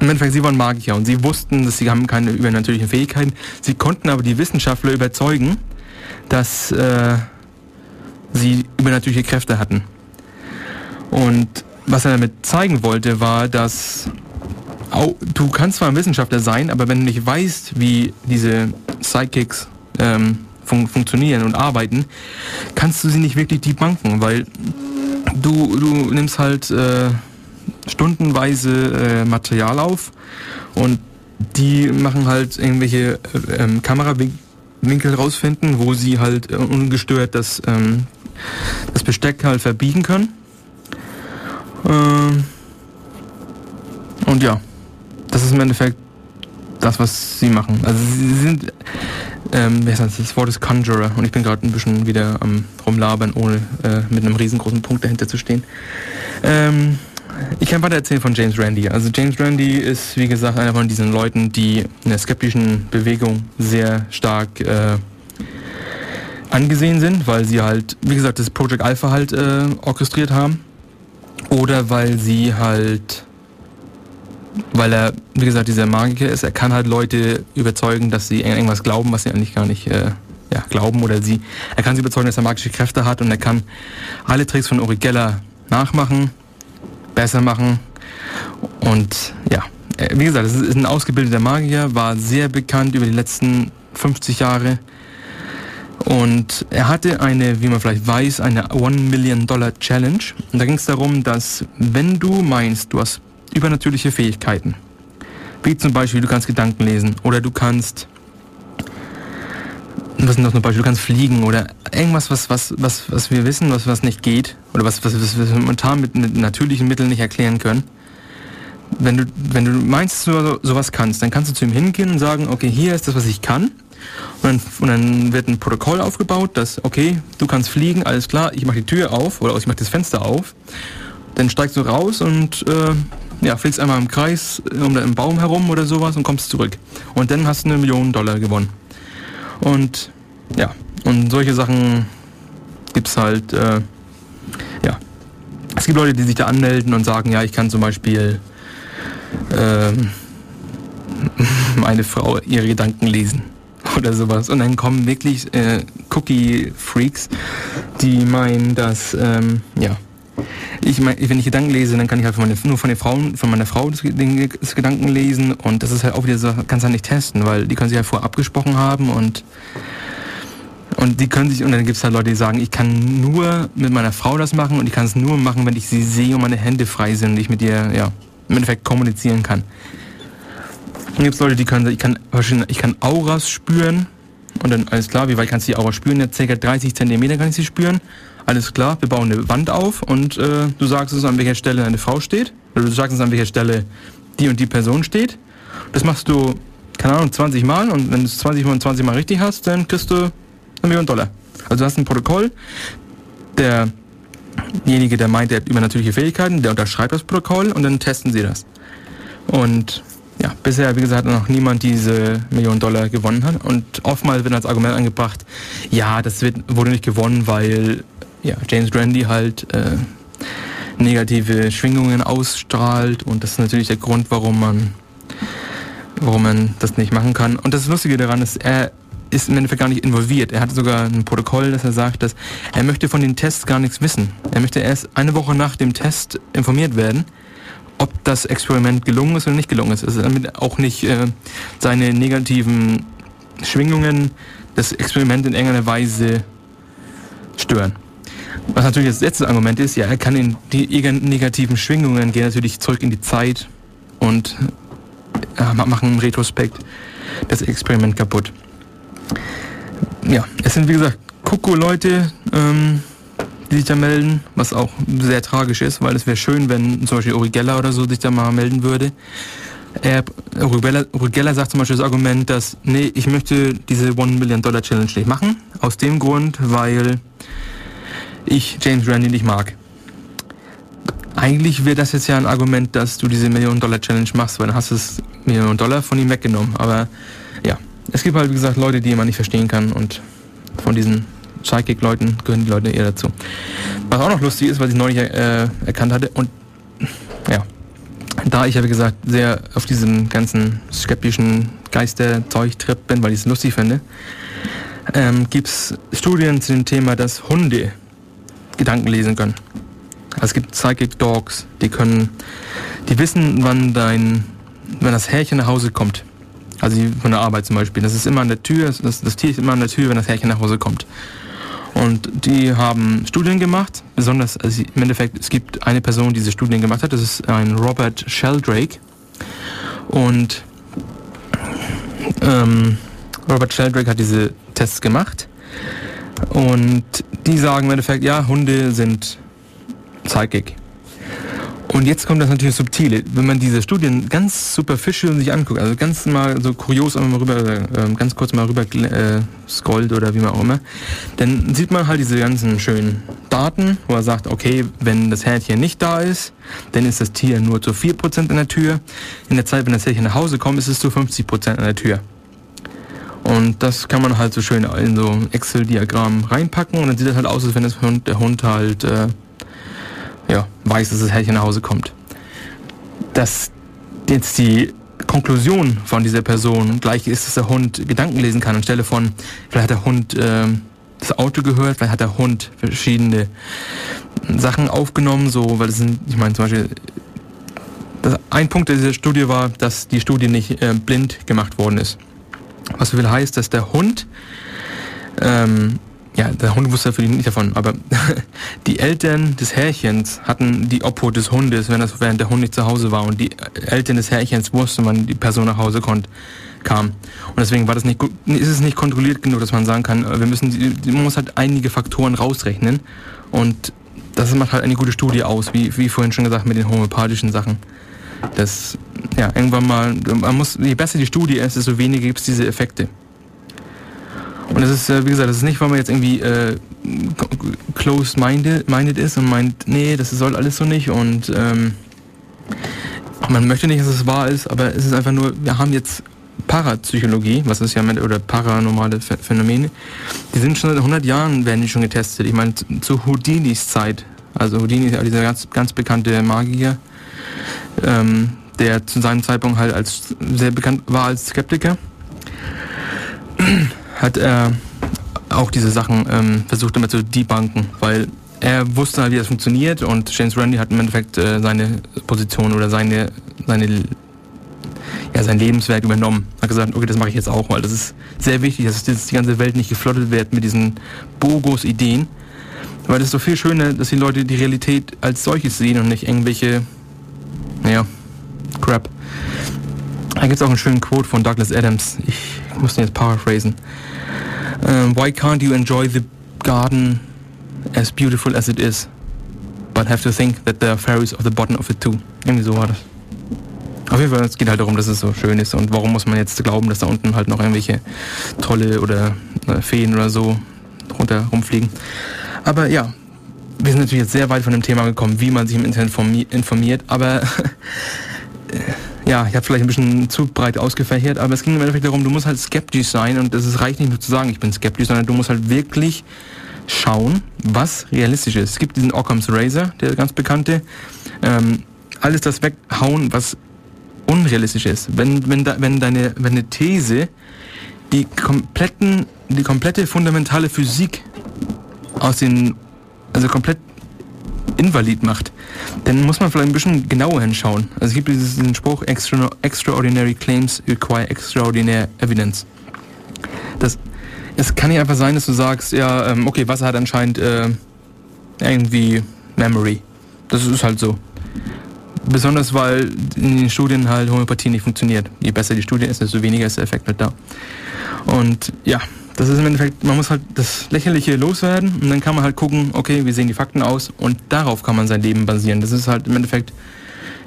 im Endeffekt, sie waren Magier und sie wussten, dass sie haben keine übernatürlichen Fähigkeiten. Sie konnten aber die Wissenschaftler überzeugen, dass äh, sie übernatürliche Kräfte hatten. Und was er damit zeigen wollte, war, dass auch, du kannst zwar ein Wissenschaftler sein, aber wenn du nicht weißt, wie diese Sidekicks ähm, fun funktionieren und arbeiten, kannst du sie nicht wirklich debunken, weil du, du nimmst halt äh, stundenweise äh, Material auf und die machen halt irgendwelche äh, ähm, Kamerawinkel rausfinden, wo sie halt äh, ungestört das, ähm, das Besteck halt verbiegen können. Ähm, und ja, das ist im Endeffekt das, was sie machen. Also sie sind, ähm, wie heißt das, das Wort ist Conjurer und ich bin gerade ein bisschen wieder am rumlabern, ohne äh, mit einem riesengroßen Punkt dahinter zu stehen. Ähm, ich kann weiter erzählen von James Randi. Also James Randi ist, wie gesagt, einer von diesen Leuten, die in der skeptischen Bewegung sehr stark äh, angesehen sind, weil sie halt, wie gesagt, das Project Alpha halt äh, orchestriert haben. Oder weil sie halt, weil er, wie gesagt, dieser Magiker ist, er kann halt Leute überzeugen, dass sie irgendwas glauben, was sie eigentlich gar nicht äh, ja, glauben. Oder sie, er kann sie überzeugen, dass er magische Kräfte hat und er kann alle Tricks von Uri Geller nachmachen besser machen. Und ja, äh, wie gesagt, es ist ein ausgebildeter Magier, war sehr bekannt über die letzten 50 Jahre. Und er hatte eine, wie man vielleicht weiß, eine One Million Dollar Challenge. Und da ging es darum, dass wenn du meinst, du hast übernatürliche Fähigkeiten, wie zum Beispiel du kannst Gedanken lesen oder du kannst was sind das zum Beispiel? Du kannst fliegen oder irgendwas, was, was, was, was wir wissen, was, was nicht geht oder was, was, was wir momentan mit, mit natürlichen Mitteln nicht erklären können. Wenn du, wenn du meinst, dass du sowas kannst, dann kannst du zu ihm hingehen und sagen, okay, hier ist das, was ich kann. Und dann, und dann wird ein Protokoll aufgebaut, dass, okay, du kannst fliegen, alles klar, ich mache die Tür auf oder ich mache das Fenster auf. Dann steigst du raus und äh, ja, fliegst einmal im Kreis um den Baum herum oder sowas und kommst zurück. Und dann hast du eine Million Dollar gewonnen. Und ja, und solche Sachen gibt es halt, äh, ja. Es gibt Leute, die sich da anmelden und sagen, ja, ich kann zum Beispiel äh, [LAUGHS] meine Frau ihre Gedanken lesen [LAUGHS] oder sowas. Und dann kommen wirklich äh, Cookie-Freaks, die meinen, dass, ähm, ja, ich mein, wenn ich Gedanken lese, dann kann ich halt von meine, nur von den Frauen, von meiner Frau das, das Gedanken lesen und das ist halt auch wieder so, kannst du halt nicht testen, weil die können sich halt vorher abgesprochen haben und und die können sich, und dann gibt es halt Leute, die sagen, ich kann nur mit meiner Frau das machen und ich kann es nur machen, wenn ich sie sehe und meine Hände frei sind und ich mit ihr, ja, im Endeffekt kommunizieren kann. Dann gibt es Leute, die können, ich kann, ich kann Auras spüren und dann alles klar, wie weit kannst du die Aura spüren? Ja, ca. 30 Zentimeter kann ich sie spüren alles klar, wir bauen eine Wand auf und äh, du sagst uns, an welcher Stelle eine Frau steht. Oder du sagst uns, an welcher Stelle die und die Person steht. Das machst du, keine Ahnung, 20 Mal und wenn du es 20 Mal und 20 Mal richtig hast, dann kriegst du eine Million Dollar. Also du hast ein Protokoll, derjenige, der meint, der hat übernatürliche Fähigkeiten, der unterschreibt das Protokoll und dann testen sie das. Und ja, bisher, wie gesagt, hat noch niemand diese Million Dollar gewonnen hat. Und oftmals wird als Argument angebracht, ja, das wird, wurde nicht gewonnen, weil ja, James Grandy halt äh, negative Schwingungen ausstrahlt und das ist natürlich der Grund, warum man warum man das nicht machen kann. Und das Lustige daran ist, er ist im Endeffekt gar nicht involviert. Er hat sogar ein Protokoll, dass er sagt, dass er möchte von den Tests gar nichts wissen. Er möchte erst eine Woche nach dem Test informiert werden, ob das Experiment gelungen ist oder nicht gelungen ist. Also damit auch nicht äh, seine negativen Schwingungen das Experiment in irgendeiner Weise stören. Was natürlich das letzte Argument ist, ja, er kann in die negativen Schwingungen gehen natürlich zurück in die Zeit und äh, machen im Retrospekt das Experiment kaputt. Ja, es sind wie gesagt Koko-Leute, ähm, die sich da melden, was auch sehr tragisch ist, weil es wäre schön, wenn zum Beispiel Uri Geller oder so sich da mal melden würde. Er, Uri Geller sagt zum Beispiel das Argument, dass, nee, ich möchte diese One Million Dollar Challenge nicht machen, aus dem Grund, weil ich James Randi nicht mag. eigentlich wäre das jetzt ja ein Argument, dass du diese Million-Dollar-Challenge machst, weil dann hast du es Millionen Dollar von ihm weggenommen. Aber ja, es gibt halt, wie gesagt, Leute, die man nicht verstehen kann und von diesen Psychic-Leuten gehören die Leute eher dazu. Was auch noch lustig ist, was ich neulich äh, erkannt hatte und ja, da ich ja wie gesagt sehr auf diesem ganzen skeptischen Geisterzeug-Trip bin, weil ich es lustig finde, ähm, gibt es Studien zu dem Thema, dass Hunde Gedanken lesen können. Also es gibt Psychic Dogs, die können, die wissen, wann dein, wenn das Härchen nach Hause kommt. Also von der Arbeit zum Beispiel. Das ist immer an der Tür, das, das Tier ist immer an der Tür, wenn das Härchen nach Hause kommt. Und die haben Studien gemacht, besonders, also im Endeffekt, es gibt eine Person, die diese Studien gemacht hat, das ist ein Robert Sheldrake. Und ähm, Robert Sheldrake hat diese Tests gemacht. Und die sagen im Endeffekt, ja, Hunde sind psychic. Und jetzt kommt das natürlich subtile. Wenn man diese Studien ganz superficial sich anguckt, also ganz mal so kurios mal rüber, äh, ganz kurz mal rüber äh, scrollt oder wie man auch immer, dann sieht man halt diese ganzen schönen Daten, wo er sagt, okay, wenn das Härtchen nicht da ist, dann ist das Tier nur zu 4% an der Tür. In der Zeit, wenn das Härtchen nach Hause kommt, ist es zu 50% an der Tür. Und das kann man halt so schön in so Excel-Diagramm reinpacken und dann sieht das halt aus, als wenn das Hund, der Hund halt äh, ja, weiß, dass das Härchen nach Hause kommt. Dass jetzt die Konklusion von dieser Person gleich ist, dass der Hund Gedanken lesen kann anstelle von, vielleicht hat der Hund äh, das Auto gehört, vielleicht hat der Hund verschiedene Sachen aufgenommen, so, weil es sind, ich meine zum Beispiel, das, ein Punkt dieser Studie war, dass die Studie nicht äh, blind gemacht worden ist. Was so viel heißt, dass der Hund ähm, ja, der Hund wusste natürlich nicht davon, aber [LAUGHS] die Eltern des Härchens hatten die Obhut des Hundes, wenn das während der Hund nicht zu Hause war und die Eltern des Härchens wussten, wann die Person nach Hause kommt, kam. Und deswegen war das nicht ist es nicht kontrolliert genug, dass man sagen kann, wir müssen, man muss halt einige Faktoren rausrechnen und das macht halt eine gute Studie aus, wie, wie vorhin schon gesagt mit den homöopathischen Sachen. Das, ja, irgendwann mal, man muss, je besser die Studie ist, desto weniger gibt es diese Effekte. Und das ist, äh, wie gesagt, das ist nicht, weil man jetzt irgendwie äh, closed-minded minded ist und meint, nee, das soll alles so nicht und ähm, man möchte nicht, dass es wahr ist, aber es ist einfach nur, wir haben jetzt Parapsychologie, was ist ja mit, oder paranormale Phänomene, die sind schon seit 100 Jahren, werden die schon getestet. Ich meine, zu Houdinis Zeit, also Houdini dieser ganz, ganz bekannte Magier, ähm, der zu seinem Zeitpunkt halt als sehr bekannt war als Skeptiker hat er auch diese Sachen ähm, versucht immer zu debunken, weil er wusste halt, wie das funktioniert und James Randi hat im Endeffekt äh, seine Position oder seine, seine, ja, sein Lebenswerk übernommen. Hat gesagt, okay, das mache ich jetzt auch, weil das ist sehr wichtig, dass die ganze Welt nicht geflottet wird mit diesen Bogus-Ideen. Weil es ist doch viel schöner, dass die Leute die Realität als solches sehen und nicht irgendwelche, naja, Crap. Da gibt es auch einen schönen Quote von Douglas Adams. Ich muss den jetzt paraphrasen. Um, why can't you enjoy the garden as beautiful as it is, but have to think that there are fairies at the bottom of it too? Irgendwie so war das. Auf jeden Fall, es geht halt darum, dass es so schön ist und warum muss man jetzt glauben, dass da unten halt noch irgendwelche tolle oder äh, Feen oder so runter rumfliegen. Aber ja, wir sind natürlich jetzt sehr weit von dem Thema gekommen, wie man sich im Internet informiert, aber [LAUGHS] ja, ich habe vielleicht ein bisschen zu breit ausgefächert, aber es ging im Endeffekt darum, du musst halt skeptisch sein und es reicht nicht nur zu sagen, ich bin skeptisch, sondern du musst halt wirklich schauen, was realistisch ist. Es gibt diesen Occam's Razor, der ganz bekannte, ähm, alles das weghauen, was unrealistisch ist. Wenn, wenn, da, wenn, deine, wenn eine These die kompletten, die komplette fundamentale Physik aus den, also komplett invalid macht, dann muss man vielleicht ein bisschen genauer hinschauen. Also es gibt diesen Spruch, Extra, extraordinary claims require extraordinary evidence. Das, es kann nicht einfach sein, dass du sagst, ja, ähm, okay, Wasser hat anscheinend äh, irgendwie Memory. Das ist halt so. Besonders weil in den Studien halt Homöopathie nicht funktioniert. Je besser die Studie ist, desto weniger ist der Effekt halt da. Und ja, das ist im Endeffekt, man muss halt das Lächerliche loswerden und dann kann man halt gucken, okay, wie sehen die Fakten aus und darauf kann man sein Leben basieren. Das ist halt im Endeffekt,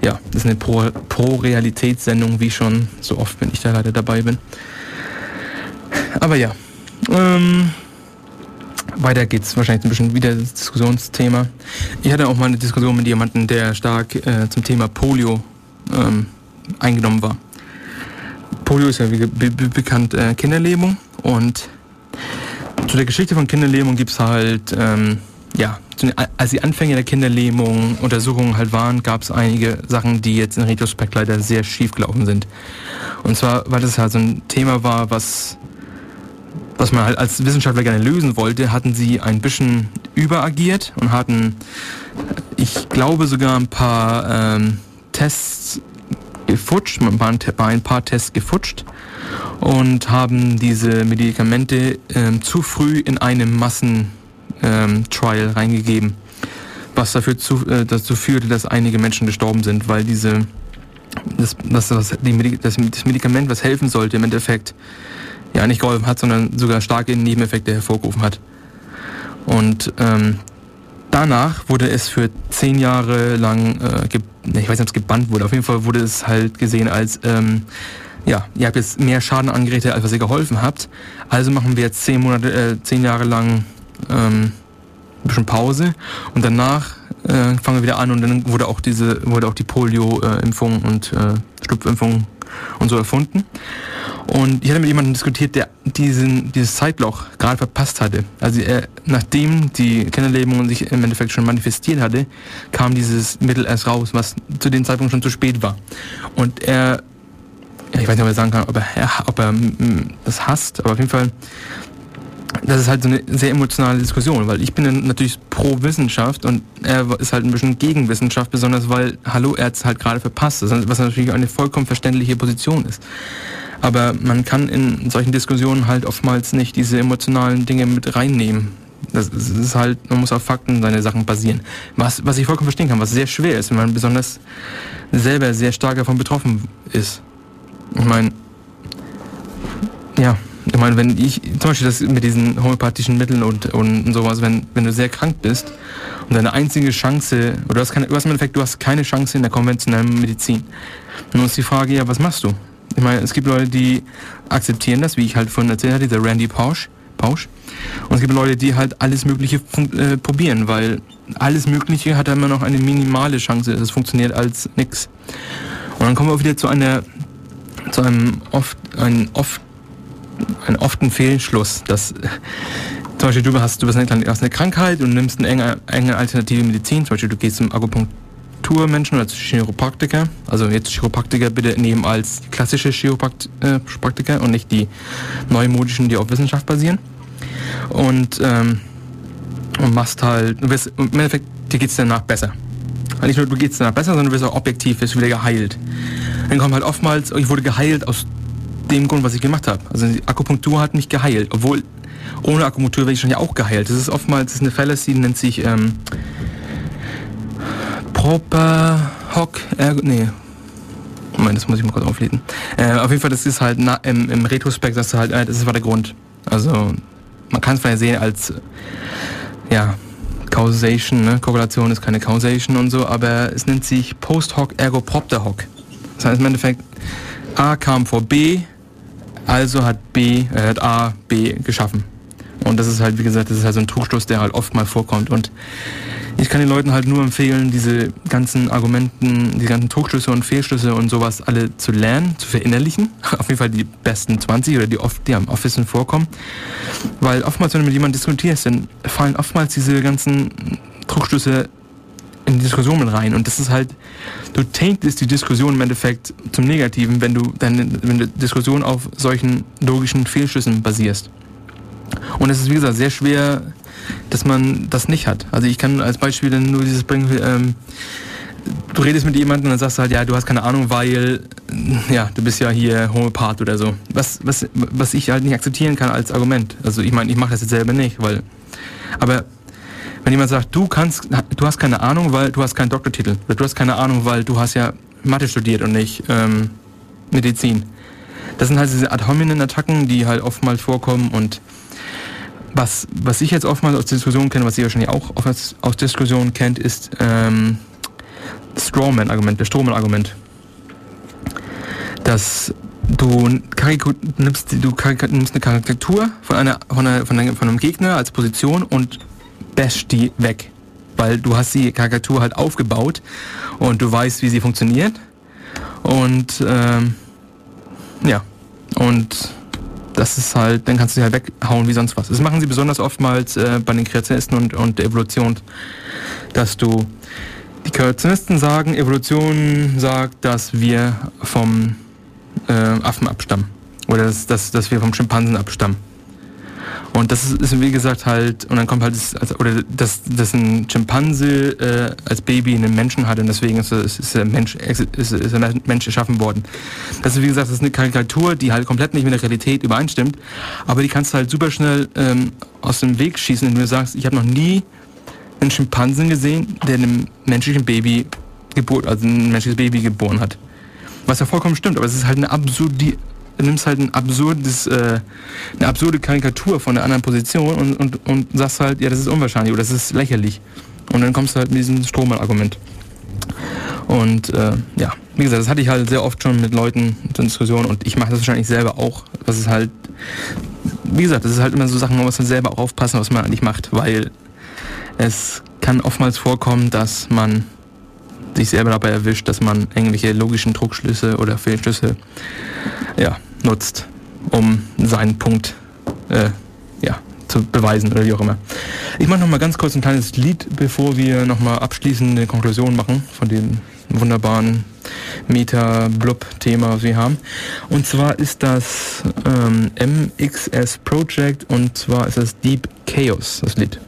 ja, das ist eine Pro-Realitätssendung, Pro wie schon so oft, wenn ich da leider dabei bin. Aber ja, ähm, weiter geht's wahrscheinlich ein bisschen wieder das Diskussionsthema. Ich hatte auch mal eine Diskussion mit jemandem, der stark äh, zum Thema Polio ähm, eingenommen war. Polio ist ja wie be be bekannt äh, Kinderlähmung und zu der Geschichte von Kinderlähmung gibt's halt, ähm, ja, als die Anfänge der Kinderlähmung Untersuchungen halt waren, gab's einige Sachen, die jetzt in Retrospekt leider sehr schief gelaufen sind. Und zwar, weil das halt so ein Thema war, was was man halt als Wissenschaftler gerne lösen wollte, hatten sie ein bisschen überagiert und hatten, ich glaube sogar ein paar ähm, Tests gefutscht, bei ein paar Tests gefutscht und haben diese Medikamente ähm, zu früh in einem Massentrial ähm, reingegeben, was dafür zu, äh, dazu führte, dass einige Menschen gestorben sind, weil diese das, das, das, das Medikament, was helfen sollte, im Endeffekt ja nicht geholfen hat, sondern sogar starke Nebeneffekte hervorgerufen hat. Und ähm, danach wurde es für zehn Jahre lang, äh, ich weiß nicht, ob es gebannt wurde, auf jeden Fall wurde es halt gesehen als, ähm, ja, ihr habt jetzt mehr Schaden angerichtet, als was ihr geholfen habt. Also machen wir jetzt zehn Monate, äh, zehn Jahre lang ähm, ein bisschen Pause und danach äh, fangen wir wieder an und dann wurde auch diese, wurde auch die Polio-Impfung und äh, Schlupfimpfung und so erfunden. Und ich hatte mit jemandem diskutiert, der diesen, dieses Zeitloch gerade verpasst hatte. Also er, nachdem die Kinderlähmung sich im Endeffekt schon manifestiert hatte, kam dieses Mittel erst raus, was zu dem Zeitpunkt schon zu spät war. Und er, ja, ich weiß nicht, ob er sagen kann, ob er, ob er das hasst, aber auf jeden Fall, das ist halt so eine sehr emotionale Diskussion, weil ich bin natürlich pro Wissenschaft und er ist halt ein bisschen gegen Wissenschaft, besonders weil, hallo, er hat es halt gerade verpasst, was natürlich eine vollkommen verständliche Position ist. Aber man kann in solchen Diskussionen halt oftmals nicht diese emotionalen Dinge mit reinnehmen. Das ist halt, man muss auf Fakten seine Sachen basieren. Was, was ich vollkommen verstehen kann, was sehr schwer ist, wenn man besonders selber sehr stark davon betroffen ist. Ich meine, ja, ich meine, wenn ich, zum Beispiel das mit diesen homöopathischen Mitteln und, und sowas, wenn, wenn du sehr krank bist und deine einzige Chance, oder du hast, keine, du hast im Endeffekt, du hast keine Chance in der konventionellen Medizin. Nun ist die Frage, ja, was machst du? Ich meine, es gibt Leute, die akzeptieren das, wie ich halt vorhin erzählt hatte, dieser Randy Pausch. Pausch. Und es gibt Leute, die halt alles Mögliche äh, probieren, weil alles Mögliche hat immer noch eine minimale Chance, es funktioniert als nix. Und dann kommen wir auch wieder zu einer, zu einem oft, ein oft, einen often Fehlschluss, dass zum Beispiel du hast, du hast eine, hast eine Krankheit und nimmst eine enge, enge alternative Medizin, zum Beispiel du gehst zum Akupunktur Akupunkturmenschen oder Chiropraktiker. Also jetzt Chiropraktiker bitte nehmen als klassische Chiropraktiker und nicht die neumodischen, die auf Wissenschaft basieren. Und, ähm, und machst halt, im Endeffekt, dir geht es danach besser. Weil nicht nur du geht's danach besser, sondern du wirst auch objektiv, wirst wieder geheilt. Dann kommt halt oftmals, ich wurde geheilt aus dem Grund, was ich gemacht habe. Also die Akupunktur hat mich geheilt, obwohl ohne Akupunktur wäre ich schon ja auch geheilt. Das ist oftmals das ist eine Fallacy, nennt sich ähm, Proper Hock, äh, nee. Moment, das muss ich mal kurz auflesen. Äh, auf jeden Fall, das ist halt na, im, im Retrospekt, das ist halt, äh, das war der Grund. Also, man kann es vielleicht sehen als, ja, Causation, ne? Korrelation ist keine Causation und so, aber es nennt sich Post Hoc ergo Propter Hoc. Das heißt im Endeffekt, A kam vor B, also hat B, äh, hat A B geschaffen. Und das ist halt, wie gesagt, das ist halt so ein Trugschluss, der halt oft mal vorkommt. Und ich kann den Leuten halt nur empfehlen, diese ganzen Argumenten, die ganzen Trugschlüsse und Fehlschlüsse und sowas alle zu lernen, zu verinnerlichen. [LAUGHS] Auf jeden Fall die besten 20 oder die oft, die am Office vorkommen. Weil oftmals, wenn du mit jemandem diskutierst, dann fallen oftmals diese ganzen Trugschlüsse in die Diskussion mit rein. Und das ist halt, du taintest die Diskussion im Endeffekt zum Negativen, wenn du deine, wenn du Diskussion auf solchen logischen Fehlschlüssen basierst. Und es ist, wie gesagt, sehr schwer, dass man das nicht hat. Also ich kann als Beispiel dann nur dieses bringen, ähm, du redest mit jemandem und dann sagst du halt, ja, du hast keine Ahnung, weil, ja, du bist ja hier Homöopath oder so. Was, was, was ich halt nicht akzeptieren kann als Argument. Also ich meine, ich mache das jetzt selber nicht, weil, aber wenn jemand sagt, du kannst, du hast keine Ahnung, weil du hast keinen Doktortitel, oder du hast keine Ahnung, weil du hast ja Mathe studiert und nicht ähm, Medizin. Das sind halt diese Ad hominem Attacken, die halt oftmals vorkommen und was, was ich jetzt oftmals aus Diskussionen kenne, was ihr wahrscheinlich auch aus, aus Diskussionen kennt, ist ähm, Strawman-Argument, das Strawman-Argument. Das du, nimmst, du nimmst eine Karikatur von, einer, von, einer, von, einem, von einem Gegner als Position und bash die weg. Weil du hast die Karikatur halt aufgebaut und du weißt, wie sie funktioniert. Und ähm, ja, und das ist halt, dann kannst du sie halt weghauen wie sonst was. Das machen sie besonders oftmals äh, bei den Kreationisten und, und der Evolution, dass du die Kreationisten sagen, Evolution sagt, dass wir vom äh, Affen abstammen. Oder dass, dass, dass wir vom Schimpansen abstammen. Und das ist, ist, wie gesagt halt, und dann kommt halt, das, also, oder dass, dass ein Schimpanse äh, als Baby einen Menschen hat und deswegen ist, ist, ist, der Mensch, ist, ist der Mensch erschaffen worden. Das ist wie gesagt, das ist eine Karikatur, die halt komplett nicht mit der Realität übereinstimmt, aber die kannst du halt super schnell ähm, aus dem Weg schießen, wenn du sagst, ich habe noch nie einen Schimpansen gesehen, der einem menschlichen Baby geboren, also ein menschliches Baby geboren hat. Was ja vollkommen stimmt, aber es ist halt eine absurde, du nimmst halt ein absurdes, äh, eine absurde Karikatur von der anderen Position und, und, und sagst halt, ja, das ist unwahrscheinlich oder das ist lächerlich. Und dann kommst du halt mit diesem Strohmann-Argument. Und äh, ja, wie gesagt, das hatte ich halt sehr oft schon mit Leuten in Diskussionen und ich mache das wahrscheinlich selber auch. Das ist halt, wie gesagt, das ist halt immer so Sachen, man muss dann selber auch aufpassen, was man eigentlich macht, weil es kann oftmals vorkommen, dass man sich selber dabei erwischt, dass man irgendwelche logischen Druckschlüsse oder Fehlschlüsse ja, nutzt, um seinen Punkt äh, ja, zu beweisen oder wie auch immer. Ich mache nochmal ganz kurz ein kleines Lied, bevor wir nochmal abschließende Konklusion machen von dem wunderbaren Meta-Blub-Thema, was wir haben. Und zwar ist das ähm, MXS Project und zwar ist das Deep Chaos, das Lied.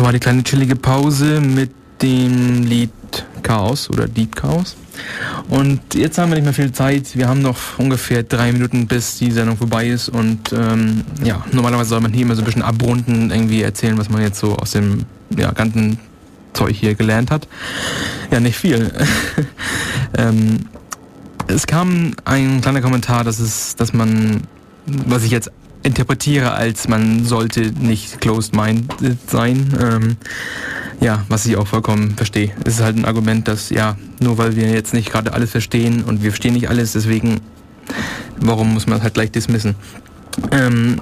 War die kleine chillige Pause mit dem Lied Chaos oder Deep Chaos. Und jetzt haben wir nicht mehr viel Zeit. Wir haben noch ungefähr drei Minuten, bis die Sendung vorbei ist. Und ähm, ja, normalerweise soll man hier immer so ein bisschen abrunden, irgendwie erzählen, was man jetzt so aus dem ja, ganzen Zeug hier gelernt hat. Ja, nicht viel. [LAUGHS] ähm, es kam ein kleiner Kommentar, dass es, dass man, was ich jetzt interpretiere als man sollte nicht closed-minded sein. Ähm, ja, was ich auch vollkommen verstehe. Es ist halt ein Argument, dass ja, nur weil wir jetzt nicht gerade alles verstehen und wir verstehen nicht alles, deswegen, warum muss man halt gleich dismissen? Ähm,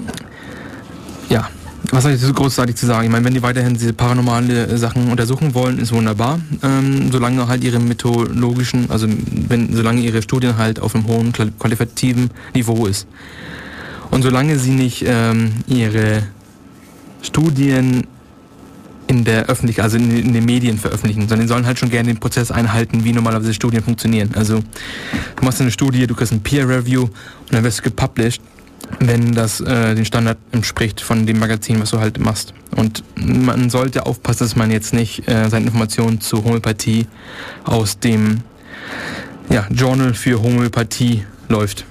ja, was soll ich so großartig zu sagen? Ich meine, wenn die weiterhin diese paranormale Sachen untersuchen wollen, ist wunderbar. Ähm, solange halt ihre methodologischen, also wenn, solange ihre Studien halt auf einem hohen qualitativen Niveau ist. Und solange sie nicht ähm, ihre Studien in der Öffentlichkeit, also in, in, den Medien veröffentlichen, sondern die sollen halt schon gerne den Prozess einhalten, wie normalerweise Studien funktionieren. Also du machst eine Studie, du kriegst ein Peer Review und dann wirst du gepublished, wenn das äh, den Standard entspricht von dem Magazin, was du halt machst. Und man sollte aufpassen, dass man jetzt nicht äh, seine Informationen zur Homöopathie aus dem ja, Journal für Homöopathie läuft.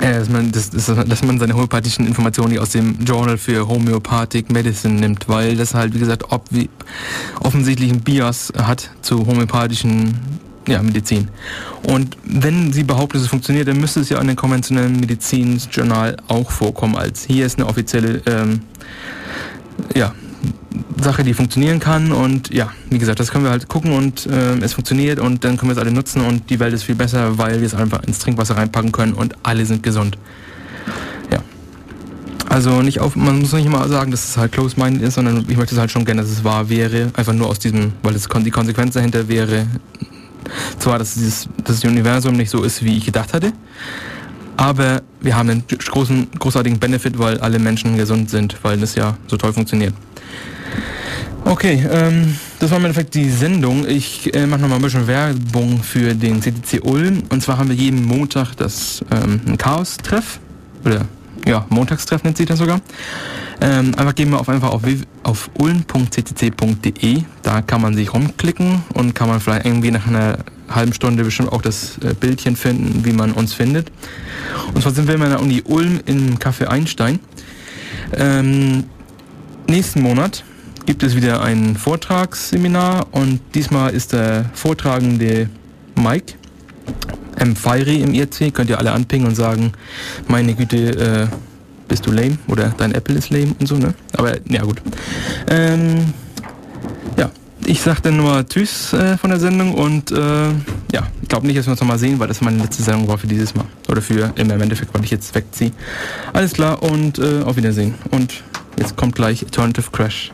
Äh, dass, man, das, das, dass man seine homöopathischen Informationen aus dem Journal für Homöopathic Medicine nimmt, weil das halt, wie gesagt, ob, wie, offensichtlich ein Bias hat zu homöopathischen ja, Medizin. Und wenn sie behauptet, dass es funktioniert, dann müsste es ja in den konventionellen Medizinsjournal auch vorkommen, als hier ist eine offizielle ähm, ja, Sache, die funktionieren kann und ja, wie gesagt, das können wir halt gucken und äh, es funktioniert und dann können wir es alle nutzen und die Welt ist viel besser, weil wir es einfach ins Trinkwasser reinpacken können und alle sind gesund. Ja. Also nicht auf, man muss nicht immer sagen, dass es halt close-minded ist, sondern ich möchte es halt schon gerne, dass es wahr wäre, einfach nur aus diesem, weil es die Konsequenz dahinter wäre, zwar, dass dieses, das Universum nicht so ist, wie ich gedacht hatte, aber wir haben einen großen, großartigen Benefit, weil alle Menschen gesund sind, weil das ja so toll funktioniert. Okay, ähm, das war im Endeffekt die Sendung. Ich äh, mache nochmal ein bisschen Werbung für den CTC Ulm. Und zwar haben wir jeden Montag das ähm, Chaos-Treff. Oder ja, Montagstreff nennt sich das sogar. Ähm, einfach gehen wir auf einfach auf, auf ulm.ccc.de. Da kann man sich rumklicken und kann man vielleicht irgendwie nach einer halben Stunde bestimmt auch das äh, Bildchen finden, wie man uns findet. Und zwar sind wir in der Uni Ulm im Café Einstein. Ähm, nächsten Monat gibt es wieder ein Vortragsseminar und diesmal ist der Vortragende Mike M. Feiry im IRC. Könnt ihr alle anpingen und sagen, meine Güte, äh, bist du lame oder dein Apple ist lame und so, ne? Aber ja gut. Ähm, ja, ich sag dann nur Tschüss äh, von der Sendung und äh, ja, ich glaube nicht, dass wir uns nochmal sehen, weil das meine letzte Sendung war für dieses Mal. Oder für im Endeffekt, weil ich jetzt wegziehe. Alles klar und äh, auf Wiedersehen. Und jetzt kommt gleich Alternative Crash.